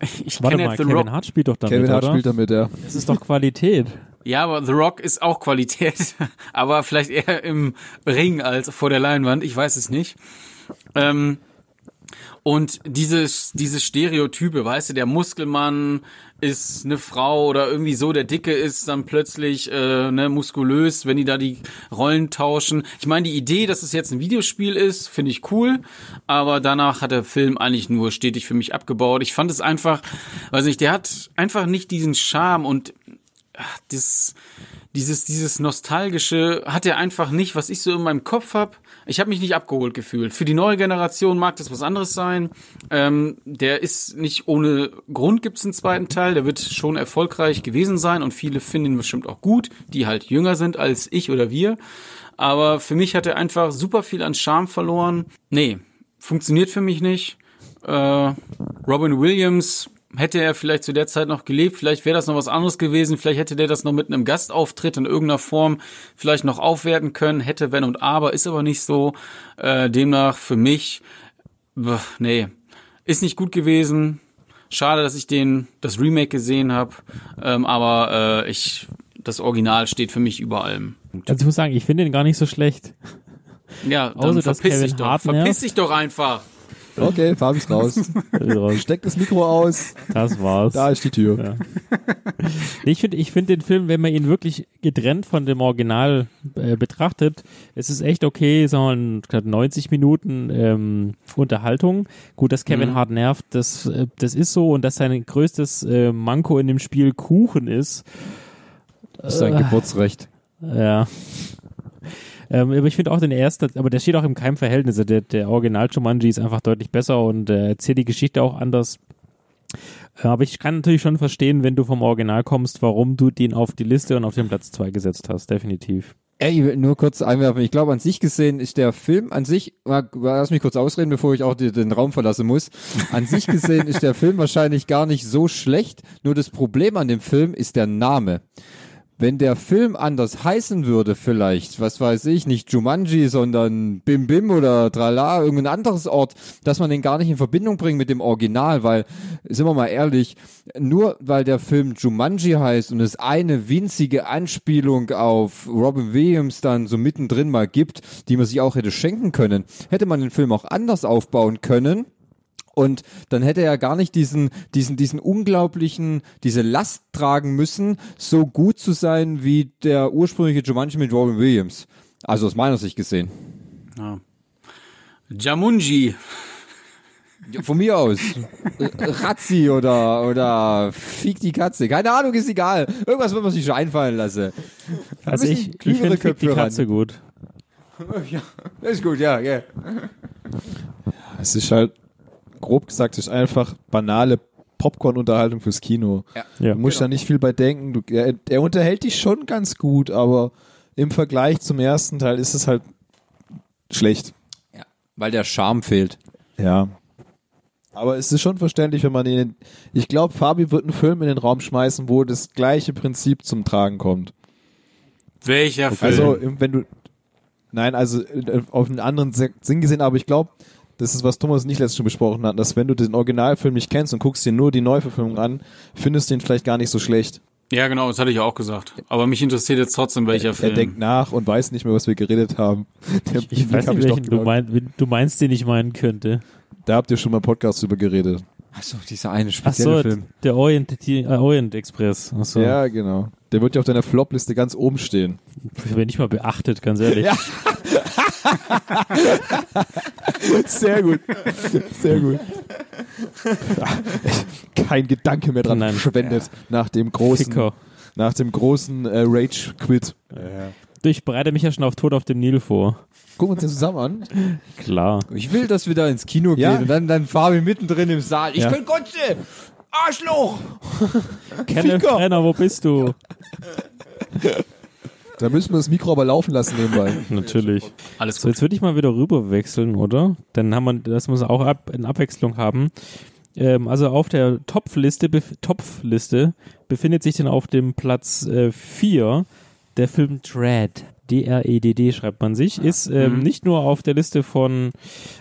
ich Warte kenne mal, jetzt The Kevin Rock. Hart spielt doch damit, Kevin Hart oder? spielt damit, ja. Das ist doch Qualität. Ja, aber The Rock ist auch Qualität, aber vielleicht eher im Ring als vor der Leinwand. Ich weiß es nicht. Ähm, und dieses, diese Stereotype, weißt du, der Muskelmann ist eine Frau oder irgendwie so, der Dicke ist dann plötzlich äh, ne, muskulös, wenn die da die Rollen tauschen. Ich meine, die Idee, dass es jetzt ein Videospiel ist, finde ich cool, aber danach hat der Film eigentlich nur stetig für mich abgebaut. Ich fand es einfach, weiß nicht, der hat einfach nicht diesen Charme und ach, das, dieses, dieses nostalgische hat er einfach nicht, was ich so in meinem Kopf hab. Ich habe mich nicht abgeholt gefühlt. Für die neue Generation mag das was anderes sein. Ähm, der ist nicht ohne Grund gibt's einen zweiten Teil. Der wird schon erfolgreich gewesen sein und viele finden ihn bestimmt auch gut, die halt jünger sind als ich oder wir. Aber für mich hat er einfach super viel an Charme verloren. Nee, funktioniert für mich nicht. Äh, Robin Williams hätte er vielleicht zu der Zeit noch gelebt, vielleicht wäre das noch was anderes gewesen, vielleicht hätte der das noch mit einem Gastauftritt in irgendeiner Form vielleicht noch aufwerten können, hätte wenn und aber, ist aber nicht so. Äh, demnach für mich, pf, nee, ist nicht gut gewesen. Schade, dass ich den das Remake gesehen habe, ähm, aber äh, ich das Original steht für mich über allem. Also ich muss sagen, ich finde ihn gar nicht so schlecht. Ja, dann Außer, verpiss dich doch, verpiss dich doch einfach. Okay, Fabi ist raus. Steck das Mikro aus. Das war's. Da ist die Tür. Ja. Ich finde ich finde den Film, wenn man ihn wirklich getrennt von dem Original äh, betrachtet, es ist echt okay, sagen wir mal, 90 Minuten ähm, Unterhaltung. Gut, dass Kevin Mhm. Hart nervt, das, äh, das ist so und dass sein größtes äh, Manko in dem Spiel Kuchen ist. Das ist sein Geburtsrecht. Ja. Ähm, aber ich finde auch den ersten, aber der steht auch im keinem Verhältnis. Also Der, der Original Jumanji ist einfach deutlich besser und äh, erzählt die Geschichte auch anders. Äh, Aber ich kann natürlich schon verstehen, wenn du vom Original kommst, warum du den auf die Liste und auf den Platz 2 gesetzt hast. Definitiv. Ey, ich will nur kurz einwerfen. Ich glaube, an sich gesehen ist der Film an sich, lass mich kurz ausreden, bevor ich auch die, den Raum verlassen muss. An sich gesehen ist der Film wahrscheinlich gar nicht so schlecht. Nur das Problem an dem Film ist der Name. Wenn der Film anders heißen würde, vielleicht, was weiß ich, nicht Jumanji, sondern Bim Bim oder Trala, irgendein anderes Ort, dass man den gar nicht in Verbindung bringt mit dem Original, weil, sind wir mal ehrlich, nur weil der Film Jumanji heißt und es eine winzige Anspielung auf Robin Williams dann so mittendrin mal gibt, die man sich auch hätte schenken können, hätte man den Film auch anders aufbauen können. Und dann hätte er gar nicht diesen, diesen, diesen unglaublichen, diese Last tragen müssen, so gut zu sein wie der ursprüngliche Jumanji mit Robin Williams. Also aus meiner Sicht gesehen. Jamunji. Ja, Von mir aus. Razzi oder, oder Fick die Katze. Keine Ahnung, ist egal. Irgendwas wird man sich schon einfallen lassen. Also ich, ich finde Fick die Köpfe ran. Katze gut. Ja, das ist gut, ja, ja. Es ist halt, grob gesagt, es ist einfach banale Popcorn-Unterhaltung fürs Kino. Ja. Du musst da nicht viel bei denken. Du, er, er unterhält dich schon ganz gut, aber im Vergleich zum ersten Teil ist es halt schlecht. Weil der Charme fehlt. Ja. Aber es ist schon verständlich, wenn man ihn. Ich glaube, Fabi wird einen Film in den Raum schmeißen, wo das gleiche Prinzip zum Tragen kommt. Welcher Film? Also, wenn du. Nein, also äh, auf einen anderen Sinn gesehen, aber ich glaube, das ist, was Thomas nicht letztens schon besprochen hat, dass wenn du den Originalfilm nicht kennst und guckst dir nur die Neuverfilmung an, findest du ihn vielleicht gar nicht so schlecht. ja, genau, das hatte ich auch gesagt. Aber mich interessiert jetzt trotzdem, welcher Er Film. denkt nach und weiß nicht mehr, was wir geredet haben. Der Ich Blick weiß hab nicht, welchen du, mein, du meinst, den ich meinen könnte. Da habt ihr schon mal im Podcast drüber geredet. Achso, dieser eine Ach spezielle so, Film. der Orient, die, äh, Orient Express. Ach so. Ja, genau. Der wird ja auf deiner Flop-Liste ganz oben stehen. Wenn nicht mal beachtet, ganz ehrlich. Ja. Sehr gut. Sehr gut. Kein Gedanke mehr dran Nein. verschwendet nach dem großen, Ficker. nach dem großen äh, Rage-Quit. Ich bereite mich ja schon auf Tod auf dem Nil vor. Gucken wir uns den zusammen an. Klar. Ich will, dass wir da ins Kino Ja. gehen und dann, dann Fabi mittendrin im Saal. Ich Ja. kann Gotze! Arschloch! Kenneth Ficker. Brenner, wo bist du? Da müssen wir das Mikro aber laufen lassen nebenbei. Natürlich. Alles So, gut. jetzt würde ich mal wieder rüber wechseln, oder? Dann haben wir, das muss auch ab, in Abwechslung haben. Ähm, also auf der Topfliste, bef Topfliste befindet sich dann auf dem Platz 4 der Film Dread. D-R-E-D-D schreibt man sich. Ist ähm, Mhm. nicht nur auf der Liste von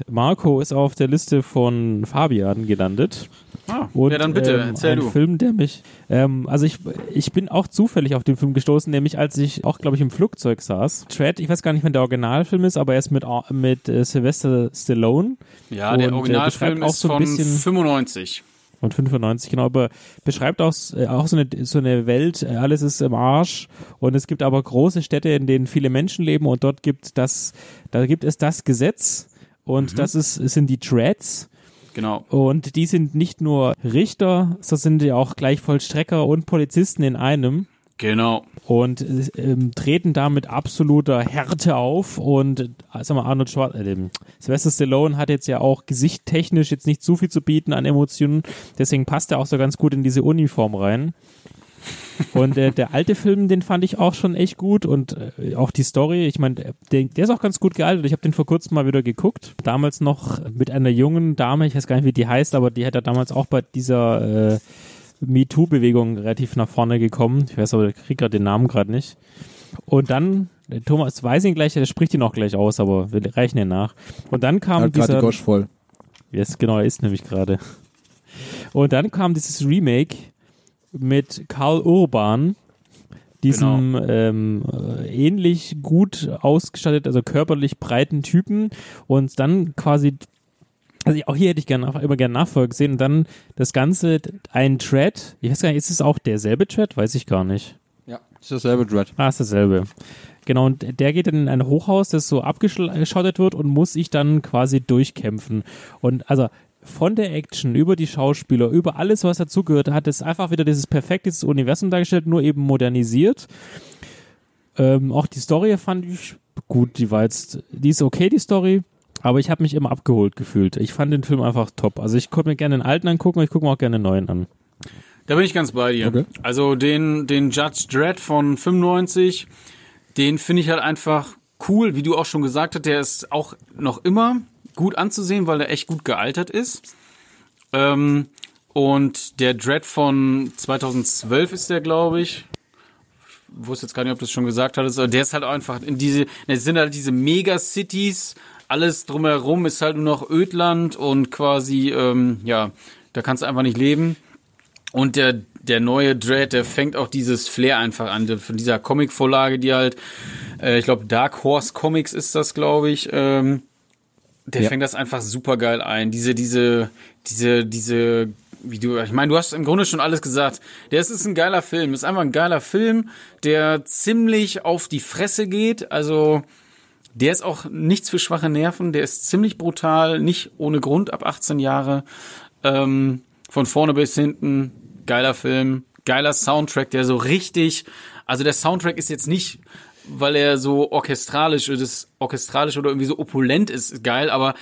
Marco, ist auch auf der Liste von Fabian gelandet. Ah, Und, ja, dann bitte, ähm, erzähl ein du. Film, der mich, ähm, also ich, ich bin auch zufällig auf den Film gestoßen, nämlich als ich auch, glaube ich, im Flugzeug saß. Tread, ich weiß gar nicht, wann der Originalfilm ist, aber er ist mit, mit äh, Sylvester Stallone Ja, der und, äh, Originalfilm auch ist so ein von bisschen- 95. und 95, genau, aber beschreibt auch, äh, auch so eine, so eine Welt, äh, alles ist im Arsch und es gibt aber große Städte, in denen viele Menschen leben und dort gibt das, da gibt es das Gesetz und das ist, sind die Dreads Genau. und die sind nicht nur Richter, sondern sind ja auch gleich Vollstrecker und Polizisten in einem Genau. und ähm, treten da mit absoluter Härte auf und äh, sag mal Arnold Schwarz äh, Sylvester Stallone hat jetzt ja auch gesichttechnisch jetzt nicht so viel zu bieten an Emotionen, deswegen passt er auch so ganz gut in diese Uniform rein. Und äh, der alte Film, den fand ich auch schon echt gut und äh, auch die Story, ich meine, der, der ist auch ganz gut gealtert. Ich habe den vor kurzem mal wieder geguckt. Damals noch mit einer jungen Dame, ich weiß gar nicht, wie die heißt, aber die hat ja damals auch bei dieser äh, MeToo-Bewegung relativ nach vorne gekommen. Ich weiß aber, ich kriege gerade den Namen gerade nicht. Und dann, der Thomas weiß ihn gleich, der spricht ihn auch gleich aus, aber wir reichen ihn nach. Und dann kam Hat gerade dieser... die Gosch voll. Yes, genau, er ist nämlich gerade. Und dann kam dieses Remake mit Karl Urban, diesem ähm, äh, ähnlich gut ausgestattet, also körperlich breiten Typen und dann quasi also auch hier hätte ich gerne nach- immer gerne Nachfolge gesehen und dann das Ganze ein Thread. Ich weiß gar nicht, ist es auch derselbe Thread? Weiß ich gar nicht. Ja, ist dasselbe Dread. Ah, ist dasselbe. Genau, und der geht dann in ein Hochhaus, das so abgeschottet wird und muss sich dann quasi durchkämpfen. Und also von der Action über die Schauspieler, über alles, was dazugehört, hat es einfach wieder dieses perfekte Universum dargestellt, nur eben modernisiert. Ähm, auch die Story fand ich gut, die war jetzt, die ist okay, die Story, aber ich habe mich immer abgeholt gefühlt. Ich fand den Film einfach top. Also ich konnte mir gerne den alten angucken, aber ich gucke mir auch gerne den neuen an. Da bin ich ganz bei dir. Okay. Also den, den Judge Dredd von 95, den finde ich halt einfach cool, wie du auch schon gesagt hast, der ist auch noch immer gut anzusehen, weil der echt gut gealtert ist. Ähm, und der Dread von 2012 ist der, glaube ich. Ich wusste jetzt gar nicht, ob du es schon gesagt hattest, aber der ist halt einfach in diese, es sind halt diese Megacities, alles drumherum ist halt nur noch Ödland und quasi, ähm, ja, da kannst du einfach nicht leben. Und der, der neue Dread, der fängt auch dieses Flair einfach an, von dieser Comic-Vorlage, die halt, äh, ich glaube, Dark Horse Comics ist das, glaube ich, ähm, der Ja. fängt das einfach super geil ein. Diese, diese, diese, diese, wie du, ich meine, du hast im Grunde schon alles gesagt. Der ist, ist ein geiler Film, ist einfach ein geiler Film, der ziemlich auf die Fresse geht. Also, der ist auch nichts für schwache Nerven, der ist ziemlich brutal, nicht ohne Grund ab 18 Jahre. Ähm, von vorne bis hinten, geiler Film, geiler Soundtrack, der so richtig, also der Soundtrack ist jetzt nicht, weil er so orchestralisch das orchestralisch oder irgendwie so opulent ist, geil, aber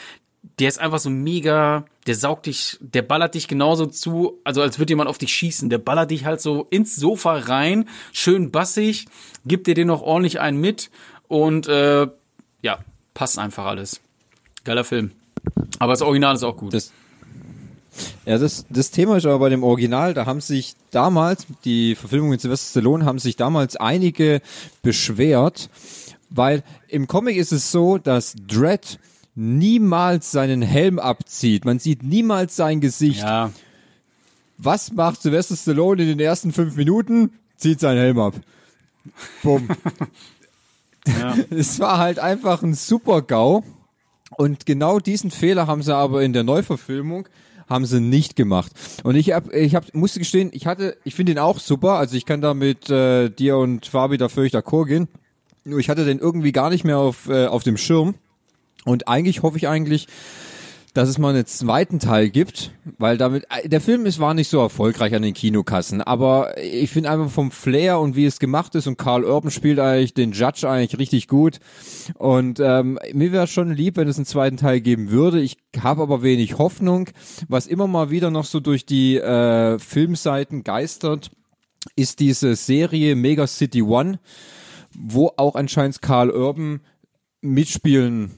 der ist einfach so mega, der saugt dich, der ballert dich genauso zu, also als würde jemand auf dich schießen. Der ballert dich halt so ins Sofa rein, schön bassig, gibt dir den noch ordentlich einen mit und äh, ja, passt einfach alles. Geiler Film. Aber das Original ist auch gut. Das, ja, das, das Thema ist aber bei dem Original, da haben sich damals, die Verfilmung mit Sylvester Stallone, haben sich damals einige beschwert, weil im Comic ist es so, dass Dredd niemals seinen Helm abzieht. Man sieht niemals sein Gesicht. ja, Was macht Sylvester Stallone in den ersten fünf Minuten? Zieht seinen Helm ab. Bumm. ja. Es war halt einfach ein super GAU. Und genau diesen Fehler haben sie aber in der Neuverfilmung haben sie nicht gemacht. Und ich hab, ich hab, musste gestehen, ich hatte, ich finde ihn auch super. Also ich kann da mit äh, dir und Fabi da völlig d'accord gehen. Nur ich hatte den irgendwie gar nicht mehr auf, äh, auf dem Schirm. Und eigentlich hoffe ich eigentlich, dass es mal einen zweiten Teil gibt, weil damit äh, der Film ist war nicht so erfolgreich an den Kinokassen, aber ich finde einfach vom Flair und wie es gemacht ist und Carl Urban spielt eigentlich den Judge eigentlich richtig gut und ähm, mir wäre schon lieb, wenn es einen zweiten Teil geben würde. Ich habe aber wenig Hoffnung, was immer mal wieder noch so durch die äh, Filmseiten geistert, ist diese Serie Mega City One wo auch anscheinend Karl Urban mitspielen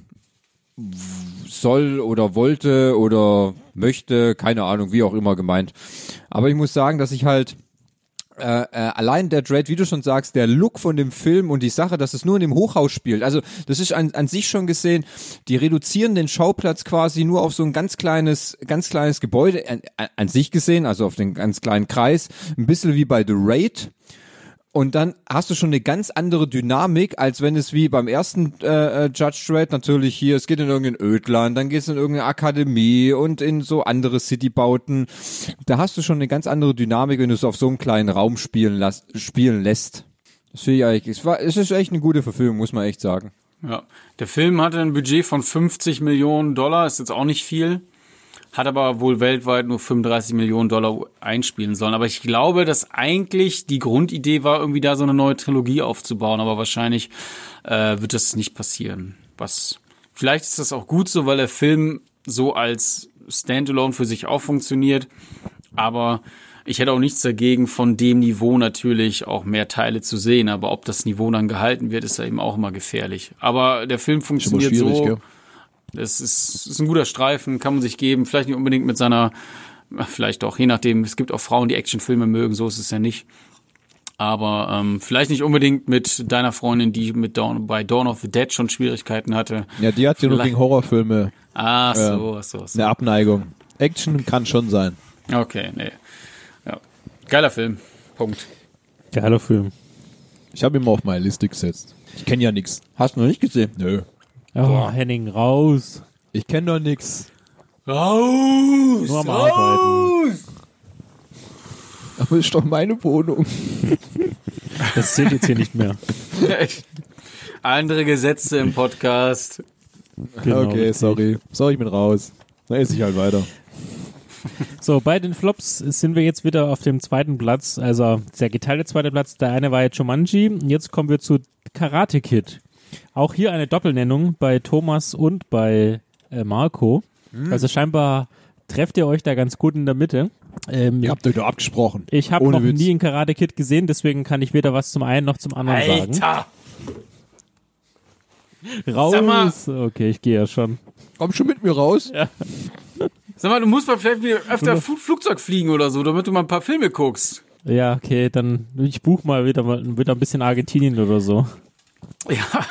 soll oder wollte oder möchte, keine Ahnung, wie auch immer gemeint. Aber ich muss sagen, dass ich halt äh, äh, allein der Dread, wie du schon sagst, der Look von dem Film und die Sache, dass es nur in dem Hochhaus spielt. Also das ist an, an sich schon gesehen, die reduzieren den Schauplatz quasi nur auf so ein ganz kleines, ganz kleines Gebäude an, an sich gesehen, also auf den ganz kleinen Kreis, ein bisschen wie bei The Raid. Und dann hast du schon eine ganz andere Dynamik, als wenn es wie beim ersten äh, äh, Judge Dredd natürlich hier, es geht in irgendein Ödland, dann geht es in irgendeine Akademie und in so andere Citybauten. Da hast du schon eine ganz andere Dynamik, wenn du es auf so einem kleinen Raum spielen, las spielen lässt. Das finde ich eigentlich, es, war, es ist echt eine gute Verfilmung, muss man echt sagen. Ja. Der Film hatte ein Budget von 50 Millionen Dollar, ist jetzt auch nicht viel hat aber wohl weltweit nur 35 Millionen Dollar einspielen sollen. Aber ich glaube, dass eigentlich die Grundidee war, irgendwie da so eine neue Trilogie aufzubauen. Aber wahrscheinlich äh, wird das nicht passieren. Was vielleicht ist das auch gut so, weil der Film so als Standalone für sich auch funktioniert. Aber ich hätte auch nichts dagegen, von dem Niveau natürlich auch mehr Teile zu sehen. Aber ob das Niveau dann gehalten wird, ist ja eben auch immer gefährlich. Aber der Film funktioniert so. Gell? Es ist, ist ein guter Streifen, kann man sich geben. Vielleicht nicht unbedingt mit seiner, vielleicht doch, je nachdem. Es gibt auch Frauen, die Actionfilme mögen, so ist es ja nicht. Aber ähm, vielleicht nicht unbedingt mit deiner Freundin, die mit Dawn, bei Dawn of the Dead schon Schwierigkeiten hatte. Ja, die hat ja nur gegen Horrorfilme. Ah, so, äh, so, so. Eine Abneigung. Action kann schon sein. Okay, nee. Ja. Geiler Film. Punkt. Geiler Film. Ich habe ihn mal auf meine Liste gesetzt. Ich kenne ja nichts. Hast du noch nicht gesehen? Nö. Oh, Boah. Henning, raus. Ich kenne doch nix. Raus! Nur am raus! Arbeiten. Aber ist doch meine Wohnung. Das zählt jetzt hier nicht mehr. Andere Gesetze im Podcast. Genau, okay, sorry. Sorry, ich bin raus. Dann esse ich halt weiter. So, bei den Flops sind wir jetzt wieder auf dem zweiten Platz, also der geteilte zweite Platz. Der eine war jetzt Jumanji. Jetzt kommen wir zu Karate Kid. Auch hier eine Doppelnennung bei Thomas und bei äh, Marco. Hm. Also scheinbar trefft ihr euch da ganz gut in der Mitte. Ähm, ihr habt euch doch abgesprochen. Ich habe noch Witz. nie einen Karate Kid gesehen, deswegen kann ich weder was zum einen noch zum anderen Alter. sagen. Raus. Okay, ich gehe ja schon. Komm schon mit mir raus. Ja. Sag mal, du musst mal vielleicht wieder öfter Flugzeug fliegen oder so, damit du mal ein paar Filme guckst. Ja, okay, dann ich buch mal wieder, wieder ein bisschen Argentinien oder so. Ja,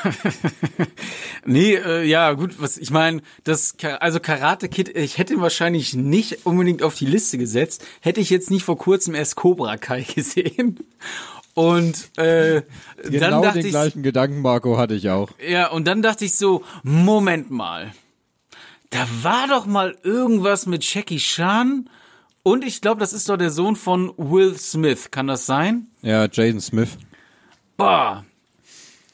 nee, äh, ja, gut, was ich meine, das, also Karate Kid, ich hätte ihn wahrscheinlich nicht unbedingt auf die Liste gesetzt, hätte ich jetzt nicht vor kurzem erst Cobra Kai gesehen. Und äh, genau dann dachte den ich, gleichen Gedanken, Marco, hatte ich auch. Ja, und dann dachte ich so, Moment mal, da war doch mal irgendwas mit Jackie Chan. Und ich glaube, das ist doch der Sohn von Will Smith. Kann das sein? Ja, Jaden Smith. Boah,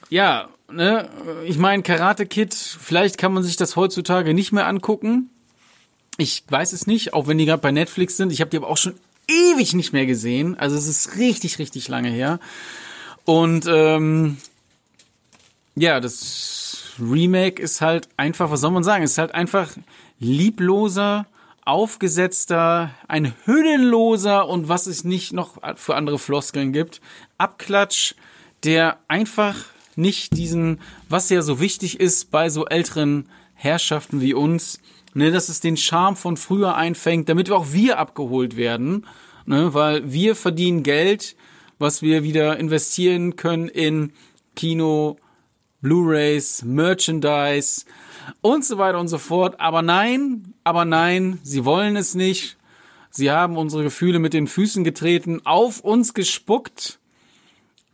ja, ne, ich meine, Karate Kid, vielleicht kann man sich das heutzutage nicht mehr angucken. Ich weiß es nicht, auch wenn die gerade bei Netflix sind. Ich habe die aber auch schon ewig nicht mehr gesehen. Also es ist richtig, richtig lange her. Und ähm, ja, das Remake ist halt einfach, was soll man sagen, ist halt einfach liebloser, aufgesetzter, ein hüllenloser und was es nicht noch für andere Floskeln gibt. Abklatsch, der einfach nicht diesen, was ja so wichtig ist bei so älteren Herrschaften wie uns, ne, dass es den Charme von früher einfängt, damit auch wir abgeholt werden, ne, weil wir verdienen Geld, was wir wieder investieren können in Kino, Blu-rays, Merchandise und so weiter und so fort. Aber nein, aber nein, sie wollen es nicht. Sie haben unsere Gefühle mit den Füßen getreten, auf uns gespuckt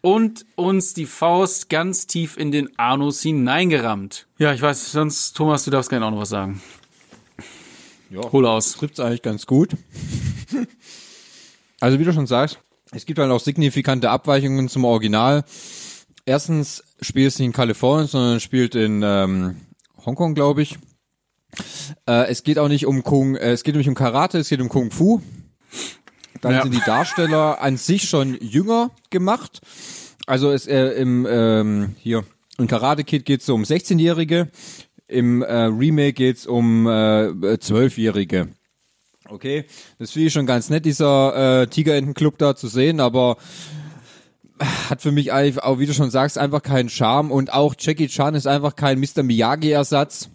und uns die Faust ganz tief in den Anus hineingerammt. Ja, ich weiß, sonst, Thomas, du darfst gerne auch noch was sagen. Ja, Hol aus. Trifft's eigentlich ganz gut. also, wie du schon sagst, es gibt halt auch signifikante Abweichungen zum Original. Erstens spielt es nicht in Kalifornien, sondern spielt in ähm, Hongkong, glaube ich. Äh, es geht auch nicht um Kung, äh, es geht nämlich um Karate, es geht um Kung Fu. Dann ja. sind die Darsteller an sich schon jünger gemacht. Also es äh, im ähm, hier im Karate Kid geht's so um 16-Jährige, im äh, Remake geht's um äh, 12-Jährige. Okay, das finde ich schon ganz nett, dieser äh, Tigerentenclub da zu sehen, aber hat für mich auch wie du schon sagst, einfach keinen Charme und auch Jackie Chan ist einfach kein Mr. Miyagi-Ersatz.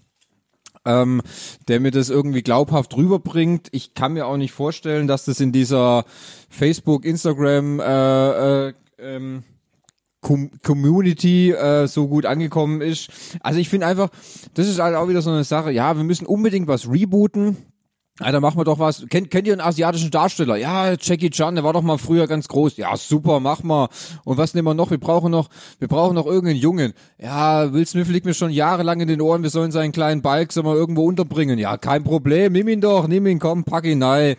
Ähm, der mir das irgendwie glaubhaft rüberbringt. Ich kann mir auch nicht vorstellen, dass das in dieser Facebook, Instagram äh, äh, ähm, Com Community äh, so gut angekommen ist. Also ich finde einfach, das ist halt auch wieder so eine Sache. Ja, wir müssen unbedingt was rebooten. Ja, dann machen wir doch was. Kennt, kennt ihr einen asiatischen Darsteller? Ja, Jackie Chan, der war doch mal früher ganz groß. Ja, super, mach mal. Und was nehmen wir noch? Wir brauchen noch, wir brauchen noch irgendeinen Jungen. Ja, Will Smith liegt mir schon jahrelang in den Ohren, wir sollen seinen kleinen Balk so mal irgendwo unterbringen. Ja, kein Problem, nimm ihn doch, nimm ihn, komm, pack ihn rein.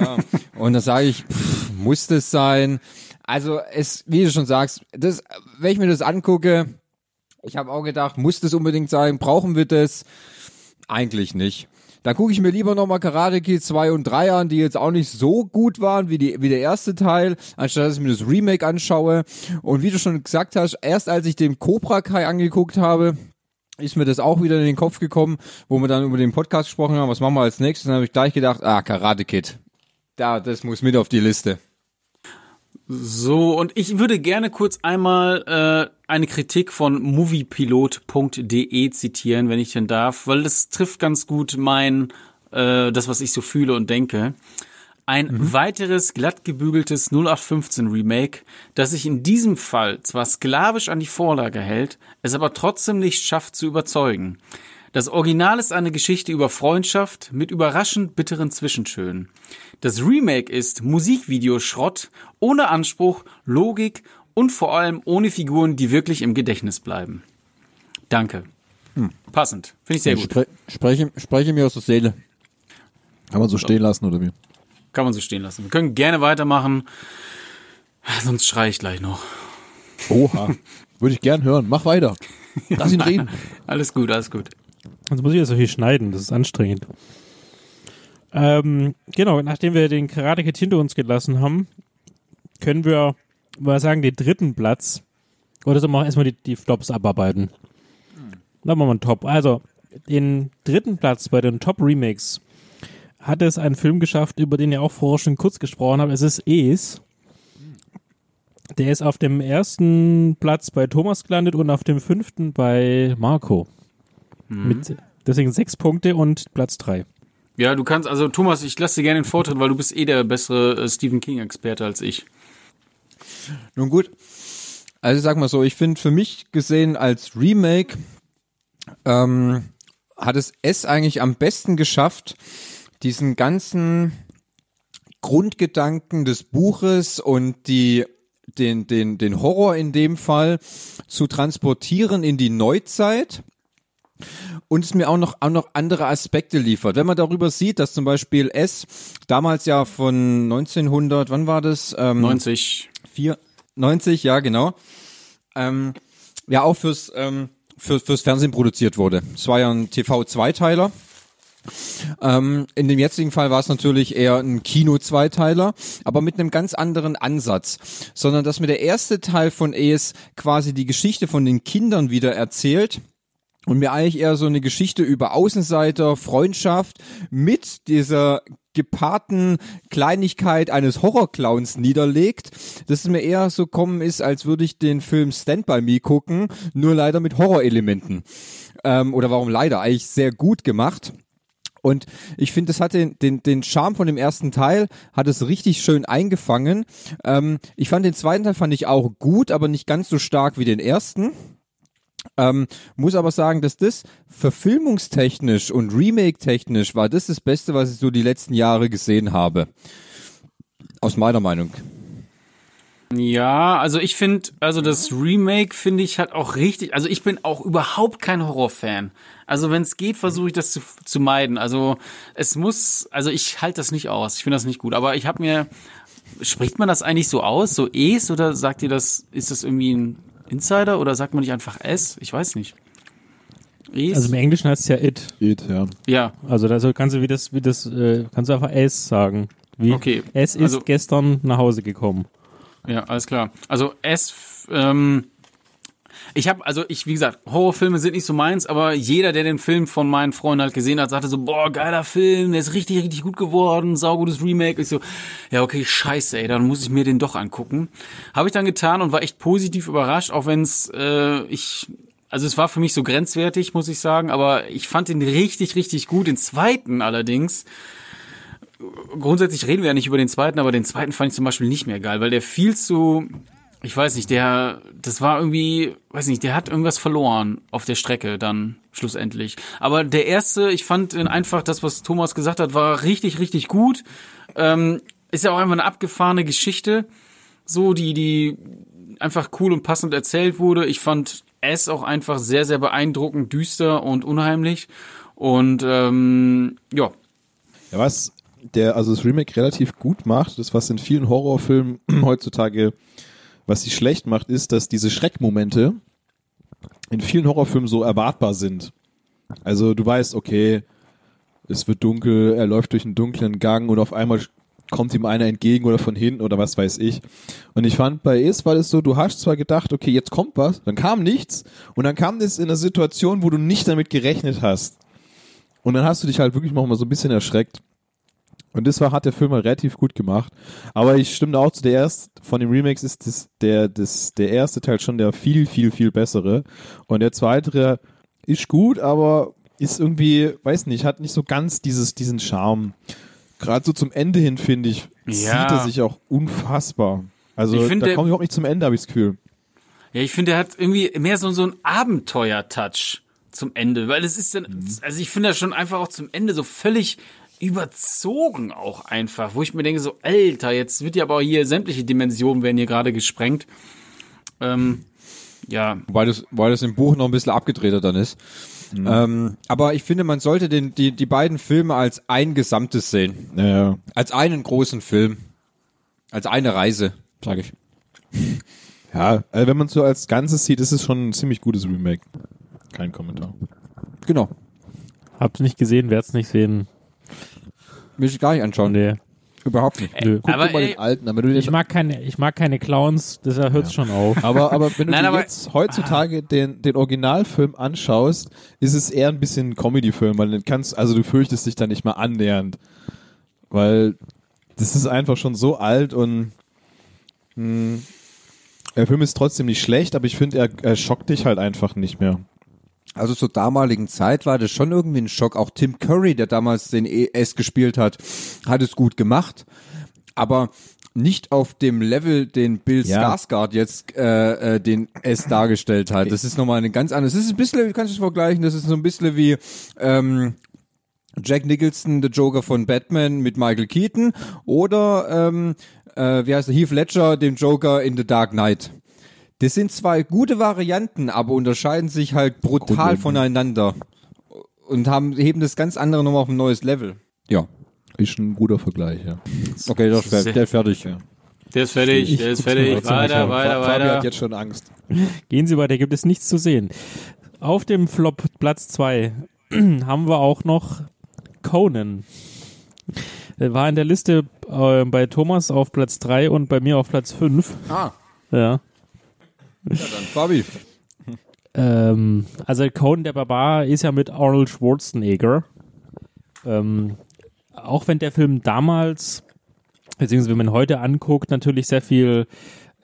Ja. Und dann sage ich, pff, muss das sein? Also es, wie du schon sagst, das, wenn ich mir das angucke, ich habe auch gedacht, muss das unbedingt sein? Brauchen wir das? Eigentlich nicht. Da gucke ich mir lieber nochmal Karate Kid 2 und 3 an, die jetzt auch nicht so gut waren wie, die, wie der erste Teil, anstatt dass ich mir das Remake anschaue. Und wie du schon gesagt hast, erst als ich den Cobra Kai angeguckt habe, ist mir das auch wieder in den Kopf gekommen, wo wir dann über den Podcast gesprochen haben, was machen wir als nächstes, dann habe ich gleich gedacht, ah, Karate Kid. Da, das muss mit auf die Liste. So, und ich würde gerne kurz einmal äh, eine Kritik von moviepilot.de zitieren, wenn ich denn darf, weil das trifft ganz gut mein, äh, das, was ich so fühle und denke. Ein mhm. weiteres glattgebügeltes 0815 Remake, das sich in diesem Fall zwar sklavisch an die Vorlage hält, es aber trotzdem nicht schafft zu überzeugen. Das Original ist eine Geschichte über Freundschaft mit überraschend bitteren Zwischenschönen. Das Remake ist Musikvideoschrott ohne Anspruch, Logik und vor allem ohne Figuren, die wirklich im Gedächtnis bleiben. Danke. Hm. Passend. Finde ich sehr gut. Spre spreche, spreche mir aus der Seele. Kann man so stehen lassen oder wie? Kann man so stehen lassen. Wir können gerne weitermachen. Sonst schreie ich gleich noch. Oha. Würde ich gern hören. Mach weiter. Lass ihn reden. alles gut, alles gut. Sonst muss ich ja so viel schneiden. Das ist anstrengend. Ähm, genau, nachdem wir den Karate Kid hinter uns gelassen haben, können wir mal sagen, den dritten Platz, oder so machen wir erstmal die, die Flops abarbeiten. Dann machen wir einen Top. Also, den dritten Platz bei den Top Remakes hat es einen Film geschafft, über den ihr auch vorher schon kurz gesprochen habt. Es ist Es. Der ist auf dem ersten Platz bei Thomas gelandet und auf dem fünften bei Marco. Mhm. Mit deswegen sechs Punkte und Platz drei. Ja, du kannst, also Thomas, ich lasse dir gerne den Vortritt, weil du bist eh der bessere äh, Stephen King-Experte als ich. Nun gut. Also sag mal so, ich finde für mich gesehen als Remake ähm, hat es es eigentlich am besten geschafft, diesen ganzen Grundgedanken des Buches und die den, den, den Horror in dem Fall zu transportieren in die Neuzeit und es mir auch noch, auch noch andere Aspekte liefert. Wenn man darüber sieht, dass zum Beispiel S damals ja von 1900, wann war das? Ähm, 90. 4, 90, ja genau. Ähm, ja auch fürs, ähm, für, fürs Fernsehen produziert wurde. Es war ja ein TV-Zweiteiler. Ähm, in dem jetzigen Fall war es natürlich eher ein Kino-Zweiteiler, aber mit einem ganz anderen Ansatz. Sondern dass mir der erste Teil von ES quasi die Geschichte von den Kindern wieder erzählt und mir eigentlich eher so eine Geschichte über Außenseiter, Freundschaft mit dieser gepaarten Kleinigkeit eines Horrorclowns niederlegt, dass es mir eher so kommen ist, als würde ich den Film Stand By Me gucken, nur leider mit Horrorelementen. Ähm, oder warum leider? Eigentlich sehr gut gemacht. Und ich finde, das hat den, den, den Charme von dem ersten Teil, hat es richtig schön eingefangen. Ähm, ich fand den zweiten Teil fand ich auch gut, aber nicht ganz so stark wie den ersten. Ähm, muss aber sagen, dass das verfilmungstechnisch und remake-technisch war das das Beste, was ich so die letzten Jahre gesehen habe. Aus meiner Meinung. Ja, also ich finde, also das Remake finde ich halt auch richtig, also ich bin auch überhaupt kein Horrorfan. Also wenn es geht, versuche ich das zu, zu meiden. Also es muss, also ich halte das nicht aus. Ich finde das nicht gut. Aber ich habe mir, spricht man das eigentlich so aus, so Es, oder sagt ihr das, ist das irgendwie ein Insider oder sagt man nicht einfach S? Ich weiß nicht. Es? Also im Englischen heißt es ja It. It, ja. Ja. Also da kannst du wie das, wie das, äh, kannst du einfach S sagen. Wie okay. Es ist also, gestern nach Hause gekommen. Ja, alles klar. Also S, ähm, Ich habe, also ich, wie gesagt, Horrorfilme sind nicht so meins, aber jeder, der den Film von meinen Freunden halt gesehen hat, sagte so, boah, geiler Film, der ist richtig, richtig gut geworden, saugutes Remake. Ich so, ja, okay, scheiße, ey, dann muss ich mir den doch angucken. Habe ich dann getan und war echt positiv überrascht, auch wenn es, äh, ich, also es war für mich so grenzwertig, muss ich sagen, aber ich fand den richtig, richtig gut. Den zweiten allerdings, grundsätzlich reden wir ja nicht über den zweiten, aber den zweiten fand ich zum Beispiel nicht mehr geil, weil der viel zu, ich weiß nicht, der, das war irgendwie, weiß nicht, der hat irgendwas verloren auf der Strecke dann schlussendlich. Aber der erste, ich fand ihn einfach, das, was Thomas gesagt hat, war richtig, richtig gut. Ähm, ist ja auch einfach eine abgefahrene Geschichte, so die, die einfach cool und passend erzählt wurde. Ich fand es auch einfach sehr, sehr beeindruckend, düster und unheimlich. Und ähm, ja, Ja, was der also das Remake relativ gut macht, das was in vielen Horrorfilmen heutzutage, was sie schlecht macht, ist, dass diese Schreckmomente in vielen Horrorfilmen so erwartbar sind. Also du weißt, okay, es wird dunkel, er läuft durch einen dunklen Gang und auf einmal kommt ihm einer entgegen oder von hinten oder was weiß ich. Und ich fand bei Is war das so, du hast zwar gedacht, okay, jetzt kommt was, dann kam nichts und dann kam das in einer Situation, wo du nicht damit gerechnet hast. Und dann hast du dich halt wirklich noch mal so ein bisschen erschreckt. Und das war, hat der Film halt relativ gut gemacht. Aber ich stimme auch zu der erst, von den Remakes ist das, der, das, der erste Teil schon der viel, viel, viel bessere. Und der zweite ist gut, aber ist irgendwie, weiß nicht, hat nicht so ganz dieses, diesen Charme. Gerade so zum Ende hin, finde ich, Ja. zieht er sich auch unfassbar. Also, Ich finde, da komme ich auch nicht zum Ende, habe ich das Gefühl. Ja, ich finde, er hat irgendwie mehr so, so einen Abenteuer-Touch zum Ende, weil es ist dann, also ich finde das schon einfach auch zum Ende so völlig überzogen auch einfach, wo ich mir denke so, Alter, jetzt wird ja aber hier sämtliche Dimensionen werden hier gerade gesprengt. Ähm, ja, Weil das, weil das im Buch noch ein bisschen abgedrehter dann ist. Ähm, aber ich finde, man sollte den, die, die beiden Filme als ein Gesamtes sehen. Ja, Als einen großen Film. Als eine Reise, sage ich. ja also wenn man es so als Ganzes sieht, ist es schon ein ziemlich gutes Remake. Kein Kommentar. Genau. Habt nicht gesehen, werd's nicht sehen. Will ich gar nicht anschauen. Nee. Überhaupt nicht. Nö. Guck Aber, mal ey, den alten, aber du Ich mag keine, ich mag keine Clowns, deshalb hört's schon auf. Aber, aber wenn du Nein, aber- jetzt heutzutage den, den Originalfilm anschaust, ist es eher ein bisschen ein Comedy-Film, weil du kannst, also du fürchtest dich da nicht mal annähernd. Weil das ist einfach schon so alt und mh, der Film ist trotzdem nicht schlecht, aber ich finde, er, er schockt dich halt einfach nicht mehr. Also zur damaligen Zeit war das schon irgendwie ein Schock. Auch Tim Curry, der damals den ES gespielt hat, hat es gut gemacht. Aber nicht auf dem Level, den Bill Ja. Skarsgård jetzt äh, äh, den S dargestellt hat. Das ist nochmal eine ganz andere. Das ist ein bisschen, wie kannst du es vergleichen? Das ist so ein bisschen wie ähm, Jack Nicholson, der Joker von Batman mit Michael Keaton oder ähm, äh, wie heißt er, Heath Ledger, dem Joker in The Dark Knight. Das sind zwei gute Varianten, aber unterscheiden sich halt brutal voneinander und haben heben das ganz andere nochmal auf ein neues Level. Ja. Ist ein guter Vergleich, ja. Okay, der ist der ist fertig. der ist fertig, Ich der ist fertig, an. weiter, weiter, Fabi weiter. hat jetzt schon Angst. Gehen Sie weiter, gibt es nichts zu sehen. Auf dem Flop Platz 2 haben wir auch noch Conan. Er war in der Liste äh, bei Thomas auf Platz 3 und bei mir auf Platz 5. Ah, Ja. Dann Fabi. Ähm, also Conan der Barbar ist ja mit Arnold Schwarzenegger. Ähm, auch wenn der Film damals, beziehungsweise wenn man heute anguckt, natürlich sehr viel,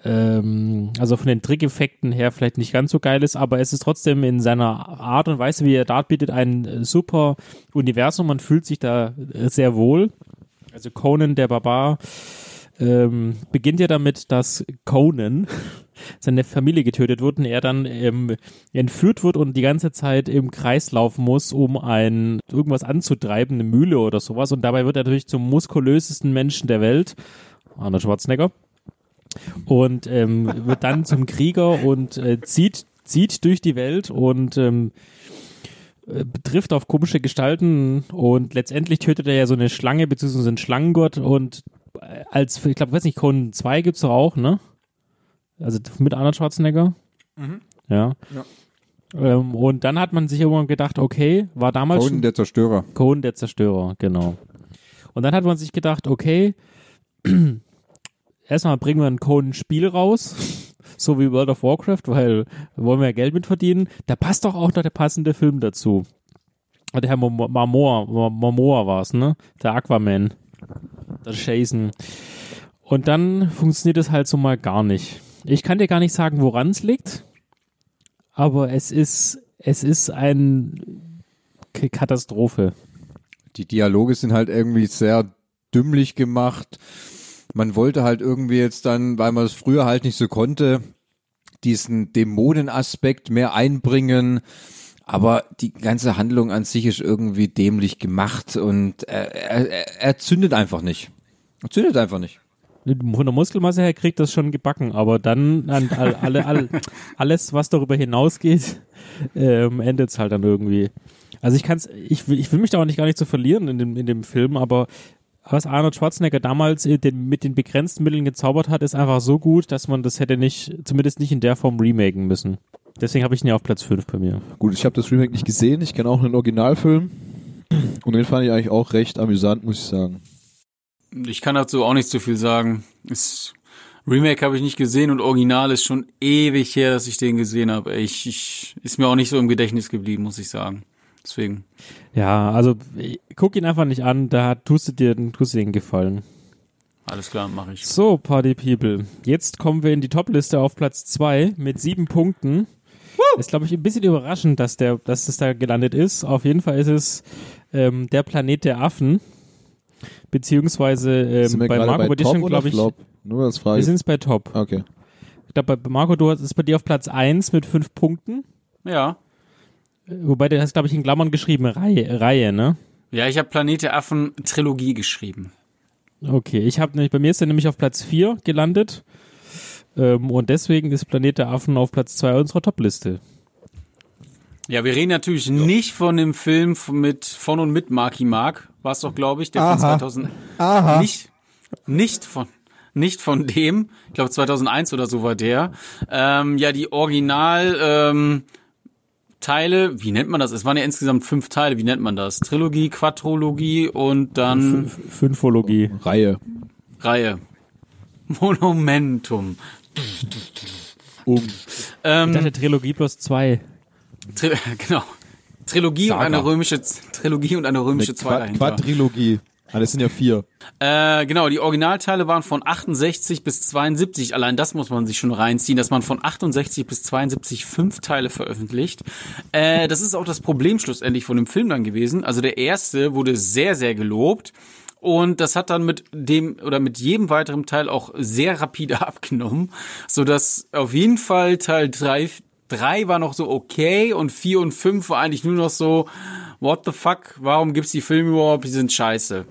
ähm, also von den Trickeffekten her vielleicht nicht ganz so geil ist, aber es ist trotzdem in seiner Art und Weise, wie er dort bietet, ein äh, super Universum. Man fühlt sich da äh, sehr wohl. Also Conan der Barbar ähm, beginnt ja damit, dass Conan seine Familie getötet wird und er dann ähm, entführt wird und die ganze Zeit im Kreis laufen muss, um ein irgendwas anzutreiben, eine Mühle oder sowas. Und dabei wird er natürlich zum muskulösesten Menschen der Welt, Arnold Schwarzenegger, und ähm, wird dann zum Krieger und äh, zieht, zieht durch die Welt und ähm, äh, trifft auf komische Gestalten und letztendlich tötet er ja so eine Schlange beziehungsweise einen Schlangengott und äh, als, ich glaube, weiß nicht, Conan 2 gibt's doch auch, ne? Also mit Arnold Schwarzenegger. Ja. Ähm, und dann hat man sich irgendwann gedacht, okay, war damals Conan der Zerstörer. Conan der Zerstörer, genau. Und dann hat man sich gedacht, okay, erstmal bringen wir ein Conan-Spiel raus. so wie World of Warcraft, weil wollen wir ja Geld mit verdienen. Da passt doch auch noch der passende Film dazu. Der Herr Marmor, Marmor war es, ne? Der Aquaman. Der Jason. Und dann funktioniert es halt so mal gar nicht. Ich kann dir gar nicht sagen, woran es liegt, aber es ist, es ist ein Katastrophe. Die Dialoge sind halt irgendwie sehr dümmlich gemacht. Man wollte halt irgendwie jetzt dann, weil man es früher halt nicht so konnte, diesen Dämonenaspekt mehr einbringen. Aber die ganze Handlung an sich ist irgendwie dämlich gemacht und er, er, er zündet einfach nicht. Er zündet einfach nicht. Von der Muskelmasse her kriegt das schon gebacken, aber dann an, alle, alle, alles, was darüber hinausgeht, ähm, endet es halt dann irgendwie. Also ich kann's, ich will, ich will mich da auch nicht gar nicht so verlieren in dem, in dem Film, aber was Arnold Schwarzenegger damals den, mit den begrenzten Mitteln gezaubert hat, ist einfach so gut, dass man das hätte nicht, zumindest nicht in der Form remaken müssen. Deswegen habe ich ihn ja auf Platz 5 bei mir. Gut, ich habe das Remake nicht gesehen, ich kenne auch einen Originalfilm und den fand ich eigentlich auch recht amüsant, muss ich sagen. Ich kann dazu auch nicht so viel sagen. Das Remake habe ich nicht gesehen und Original ist schon ewig her, dass ich den gesehen habe. Ich, ich ist mir auch nicht so im Gedächtnis geblieben, muss ich sagen. Deswegen. Ja, also guck ihn einfach nicht an, da tust du dir, tust du den Gefallen. Alles klar, mache ich. So, Party People. Jetzt kommen wir in die Top-Liste auf Platz 2 mit sieben Punkten. Woo! Ist, glaube ich, ein bisschen überraschend, dass der, dass es da gelandet ist. Auf jeden Fall ist es ähm, der Planet der Affen. Beziehungsweise ähm, bei Marco Edition, glaube ich. Flop? Nur als Frage. Wir sind bei Top. Okay. Ich glaube, bei Marco, du hast es bei dir auf Platz 1 mit fünf Punkten. Ja. Wobei du hast, glaube ich, in Klammern geschrieben, Reihe, Reihe ne? Ja, ich habe Planet der Affen Trilogie geschrieben. Okay, ich habe nämlich, bei mir ist er nämlich auf Platz 4 gelandet. Ähm, und deswegen ist Planet der Affen auf Platz 2 unserer Top-Liste. Ja, wir reden natürlich ja. nicht von dem Film mit, von und mit Marky Mark, war es doch, glaube ich, der Aha. von 2000. Aha. Nicht, nicht von, nicht von dem, ich glaube 2001 oder so war der. Ähm, ja, die Original, ähm, Teile, wie nennt man das? Es waren ja insgesamt fünf Teile, wie nennt man das? Trilogie, Quadrologie und dann. F Fünfologie. Reihe. Reihe. Monumentum. Um. Ähm, ich dachte Trilogie plus zwei. Tri genau. Trilogie Saga. und eine römische Trilogie und eine römische eine Quad Quadrilogie. Ah, das sind ja vier. Äh, genau, die Originalteile waren von 68 bis 72. Allein das muss man sich schon reinziehen, dass man von 68 bis 72 fünf Teile veröffentlicht. Äh, das ist auch das Problem schlussendlich von dem Film dann gewesen. Also der erste wurde sehr, sehr gelobt. Und das hat dann mit dem oder mit jedem weiteren Teil auch sehr rapide abgenommen, so dass auf jeden Fall Teil drei drei war noch so okay und vier und fünf war eigentlich nur noch so, what the fuck, warum gibt's die Filme überhaupt, die sind scheiße.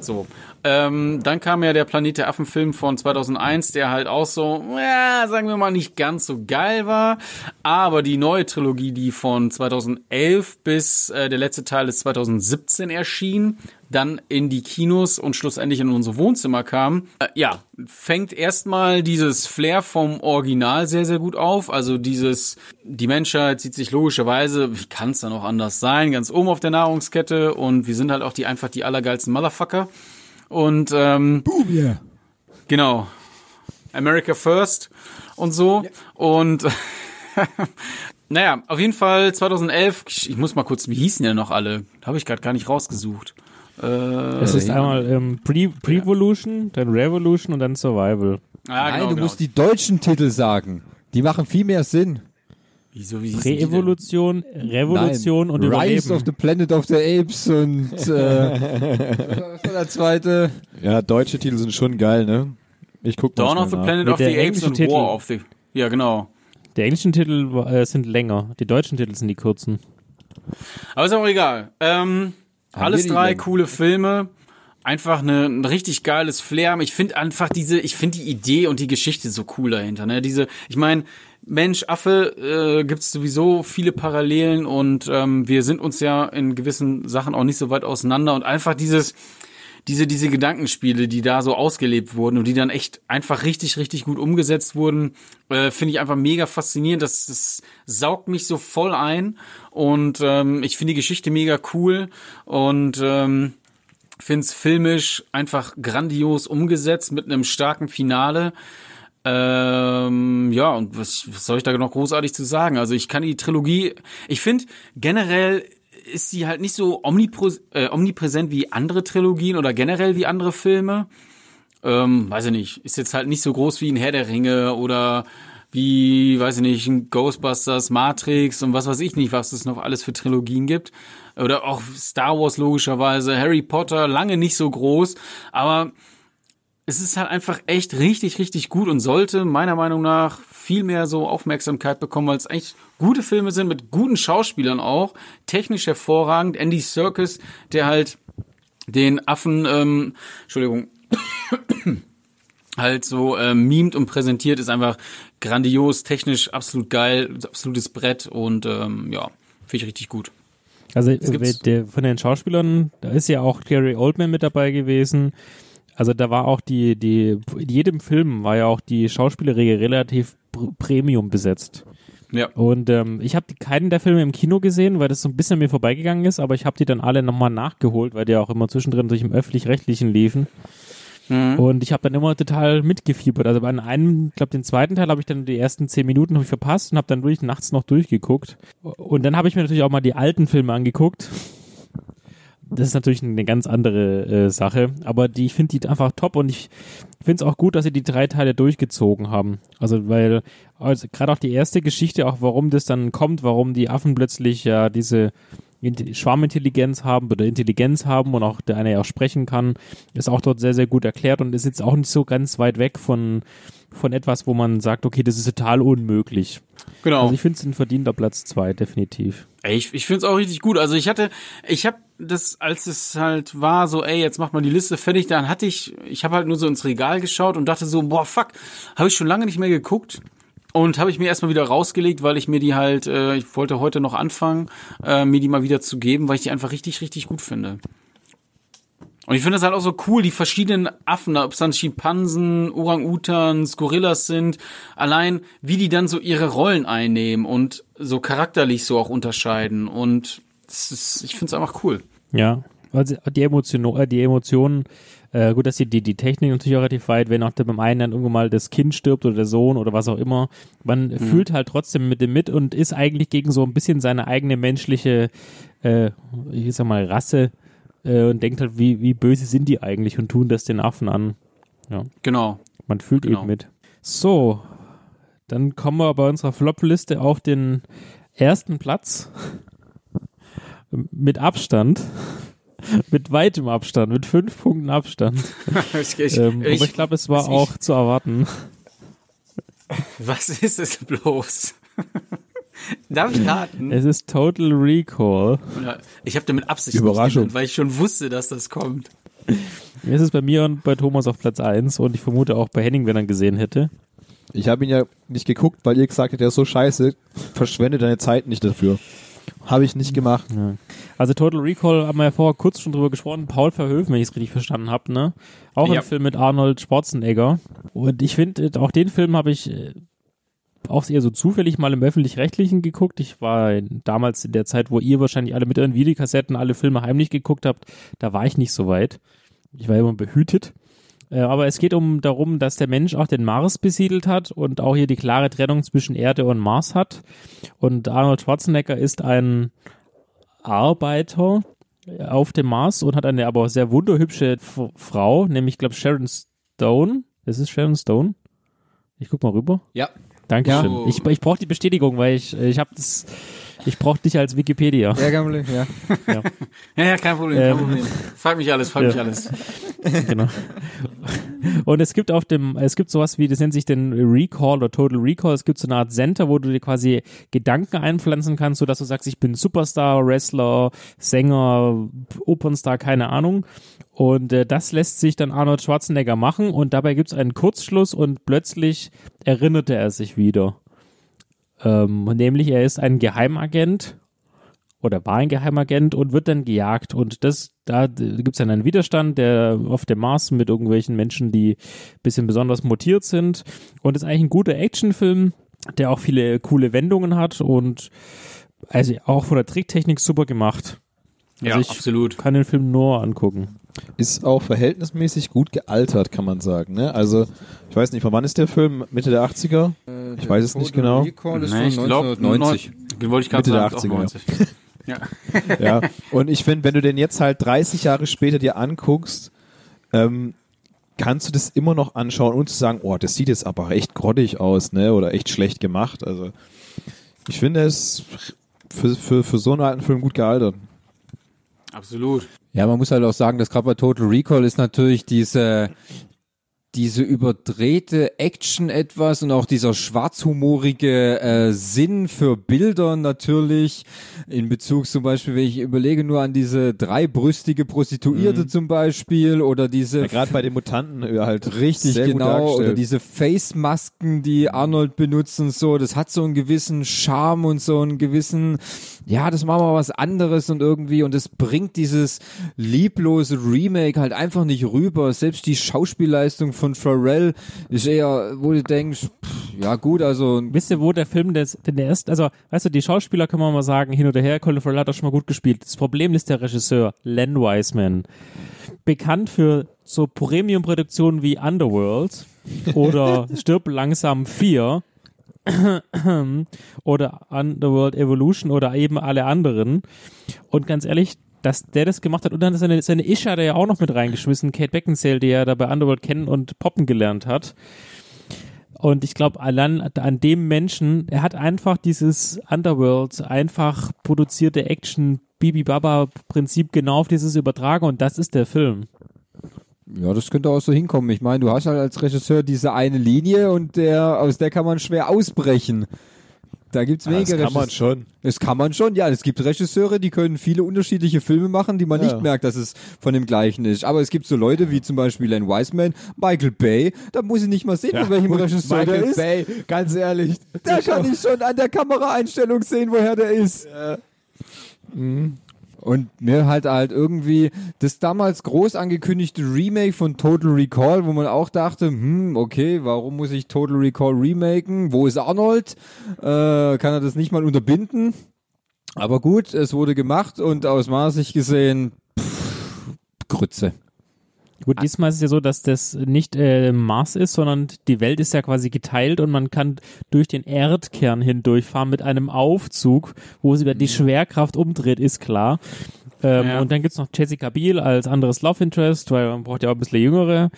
So. Ähm, dann kam ja der Planet der Affen Film von 2001, der halt auch so, ja, sagen wir mal, nicht ganz so geil war. Aber die neue Trilogie, die von 2011 bis äh, der letzte Teil ist 2017 erschien, dann in die Kinos und schlussendlich in unsere Wohnzimmer kam, äh, ja, fängt erstmal dieses Flair vom Original sehr, sehr gut auf. Also dieses, die Menschheit sieht sich logischerweise, wie kann es dann auch anders sein, ganz oben auf der Nahrungskette und wir sind halt auch die einfach die allergeilsten Motherfucker. Und ähm, Boom, yeah. genau. America First und so. Ja. Und naja, auf jeden Fall 2011, ich muss mal kurz, wie hießen ja noch alle? Habe ich gerade gar nicht rausgesucht. Äh, es ist einmal ähm, Pre-Evolution, dann Revolution und dann Survival. Ah, Nein, genau, du genau. musst die deutschen Titel sagen. Die machen viel mehr Sinn. Wieso, wie Präevolution, Revolution Nein. und Rise Überleben. of the Planet of the Apes und äh, was war der zweite? Ja, deutsche Titel sind schon geil, ne? Ich guck mal. Dawn of the nach. Planet Mit of the Apes und englischen War Titel. of the. Ja, genau. Die englischen Titel äh, sind länger, die deutschen Titel sind die kurzen. Aber ist auch egal. Ähm, alles drei denn? coole Filme. Einfach eine, ein richtig geiles Flair. Ich finde einfach diese, ich finde die Idee und die Geschichte so cool dahinter. Ne? Diese, ich meine, Mensch, Affe, äh, gibt es sowieso viele Parallelen und ähm, wir sind uns ja in gewissen Sachen auch nicht so weit auseinander und einfach dieses, diese, diese Gedankenspiele, die da so ausgelebt wurden und die dann echt einfach richtig, richtig gut umgesetzt wurden, äh, finde ich einfach mega faszinierend. Das, das saugt mich so voll ein und ähm, ich finde die Geschichte mega cool und ähm, finde es filmisch einfach grandios umgesetzt mit einem starken Finale. Ähm, ja, und was, was soll ich da noch großartig zu sagen? Also ich kann die Trilogie, ich finde generell ist sie halt nicht so omnipro, äh, omnipräsent wie andere Trilogien oder generell wie andere Filme. Ähm, weiß ich nicht, ist jetzt halt nicht so groß wie ein Herr der Ringe oder wie, weiß ich nicht, ein Ghostbusters, Matrix und was weiß ich nicht, was es noch alles für Trilogien gibt. Oder auch Star Wars logischerweise, Harry Potter, lange nicht so groß, aber es ist halt einfach echt richtig, richtig gut und sollte meiner Meinung nach viel mehr so Aufmerksamkeit bekommen, weil es echt gute Filme sind mit guten Schauspielern auch, technisch hervorragend. Andy Serkis, der halt den Affen, ähm, Entschuldigung, halt so ähm, mimt und präsentiert, ist einfach grandios, technisch absolut geil, absolutes Brett und ähm, ja, finde ich richtig gut. Also der, von den Schauspielern, da ist ja auch Gary Oldman mit dabei gewesen. Also da war auch die, die, in jedem Film war ja auch die Schauspielerriege relativ Premium besetzt. Ja. Und ähm, ich habe keinen der Filme im Kino gesehen, weil das so ein bisschen an mir vorbeigegangen ist, aber ich habe die dann alle nochmal nachgeholt, weil die auch immer zwischendrin durch im öffentlich-rechtlichen liefen. Mhm. Und ich habe dann immer total mitgefiebert. Also bei einem, ich glaube, den zweiten Teil habe ich dann die ersten zehn Minuten ich verpasst und habe dann durch nachts noch durchgeguckt. Und dann habe ich mir natürlich auch mal die alten Filme angeguckt. Das ist natürlich eine ganz andere äh, Sache, aber die ich finde die einfach top und ich finde es auch gut, dass sie die drei Teile durchgezogen haben. Also weil also gerade auch die erste Geschichte, auch warum das dann kommt, warum die Affen plötzlich ja diese Schwarmintelligenz haben oder Intelligenz haben und auch der eine ja auch sprechen kann, ist auch dort sehr, sehr gut erklärt und ist jetzt auch nicht so ganz weit weg von, von etwas, wo man sagt, okay, das ist total unmöglich. Genau. Also ich finde es ein verdienter Platz zwei, definitiv. Ey, ich, ich finde es auch richtig gut. Also ich hatte, ich habe das, als es halt war, so, ey, jetzt macht man die Liste fertig, dann hatte ich, ich habe halt nur so ins Regal geschaut und dachte so, boah, fuck, habe ich schon lange nicht mehr geguckt. Und habe ich mir erstmal wieder rausgelegt, weil ich mir die halt, äh, ich wollte heute noch anfangen, äh, mir die mal wieder zu geben, weil ich die einfach richtig, richtig gut finde. Und ich finde das halt auch so cool, die verschiedenen Affen, ob es dann Schimpansen, Orang-Utans, Gorillas sind, allein wie die dann so ihre Rollen einnehmen und so charakterlich so auch unterscheiden. Und ist, ich finde es einfach cool. Ja, also die Emotion, äh, die Emotionen, äh, gut, dass die, die, die Technik natürlich auch relativ weit, wenn auch beim einen dann irgendwann mal das Kind stirbt oder der Sohn oder was auch immer, man fühlt halt trotzdem mit dem mit und ist eigentlich gegen so ein bisschen seine eigene menschliche, äh, ich sag mal, Rasse äh, und denkt halt, wie, wie böse sind die eigentlich und tun das den Affen an. Genau. Man fühlt Genau. eben mit. So, dann kommen wir bei unserer Flop-Liste auf den ersten Platz. Mit Abstand. Mit weitem Abstand, mit fünf Punkten Abstand. ich, ich, Ähm, aber ich, ich glaube, es war ich- auch zu erwarten. was ist es bloß? Darf ich raten? Es ist Total Recall. Ich habe damit Absicht Überraschung. nicht genannt, weil ich schon wusste, dass das kommt. Es ist bei mir und bei Thomas auf Platz 1 und ich vermute auch bei Henning, wenn er ihn gesehen hätte. Ich habe ihn ja nicht geguckt, weil ihr gesagt habt, der ist so scheiße, verschwende deine Zeit nicht dafür. Habe ich nicht gemacht. Ja. Also Total Recall haben wir ja vorher kurz schon drüber gesprochen. Paul Verhoeven, wenn ich es richtig verstanden habe, ne? Auch Ja. ein Film mit Arnold Schwarzenegger. Und ich finde, auch den Film habe ich äh, auch eher so zufällig mal im Öffentlich-Rechtlichen geguckt. Ich war damals in der Zeit, wo ihr wahrscheinlich alle mit euren Videokassetten alle Filme heimlich geguckt habt, da war ich nicht so weit. Ich war immer behütet. Äh, aber es geht um darum, dass der Mensch auch den Mars besiedelt hat und auch hier die klare Trennung zwischen Erde und Mars hat. Und Arnold Schwarzenegger ist ein Arbeiter auf dem Mars und hat eine aber sehr wunderhübsche Frau, nämlich, glaube Sharon Stone. Ist Sharon Stone. Ich guck mal rüber. Ja. Dankeschön. Ja. Ich, ich brauche die Bestätigung, weil ich, ich habe das, ich brauche dich als Wikipedia. Ja, kein Problem, ja. Ja, ja, kein Problem, kein Ähm, Problem. Frag mich alles, frag mich ja. alles. genau. Und es gibt auf dem, es gibt sowas wie, das nennt sich den Recall oder Total Recall. Es gibt so eine Art Center, wo du dir quasi Gedanken einpflanzen kannst, sodass du sagst, ich bin Superstar, Wrestler, Sänger, Opernstar, keine Ahnung. Und äh, das lässt sich dann Arnold Schwarzenegger machen und dabei gibt es einen Kurzschluss und plötzlich erinnerte er sich wieder. Ähm, nämlich er ist ein Geheimagent oder war ein Geheimagent und wird dann gejagt. Und das, da gibt es dann einen Widerstand, der auf dem Mars mit irgendwelchen Menschen, die bisschen besonders mutiert sind. Und ist eigentlich ein guter Actionfilm, der auch viele coole Wendungen hat und also auch von der Tricktechnik super gemacht. Also Ja, ich absolut. kann den Film nur angucken. Ist auch verhältnismäßig gut gealtert, kann man sagen. Ne? Also, ich weiß nicht, von wann ist der Film? Mitte der 80er? Ich weiß es nicht genau. Recall ist Nee, von ich glaub, 1990. Den wollte ich gerade Mitte der sagen, auch 80er, 90. Ja. Ja. Und ich finde, wenn du den jetzt halt 30 Jahre später dir anguckst, ähm, kannst du das immer noch anschauen und zu sagen, oh, das sieht jetzt aber echt grottig aus, ne? Oder echt schlecht gemacht. Also ich finde es für, für, für so einen alten Film gut gealtert. Absolut. Ja, man muss halt auch sagen, dass gerade Total Recall ist natürlich diese, diese überdrehte Action etwas und auch dieser schwarzhumorige äh, Sinn für Bilder natürlich in Bezug zum Beispiel, wenn ich überlege nur an diese dreibrüstige Prostituierte zum Beispiel oder diese Ja, Gerade bei den Mutanten äh, halt Richtig, genau. Oder diese Face-Masken, die Arnold benutzt und so, das hat so einen gewissen Charme und so einen gewissen, ja, das machen wir was anderes und irgendwie, und es bringt dieses lieblose Remake halt einfach nicht rüber. Selbst die Schauspielleistung von Pharrell ist eher, wo du denkst, pff, ja gut, also Wisst ihr, wo der Film des, denn der ist, also, weißt du, die Schauspieler kann man mal sagen, hin oder her, Colin Farrell hat auch schon mal gut gespielt. Das Problem ist der Regisseur, Len Wiseman. Bekannt für so Premium-Produktionen wie Underworld oder Stirb langsam 4 oder Underworld Evolution oder eben alle anderen. Und ganz ehrlich, dass der das gemacht hat und dann seine, seine Isha hat er ja auch noch mit reingeschmissen, Kate Beckinsale, die er da bei Underworld kennen und poppen gelernt hat. Und ich glaube, allein an dem Menschen, er hat einfach dieses Underworld, einfach produzierte Action, Bibi Baba Prinzip genau auf dieses übertragen und das ist der Film. Ja, das könnte auch so hinkommen. Ich meine, du hast halt als Regisseur diese eine Linie und der, aus der kann man schwer ausbrechen. Da gibt's Ja, weniger das kann man schon. Das kann man schon, ja. Es gibt Regisseure, die können viele unterschiedliche Filme machen, die man Ja. nicht merkt, dass es von dem gleichen ist. Aber es gibt so Leute wie zum Beispiel Len Wiseman, Michael Bay, da muss ich nicht mal sehen, von welchem Regisseur der ist. Bay, ganz ehrlich. Da kann ich schon an der Kameraeinstellung sehen, woher der ist. Und mir halt halt irgendwie das damals groß angekündigte Remake von Total Recall, wo man auch dachte, hm, okay, warum muss ich Total Recall remaken? Wo ist Arnold? Äh, kann er das nicht mal unterbinden? Aber gut, es wurde gemacht und aus Sicht gesehen, pff, Grütze. Gut, diesmal ist es ja so, dass das nicht äh, Mars ist, sondern die Welt ist ja quasi geteilt und man kann durch den Erdkern hindurchfahren mit einem Aufzug, wo sie die Schwerkraft umdreht, ist klar. Ähm, Ja. Und dann gibt's noch Jessica Biel als anderes Love Interest, weil man braucht ja auch ein bisschen jüngere.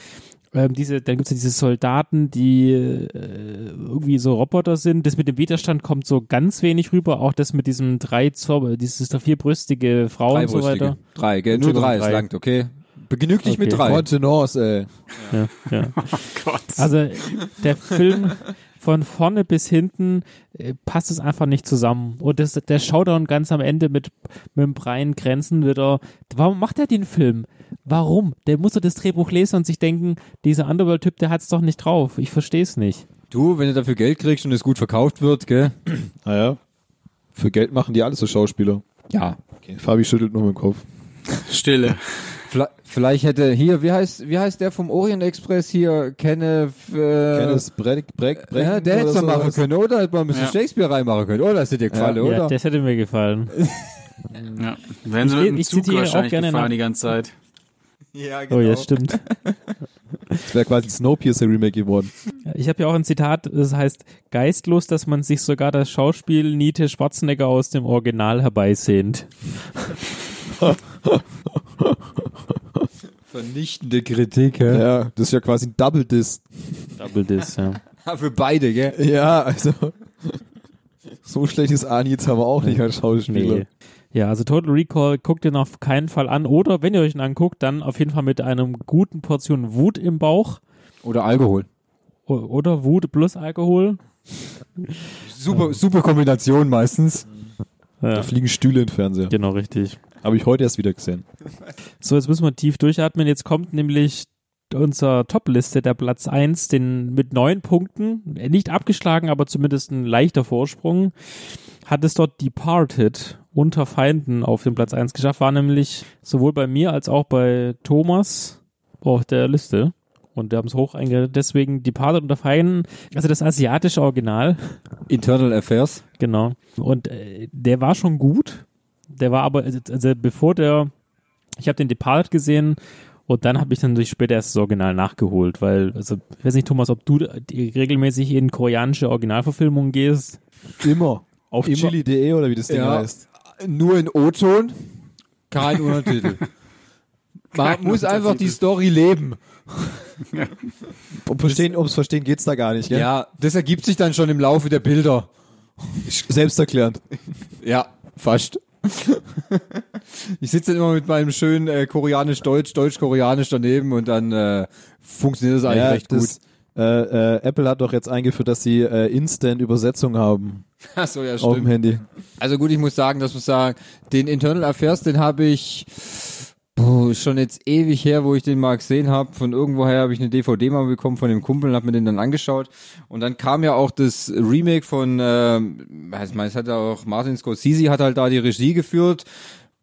Ähm, diese, dann gibt's ja diese Soldaten, die äh, irgendwie so Roboter sind. Das mit dem Widerstand kommt so ganz wenig rüber. Auch das mit diesem drei Zor dieses vierbrüstige Frau und so weiter. Drei, gell? Nur drei, Drei. es langt, okay? Begnüg dich mit Okay. drei. Contenance, ey. Ja, ja. Gott. Also der Film von vorne bis hinten äh, passt es einfach nicht zusammen. Und das, der Showdown ganz am Ende mit, mit dem Brian Grenzen wieder. Warum macht er den Film? Warum? Der muss doch das Drehbuch lesen und sich denken, dieser Underworld-Typ, der hat's doch nicht drauf. Ich verstehe es nicht. Du, wenn du dafür Geld kriegst und es gut verkauft wird, gell? Naja. Für Geld machen die alles so Schauspieler. Ja. Okay. Fabi schüttelt nur mit dem Kopf. Stille. Vielleicht hätte hier, wie heißt, wie heißt der vom Orient Express hier, Kenneth, äh, Kenneth Breck, Breck, Breck ja, der hätte es doch machen sowas. können, oder? Hätte man ein bisschen Ja. Shakespeare reinmachen können, oder? Das hätte dir gefallen, Ja, oder? das hätte mir gefallen. Ja. Wären sie Ich- mit dem Zug wahrscheinlich gerne gefahren nach- die ganze Zeit. ja, Oh ja, stimmt. Das wäre quasi ein Snowpiercer Remake geworden. Ich habe ja auch ein Zitat, das heißt, geistlos, dass man sich sogar das Schauspiel Niete Schwarzenegger aus dem Original herbeisehnt. Vernichtende Kritik, hä? Ja, das ist ja quasi ein Double Diss. Double Diss, ja. Für beide, gell? Ja, also so schlecht ist Arnie jetzt aber auch nicht als Schauspieler. Nee. Ja, also Total Recall guckt ihn auf keinen Fall an. Oder wenn ihr euch ihn anguckt, dann auf jeden Fall mit einem guten Portion Wut im Bauch. Oder Alkohol. O- Oder Wut plus Alkohol. Super, super Kombination meistens. Ja, Da fliegen Stühle im Fernseher. genau, richtig. Habe ich heute erst wieder gesehen. So, jetzt müssen wir tief durchatmen. Jetzt kommt nämlich unser Top-Liste, der Platz 1, den mit neun Punkten, äh, nicht abgeschlagen, aber zumindest ein leichter Vorsprung, hat es dort Departed unter Feinden auf den Platz 1 geschafft, war nämlich sowohl bei mir als auch bei Thomas auf der Liste. Und wir haben es hoch eingereiht. Deswegen Departed unter Feinden, also das asiatische Original, Internal Affairs. Genau. Und äh, der war schon gut. Der war aber, also bevor der ich habe den Depart gesehen und dann habe ich dann natürlich später erst das Original nachgeholt, weil, also, ich weiß nicht, Thomas, ob du regelmäßig in koreanische Originalverfilmungen gehst. Immer. Auf chili.de oder wie das Ding Ja. heißt. Nur in O-Ton, kein Untertitel. Man muss einfach die Story leben. Um verstehen, ums Verstehen geht's da gar nicht, gell? Ja, das ergibt sich dann schon im Laufe der Bilder. Selbsterklärend. Ja, fast. ich sitze dann immer mit meinem schönen äh, Koreanisch-Deutsch, Deutsch-Koreanisch daneben und dann äh, funktioniert das eigentlich Ja, recht das, äh, äh, Apple hat doch jetzt eingeführt, dass sie äh, Instant-Übersetzung haben gut. Achso, ja, auf dem Handy. Also gut, ich muss sagen, das muss sagen, den Internal Affairs, den habe ich boah, ist schon jetzt ewig her, wo ich den mal gesehen habe. Von irgendwoher habe ich eine DVD mal bekommen von dem Kumpel und habe mir den dann angeschaut. Und dann kam ja auch das Remake von, ähm, ich meine, es hat ja auch Martin Scorsese hat halt da die Regie geführt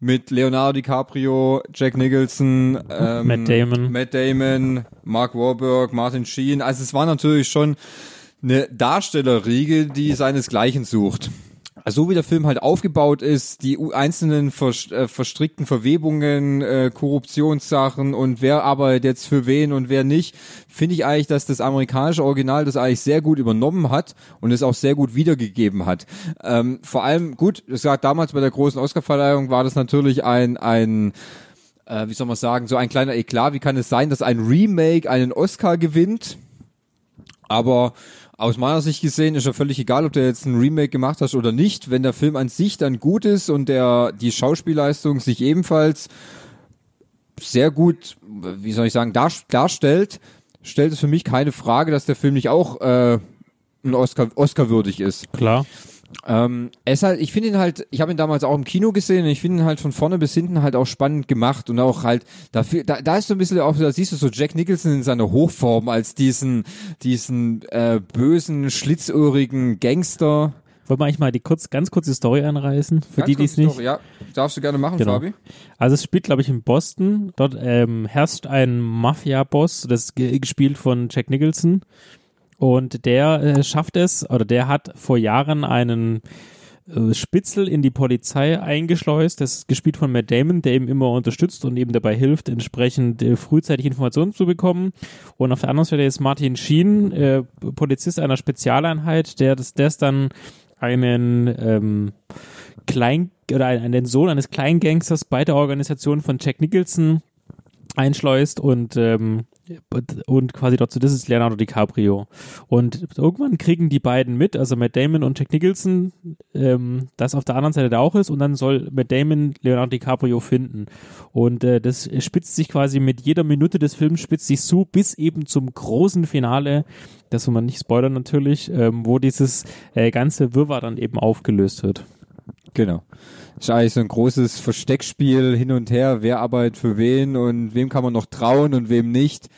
mit Leonardo DiCaprio, Jack Nicholson, ähm, Matt Damon. Matt Damon, Mark Wahlberg, Martin Sheen. Also es war natürlich schon eine Darstellerriege, die seinesgleichen sucht. Also so wie der Film halt aufgebaut ist, die einzelnen äh, verstrickten Verwebungen, äh, Korruptionssachen und wer arbeitet jetzt für wen und wer nicht, finde ich eigentlich, dass das amerikanische Original das eigentlich sehr gut übernommen hat und es auch sehr gut wiedergegeben hat. Ähm, vor allem, gut, es sagt damals bei der großen Oscarverleihung war das natürlich ein, ein äh, wie soll man sagen, so ein kleiner Eklat. Wie kann es sein, dass ein Remake einen Oscar gewinnt? Aber aus meiner Sicht gesehen ist ja völlig egal, ob du jetzt ein Remake gemacht hast oder nicht. Wenn der Film an sich dann gut ist und der die Schauspielleistung sich ebenfalls sehr gut, wie soll ich sagen, dar, darstellt, stellt es für mich keine Frage, dass der Film nicht auch äh, ein Oscar, Oscar würdig ist. Klar. Ähm, ist halt, ich finde ihn halt, ich habe ihn damals auch im Kino gesehen und ich finde ihn halt von vorne bis hinten halt auch spannend gemacht und auch halt, dafür, da, da ist so ein bisschen auch, da siehst du so Jack Nicholson in seiner Hochform als diesen, diesen äh, bösen, schlitzohrigen Gangster. Wollen wir eigentlich mal die kurz, ganz kurze Story anreißen, für Ganz die, die es nicht. noch, Ja, darfst du gerne machen, Genau. Fabi. Also es spielt, glaube ich, in Boston. Dort ähm, herrscht ein Mafia-Boss, das ist ge- gespielt von Jack Nicholson. Und der äh, schafft es, oder der hat vor Jahren einen äh, Spitzel in die Polizei eingeschleust. Das ist gespielt von Matt Damon, der ihm immer unterstützt und eben dabei hilft, entsprechend äh, frühzeitig Informationen zu bekommen. Und auf der anderen Seite ist Martin Sheen, äh, Polizist einer Spezialeinheit, der das, ist dann einen ähm, Klein oder einen, den Sohn eines Kleingangsters bei der Organisation von Jack Nicholson einschleust und ähm, und quasi dazu, das ist Leonardo DiCaprio. Und irgendwann kriegen die beiden mit, also Matt Damon und Jack Nicholson, ähm, das auf der anderen Seite da auch ist und dann soll Matt Damon Leonardo DiCaprio finden. Und äh, das spitzt sich quasi mit jeder Minute des Films spitzt sich zu, bis eben zum großen Finale, das soll man nicht spoilern natürlich, ähm, wo dieses äh, ganze Wirrwarr dann eben aufgelöst wird. Genau. Ist eigentlich so ein großes Versteckspiel hin und her, wer arbeitet für wen und wem kann man noch trauen und wem nicht.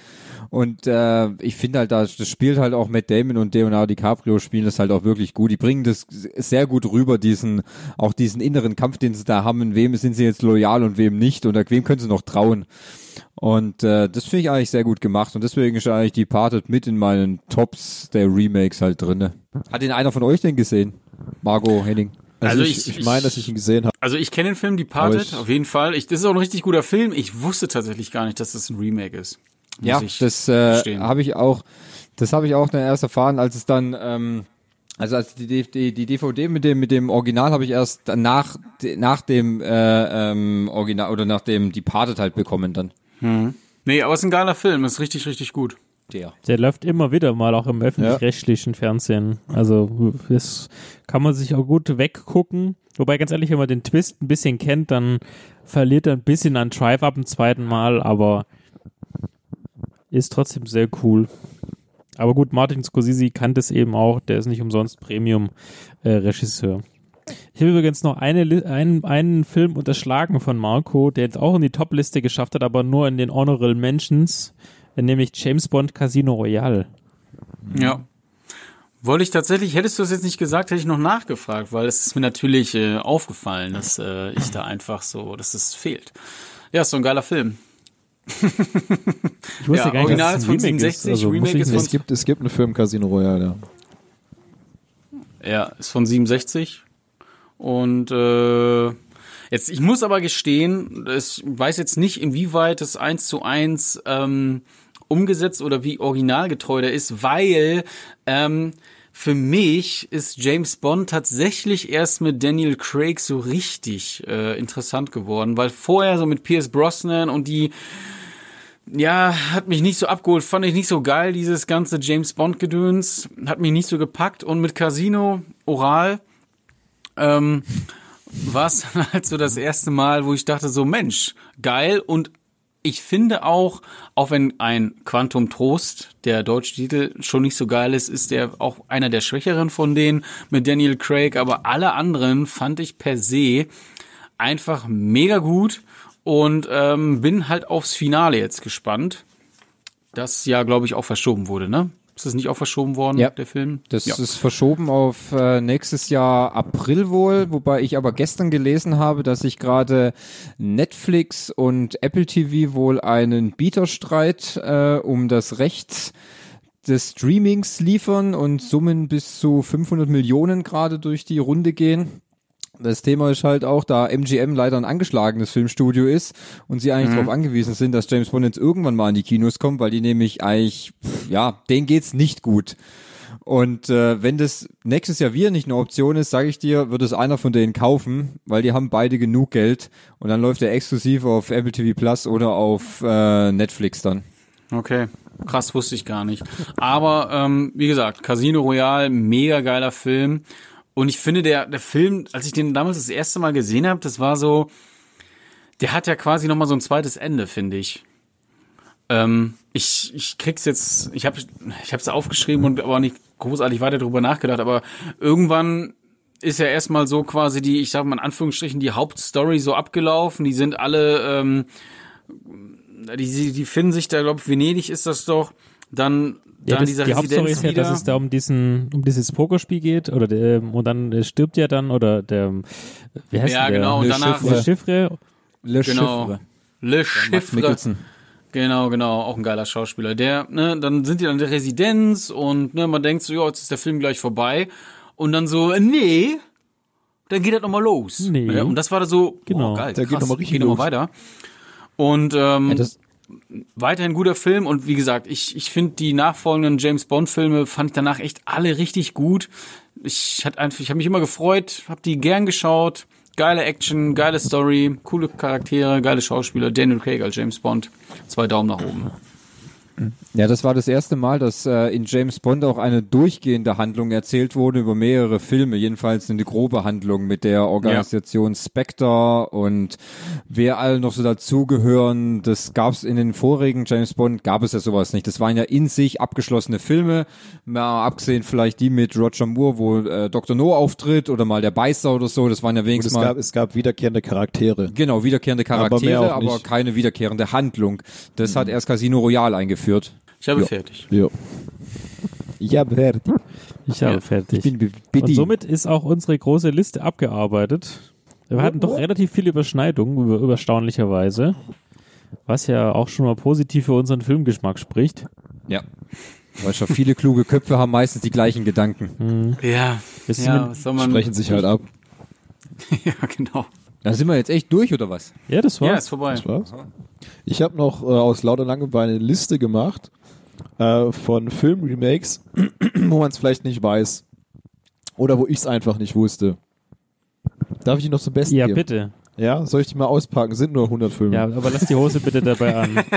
Und äh, ich finde halt, das, das spielt halt auch Matt Damon und Leonardo DiCaprio spielen das halt auch wirklich gut. Die bringen das sehr gut rüber, diesen, auch diesen inneren Kampf, den sie da haben, wem sind sie jetzt loyal und wem nicht und wem können sie noch trauen. Und äh, das finde ich eigentlich sehr gut gemacht und deswegen ist eigentlich die Parted mit in meinen Tops der Remakes halt drinne. Hat den einer von euch denn gesehen? Margot Henning? Also, Also ich, ich- ich meine, dass ich ihn gesehen habe. Also ich kenne den Film Departed, auf jeden Fall. Ich, das ist auch ein richtig guter Film. Ich wusste tatsächlich gar nicht, dass das ein Remake ist. Ja, das äh, habe ich auch, das habe ich auch dann erst erfahren, als es dann, ähm, also als die, die, die DVD mit dem mit dem Original habe ich erst nach nach dem äh, ähm, Original oder nach dem Departed halt bekommen dann. Nee, aber es ist ein geiler Film. Ist richtig, richtig gut. Der. Der läuft immer wieder mal auch im öffentlich-rechtlichen Fernsehen. Also das kann man sich auch gut weggucken. Wobei ganz ehrlich, wenn man den Twist ein bisschen kennt, dann verliert er ein bisschen an Drive ab im zweiten Mal, aber ist trotzdem sehr cool. Aber gut, Martin Scorsese kannte es eben auch, der ist nicht umsonst Premium-Regisseur. ich habe übrigens noch eine, einen, einen Film unterschlagen von Marco, der jetzt auch in die Top-Liste geschafft hat, aber nur in den Honorable Mentions, nämlich James Bond Casino Royale. Ja. Wollte ich tatsächlich, hättest du das jetzt nicht gesagt, hätte ich noch nachgefragt, weil es ist mir natürlich äh, aufgefallen, dass äh, ich da einfach so, dass es fehlt. Ja, ist so ein geiler Film. Ich wusste Ja, gar nicht, Original dass es ist ein von Remake 67, ist. Also, Remake ich ist von- Es gibt, es gibt einen Film Casino Royale, ja. Ja, ist von 67. Und äh, Jetzt, ich muss aber gestehen, ich weiß jetzt nicht, inwieweit das eins zu eins ähm, umgesetzt oder wie originalgetreu der ist, weil ähm, für mich ist James Bond tatsächlich erst mit Daniel Craig so richtig äh, interessant geworden, weil vorher so mit Pierce Brosnan und die ja, hat mich nicht so abgeholt, fand ich nicht so geil, dieses ganze James Bond Gedöns, hat mich nicht so gepackt und mit Casino Oral ähm, war es halt so das erste Mal, wo ich dachte so, Mensch, geil und ich finde auch, auch wenn ein Quantum Trost, der deutsche Titel, schon nicht so geil ist, ist der auch einer der schwächeren von denen mit Daniel Craig, aber alle anderen fand ich per se einfach mega gut und ähm, bin halt aufs Finale jetzt gespannt. Das ja, glaube ich, auch verschoben wurde, ne? Ist das nicht auch verschoben worden, Ja. der Film? Das ja. ist verschoben auf äh, nächstes Jahr April wohl, wobei ich aber gestern gelesen habe, dass sich gerade Netflix und Apple TV wohl einen Bieterstreit äh, um das Recht des Streamings liefern und Summen bis zu 500 Millionen gerade durch die Runde gehen. Das Thema ist halt auch, da MGM leider ein angeschlagenes Filmstudio ist und sie eigentlich darauf angewiesen sind, dass James Bond jetzt irgendwann mal in die Kinos kommt, weil die nämlich eigentlich, pff, ja, denen geht's nicht gut. Und äh, wenn das nächstes Jahr wieder nicht eine Option ist, sage ich dir, wird es einer von denen kaufen, weil die haben beide genug Geld und dann läuft er exklusiv auf Apple TV Plus oder auf äh, Netflix dann. Okay, krass, wusste ich gar nicht. Aber ähm, wie gesagt, Casino Royale, mega geiler Film. Und ich finde, der, der Film, als ich den damals das erste Mal gesehen habe, das war so, der hat ja quasi nochmal so ein zweites Ende, finde ich. Ähm, ich, ich krieg's jetzt, ich habe ich hab's aufgeschrieben und aber nicht großartig weiter drüber nachgedacht, aber irgendwann ist ja erstmal so quasi die, ich sag mal in Anführungsstrichen, die Hauptstory so abgelaufen. Die sind alle, ähm, die, die finden sich da, glaube ich, Venedig ist das doch. Dann, Ja, das, dieser die Hauptstory ist ja, wieder. dass es da um diesen, um dieses Pokerspiel geht, oder der, und dann äh, stirbt ja dann, oder der, wie heißt Ja, der? genau, und Le danach- Chiffre. Le Chiffre. Le Genau. Chiffre. Le Chiffre. Genau, genau, auch ein geiler Schauspieler. Der, ne, dann sind die dann in der Residenz und ne, man denkt so, ja, jetzt ist der Film gleich vorbei. Und dann so, äh, nee, dann geht das nochmal los. Nee. Ja, und das war da so, Genau. boah, geil, Da geht krass, noch mal richtig geht noch mal los. weiter. Und ähm, Ja, das, weiterhin guter Film und wie gesagt, ich, ich finde die nachfolgenden James Bond Filme fand ich danach echt alle richtig gut. Ich hatte einfach, ich habe mich immer gefreut, habe die gern geschaut. Geile Action, geile Story, coole Charaktere, geile Schauspieler. Daniel Craig als James Bond. Zwei Daumen nach oben. Ja, das war das erste Mal, dass äh, in James Bond auch eine durchgehende Handlung erzählt wurde über mehrere Filme, jedenfalls eine grobe Handlung mit der Organisation Spectre und wer alle noch so dazugehören. Das gab es in den vorigen James Bond, gab es ja sowas nicht. Das waren ja in sich abgeschlossene Filme, mal abgesehen vielleicht die mit Roger Moore, wo äh, Dr. No auftritt oder mal der Beißer oder so. Das waren ja wenigstens es mal gab, es gab wiederkehrende Charaktere. Genau, wiederkehrende Aber Charaktere, aber, nicht. keine wiederkehrende Handlung. Das hat erst Casino Royale eingeführt. Ich habe Ja. fertig. Ja. Ja, fertig. Ich habe Ja. fertig. bin be- Und somit ist auch unsere große Liste abgearbeitet. Wir hatten doch relativ viele Überschneidungen, über, überstaunlicherweise. Was ja auch schon mal positiv für unseren Filmgeschmack spricht. Ja. Weil schon viele kluge Köpfe haben meistens die gleichen Gedanken. Ja, Wir sind ja, was soll man, Sprechen sich halt ab. ja, genau. Da sind wir jetzt echt durch, oder was? Ja, das Ja, war's. ist vorbei. Das war's. Ich habe noch äh, aus lauter Langeweile eine Liste gemacht äh, von Filmremakes, wo man es vielleicht nicht weiß. Oder wo ich es einfach nicht wusste. Darf ich die noch zum Besten Ja, geben? bitte. Ja, soll ich die mal auspacken? Sind nur 100 Filme. Ja, aber lass die Hose bitte dabei an.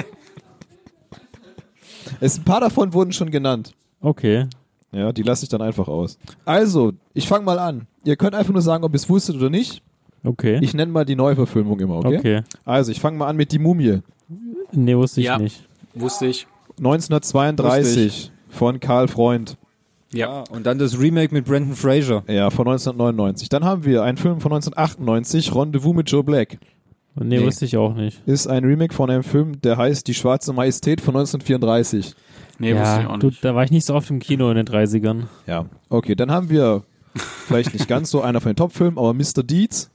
Es, ein paar davon wurden schon genannt. Okay. Ja, die lasse ich dann einfach aus. Also, ich fange mal an. Ihr könnt einfach nur sagen, ob ihr es wusstet oder nicht. Okay. Ich nenne mal die Neuverfilmung immer, okay? okay. Also, ich fange mal an mit Die Mumie. Nee, wusste ich Ja. nicht. Wusste ich. 1932 von Karl Freund. Ja. Und dann das Remake mit Brandon Fraser. Ja, von 1999. Dann haben wir einen Film von 1998, Rendezvous mit Joe Black. Nee, Nee. wusste ich auch nicht. Ist ein Remake von einem Film, der heißt Die Schwarze Majestät von 1934. Nee, wusste ich ja, auch du, nicht. da war ich nicht so oft im Kino in den 30ern. Ja. Okay, dann haben wir vielleicht nicht ganz so einer von den Top-Filmen, aber Mr. Deeds.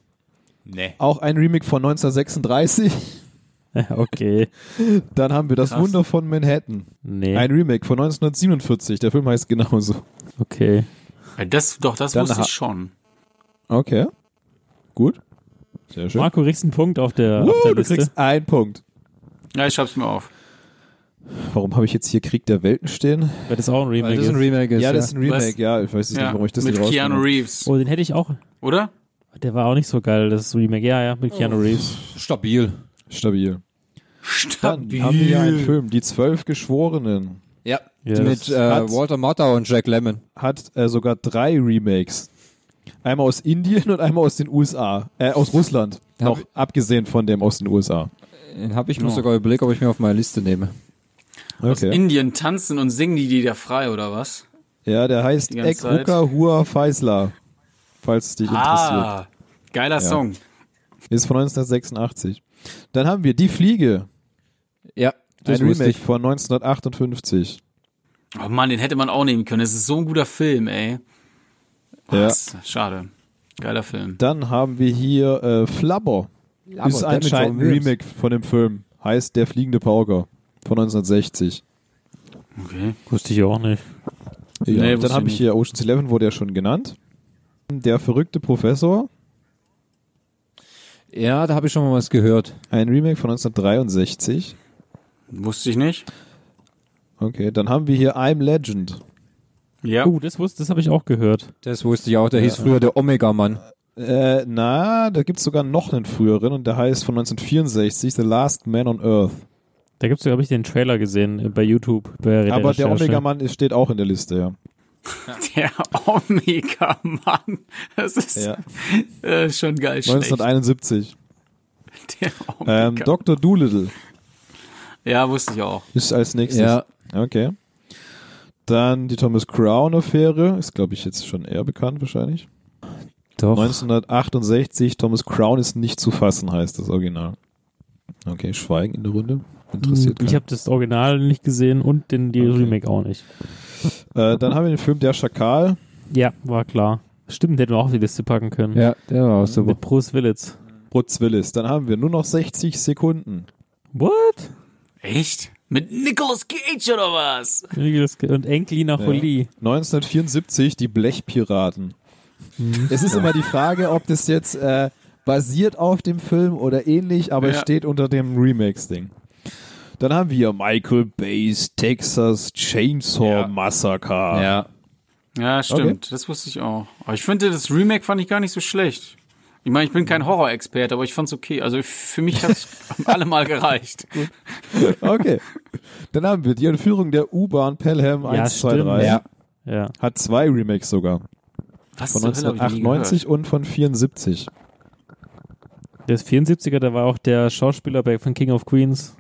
Nee. Auch ein Remake von 1936. okay. Dann haben wir Das Krass. Wunder von Manhattan. Nee. Ein Remake von 1947. Der Film heißt genauso. okay. Ja, Das, doch, das Dann wusste ich schon. Okay. Gut. Sehr schön. Marco, kriegst einen Punkt auf der, Uh, auf der du Liste. kriegst einen Punkt. Ja, ich schreib's mir auf. Warum habe ich jetzt hier Krieg der Welten stehen? Weil das auch ein Remake Weil das ein ist. Remake ist. ja, das ist ein Remake, Was? ja. Ich weiß nicht, Ja, warum ich das mit nicht Keanu rausgenommen Reeves, Oh, den hätte ich auch. oder? Der war auch nicht so geil, das Remake. Ja, ja, mit Keanu Reeves. stabil. Habe. Stabil. Dann Stabil. haben wir hier einen Film, Die Zwölf Geschworenen. Ja. Yes. Mit äh, Hat- Walter Matthau und Jack Lemmon. Hat äh, sogar drei Remakes. Einmal aus Indien und einmal aus den USA. Äh, aus Russland. Hab Noch ich- abgesehen von dem aus den USA. Den habe ich mir Oh. sogar überlegt, ob ich mir auf meine Liste nehme. Aus Okay. Indien tanzen und singen die die da frei, oder was? Ja, der heißt. Ekruka Hua Faisla. Falls es dich interessiert. Ah, geiler Song. Ist von 1986. Dann haben wir Die Fliege. Ja, das ein Remake von 1958. Oh Mann, den hätte man auch nehmen können. Es ist so ein guter Film, ey. Ja. Was? Schade. Geiler Film. Dann haben wir hier äh, Flubber. Aber ist anscheinend ein. Remake von dem Film. Heißt Der fliegende Pauker von 1960. Okay. Wusste ich auch nicht. Ja, Nee, dann habe ich ich hier Ocean's Eleven, wurde ja schon genannt. Der verrückte Professor. Ja, da habe ich schon mal was gehört. Ein Remake von 1963. Wusste ich nicht. Okay, dann haben wir hier I'm Legend. Ja. Oh, das wusste, das habe ich auch gehört. Das wusste ich auch. Der hieß früher der Omega-Mann. Äh, na, da gibt's sogar noch einen früheren und der heißt von 1964 The Last Man on Earth. Da gibt's, habe ich den Trailer gesehen äh, bei YouTube. Bei Aber der. Omega-Mann steht auch in der Liste, ja. Der Omega-Mann. Das ist ja. äh, schon geil schlecht. 1971. Der Ähm, Omega. Dr. Doolittle ja, wusste ich auch. ist als nächstes. Ja. Okay. Dann die Thomas Crown-Affäre. Ist, glaube ich, jetzt schon eher bekannt wahrscheinlich. Doch. 1968, Thomas Crown ist nicht zu fassen, heißt das Original. Okay, Schweigen in der Runde. Interessiert Ich keinen. habe das Original nicht gesehen und den die Okay. Remake auch nicht. äh, Dann haben wir den Film Der Schakal. Ja, war klar. Stimmt, hätten wir auch auf die Liste packen können. Ja, der war auch super. Mit Bruce Willis. Brutz Willis. Dann haben wir nur noch 60 Sekunden. What? Echt? Mit Nicolas Cage oder was? Und Enkelina Ja. Jolie. 1974 die Blechpiraten. Es ist immer die Frage, ob das jetzt äh, basiert auf dem Film oder ähnlich, aber es Ja. steht unter dem Remakes-Ding. Dann haben wir Michael Bay's Texas Chainsaw Ja. Massacre. Ja. Ja, stimmt. Das wusste ich auch. Aber ich finde, das Remake fand ich gar nicht so schlecht. Ich meine, ich bin kein Horror-Experte, aber ich fand's okay. Also für mich hat's allemal gereicht. Okay. Dann haben wir die Entführung der U-Bahn Pelham 1, 2, stimmt. 3. Ja. Ja. Hat zwei Remakes sogar. Was Von zur Hölle hab ich nie 1998 und von 74. Der ist 74er, da war auch der Schauspieler bei von King of Queens.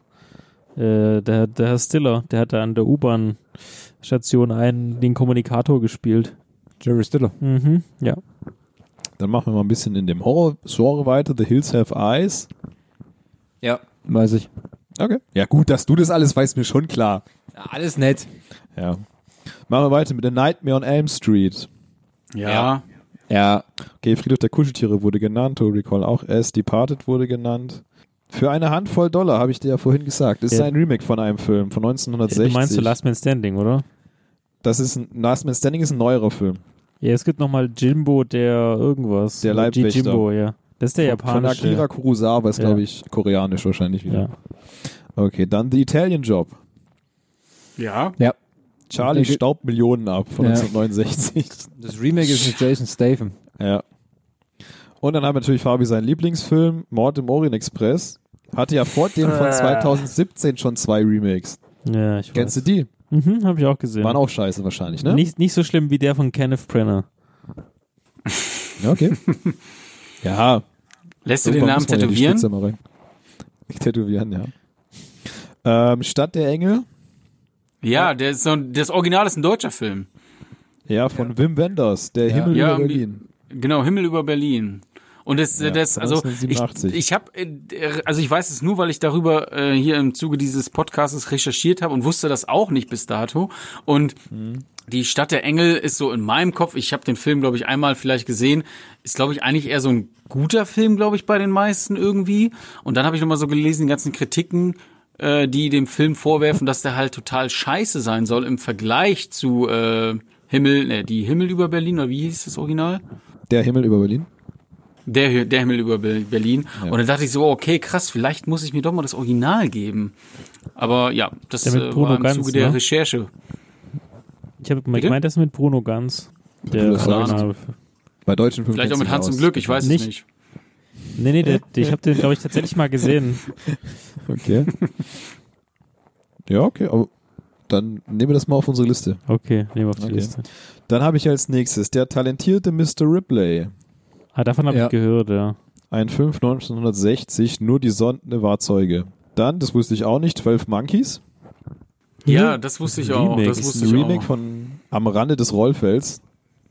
Äh, der, der Herr Stiller, der hat da an der U-Bahn-Station einen, den Kommunikator gespielt. Jerry Stiller. Mhm, ja. Dann machen wir mal ein bisschen in dem Horror-Genre weiter. The Hills Have Eyes. Ja. Weiß ich. Okay. Ja gut, dass du das alles weißt, mir schon klar. Ja, alles nett. Ja. Machen wir weiter mit The Nightmare on Elm Street. Ja. Ja. Okay, Friedhof der Kuscheltiere wurde genannt, To Recall auch S. Departed wurde genannt. Für eine Handvoll Dollar, habe ich dir ja vorhin gesagt. Das ist Ja. ein Remake von einem Film von Du 1960. meinst du Last Man Standing, oder? das ist ein, Last Man Standing ist ein neuerer Film. Ja, es gibt nochmal Jimbo, der irgendwas. Der Leibwächter. Jimbo, ja. Das ist der Von- Von japanische. Akira Kurosawa ist, Ja. glaube ich, koreanisch wahrscheinlich wieder. ja. Okay, dann The Italian Job. Ja. Ja. Charlie Der- staubt Millionen ab von Ja. 1969. Das Remake ist mit Jason Statham. Ja. Und dann haben wir natürlich Fabi seinen Lieblingsfilm, Mord im Orient Express. Hatte ja vor dem von 2017 schon zwei Remakes. ja, ich Kennst du weiß. die? Mhm, habe ich auch gesehen. Waren auch scheiße wahrscheinlich, ne? nicht, nicht so schlimm wie der von Kenneth Brenner. Ja, okay. ja. Lässt du den Namen ja tätowieren? Rein. Tätowieren, ja. Ähm, Stadt der Engel, Ja, der ist so, das Original ist ein deutscher Film. ja, von Wim Wenders, der Himmel Ja, über Berlin. Genau, Himmel über Berlin. Und das, Ja, das also ich, 1987. ich habe, also ich weiß es nur, weil ich darüber äh, hier im Zuge dieses Podcasts recherchiert habe und wusste das auch nicht bis dato. Und die Stadt der Engel ist so in meinem Kopf. Ich habe den Film, glaube ich, einmal vielleicht gesehen. Ist, glaube ich, eigentlich eher so ein guter Film, glaube ich, bei den meisten irgendwie. Und dann habe ich nochmal so gelesen, die ganzen Kritiken, äh, die dem Film vorwerfen, dass der halt total scheiße sein soll im Vergleich zu äh, Himmel, ne, die Himmel über Berlin oder wie hieß das Original? Der Himmel über Berlin. Der, der Himmel über Be- Berlin. Ja. Und dann dachte ich so, okay, krass, vielleicht muss ich mir doch mal das Original geben. Aber ja, das Der mit äh, Bruno war im Ganz, Zuge der ne? Recherche. Ich habe gemeint, das ist mit Bruno Ganz. Der Das Original. Bei deutschen Filmen Vielleicht auch mit Hans aus. im Glück, ich weiß Nicht. es nicht. Nee, nee, der, der, ich habe den, glaube ich, tatsächlich mal gesehen. Okay. ja, okay, aber dann nehmen wir das mal auf unsere Liste. Okay, nehmen wir auf die Okay. Liste. Dann habe ich als nächstes der talentierte Mr. Ripley. Ah, davon habe Ja. ich gehört, ja. Ein 5 1960, nur die Sonde war Zeuge. Dann, das wusste ich auch nicht, 12 Monkeys. Ja, das wusste ich auch. Remake Das ist wusste Ein ich Remake auch. von Am Rande des Rollfelds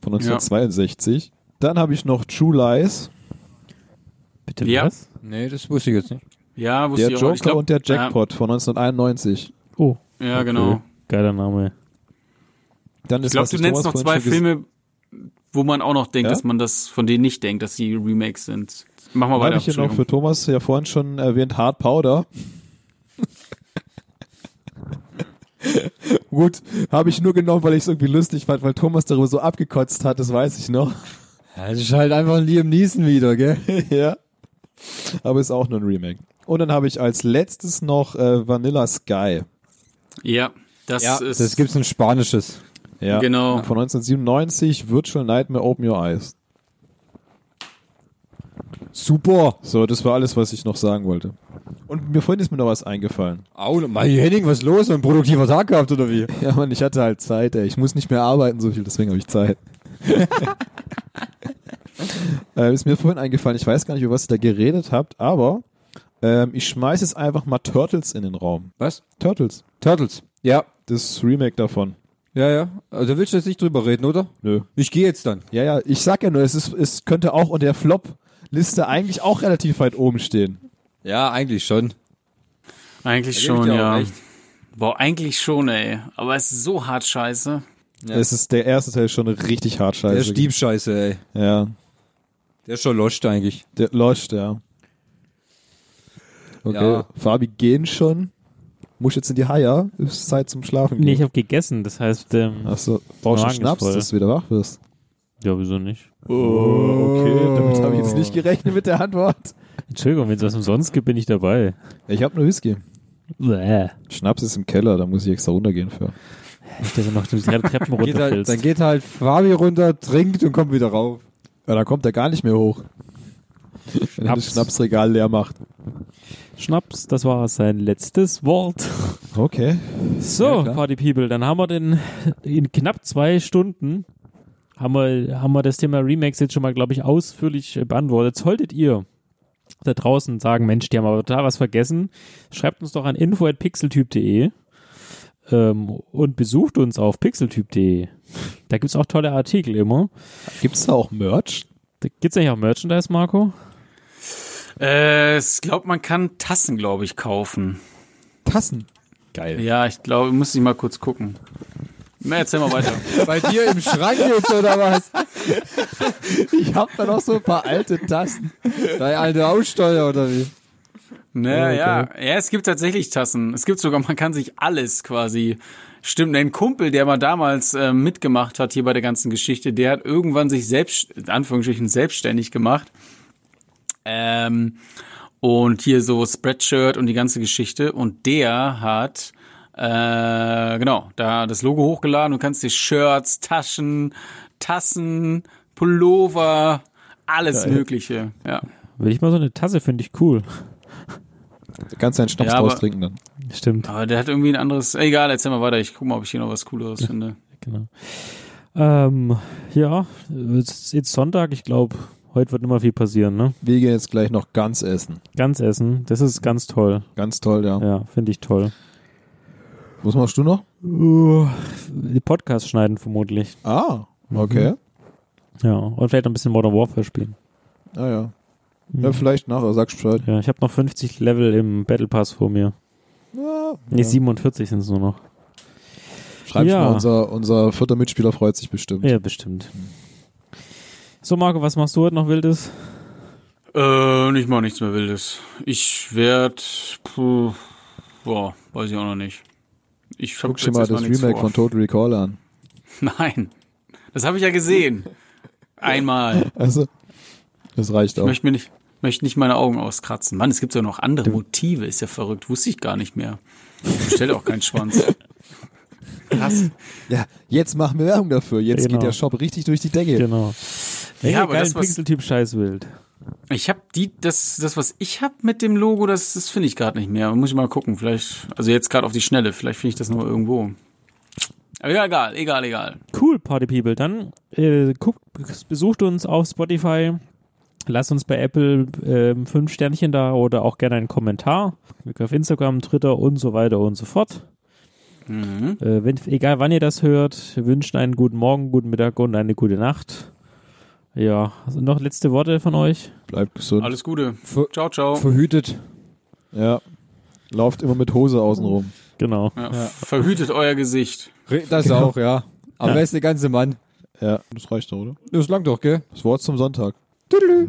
von 1962. Dann habe ich noch True Lies, Bitte Ja. was? Nee, das wusste ich jetzt nicht. Ja, wusste der ich auch. Joker Ich glaub, und der Jackpot von 1991. Oh, Ja, ja genau. geiler Name. Dann Ich ist, glaube, was du ich nennst Thomas noch zwei Filme, wo man auch noch denkt, Ja? dass man das von denen nicht denkt, dass sie Remakes sind. Mach mal Dann weiter. habe ich hier noch für. Thomas ja vorhin schon erwähnt Hard Powder. Gut, habe ich nur genommen, weil ich es irgendwie lustig fand, weil Thomas darüber so abgekotzt hat, das weiß ich noch. Ja, das ist halt einfach ein Liam Neeson wieder, gell? ja. Aber ist auch nur ein Remake. Und dann habe ich als letztes noch äh, Vanilla Sky. Ja, das Ja, ist das gibt's ein spanisches. Ja. Genau. Von 1997, Virtual Nightmare Open Your Eyes. Super. So, das war alles, was ich noch sagen wollte. Und mir vorhin ist mir noch was eingefallen. Au, Mai Henning, was ist los? Ein produktiver Tag gehabt, oder wie? Ja, Mann, ich hatte halt Zeit, ey. Ich muss nicht mehr arbeiten so viel, deswegen habe ich Zeit. äh, ist mir vorhin eingefallen, ich weiß gar nicht, über was ihr da geredet habt, aber ähm, ich schmeiß jetzt einfach mal Turtles in den Raum. Was? Turtles. Turtles. Ja. Das Remake davon. Ja, ja. Also willst du jetzt nicht drüber reden, oder? Nö. Ich gehe jetzt dann. Ja, ja, ich sag ja nur, es, ist, es könnte auch unter der Flop-Liste eigentlich auch relativ weit oben stehen. Ja, eigentlich schon. eigentlich schon, ja. recht. Boah, eigentlich schon, ey. Aber es ist so hart scheiße. Ja. Es ist der erste Teil schon richtig hart scheiße. Der ist Diebscheiße, ey. Ja, Der ist schon lost eigentlich. der loscht, ja. Okay, Ja. Fabi, gehen schon. Muss jetzt in die Haie, ist Zeit zum Schlafen gehen. Nee, ich habe gegessen, das heißt, ähm, Achso, brauchst du Schnaps, dass du wieder wach wirst? ja, wieso nicht? Oh, okay, damit habe ich jetzt nicht gerechnet mit der Antwort. Entschuldigung, wenn es was umsonst gibt, bin ich dabei. Ich habe nur Whisky. Bäh. Schnaps ist im Keller, da muss ich extra runtergehen für. Nicht, dass du noch die Treppen Geht halt, runterfällst. dann geht halt Fabi runter, trinkt und kommt wieder rauf. Ja, dann kommt er gar nicht mehr hoch. Wenn er das Schnaps. Schnapsregal leer macht. Schnaps, das war sein letztes Wort. Okay. So, Ja. Party People, dann haben wir den in knapp zwei Stunden haben wir, haben wir das Thema Remakes jetzt schon mal, glaube ich, ausführlich beantwortet. Solltet ihr da draußen sagen, Mensch, die haben aber total was vergessen, schreibt uns doch an info.pixeltyp.de ähm, und besucht uns auf pixeltyp.de. Da gibt's auch tolle Artikel immer. Gibt's da auch Merch? Da gibt's eigentlich auch Merchandise, Marco? Äh, ich glaube, man kann Tassen, glaube ich, kaufen. Tassen. Geil. Ja, ich glaube, muss ich mal kurz gucken. Na, erzähl mal weiter. Bei dir im Schrank jetzt, oder was? Ich hab da noch so ein paar alte Tassen. Deine alte Aussteuer, oder wie? Ne, ja, ja, es gibt tatsächlich Tassen. Es gibt sogar, man kann sich alles quasi. Stimmt, ein Kumpel, der mal damals äh, mitgemacht hat hier bei der ganzen Geschichte, der hat irgendwann sich selbst, in Anführungsstrichen, selbstständig gemacht. Ähm, und hier so Spreadshirt und die ganze Geschichte. Und der hat, äh, genau, da das Logo hochgeladen. Du kannst dir Shirts, Taschen, Tassen, Pullover, alles Geil. Mögliche. Ja. Will ich mal so eine Tasse, finde ich cool. Du kannst deinen Schnaps Ja, aber- draus trinken dann. Stimmt, Aber der hat irgendwie ein anderes. Egal, erzähl mal weiter. Ich guck mal, ob ich hier noch was Cooleres finde. genau. Ähm, ja, es ist jetzt Sonntag, ich glaube, heute wird nicht mehr viel passieren, ne? Wir gehen jetzt gleich noch ganz essen. Ganz essen, das ist ganz toll. Ganz toll, ja. Ja, finde ich toll. Was machst du noch? Uh, die Podcasts schneiden vermutlich. Ah, okay. Ja, und vielleicht ein bisschen Modern Warfare spielen. Ah ja. Ja, vielleicht nachher, sagst Bescheid. Ja, ich habe noch 50 Level im Battle Pass vor mir. Ja, Nee, ja. 47 sind es nur noch. Schreib's Ja. mal, unser, unser vierter Mitspieler freut sich bestimmt. Ja, bestimmt. So, Marco, was machst du heute noch Wildes? Äh, ich mach nichts mehr Wildes. Ich werd. Puh, boah, weiß ich auch noch nicht. Ich hab Guck dir mal das Remake vor. von Total Recall an. Nein. Das habe ich ja gesehen. Einmal. Also, Das reicht Ich auch. möchte mir nicht, möchte nicht meine Augen auskratzen. Mann, es gibt ja noch andere Motive, ist ja verrückt. Wusste ich gar nicht mehr. Stellt auch keinen Schwanz. Krass. Ja, jetzt machen wir Werbung dafür. Jetzt Genau. geht der Shop richtig durch die Decke. Genau. Hey, Ja, aber das, was- Pixeltyp Scheißwild. Ich habe die, das, das, was ich hab mit dem Logo, das, das finde ich gerade nicht mehr. Muss ich mal gucken. Vielleicht, also jetzt gerade auf die Schnelle, vielleicht finde ich das noch irgendwo. Aber ja, egal, egal, egal. Cool, Party People. Dann äh, guckt, besucht uns auf Spotify. Lasst uns bei Apple ähm, fünf Sternchen da oder auch gerne einen Kommentar. Auf Instagram, Twitter und so weiter und so fort. Mhm. Äh, wenn, egal wann ihr das hört, wir wünschen einen guten Morgen, guten Mittag und eine gute Nacht. Ja, also noch letzte Worte von euch? Bleibt gesund. Alles Gute. Ver Ciao, ciao. verhütet. Ja. Lauft immer mit Hose außen rum. Genau. Ja, Verhütet euer Gesicht. Das auch, ja. Aber wer ist der ganze Mann? Ja, das reicht doch, oder? Das lang doch, gell? Das Wort zum Sonntag. Tüdelü.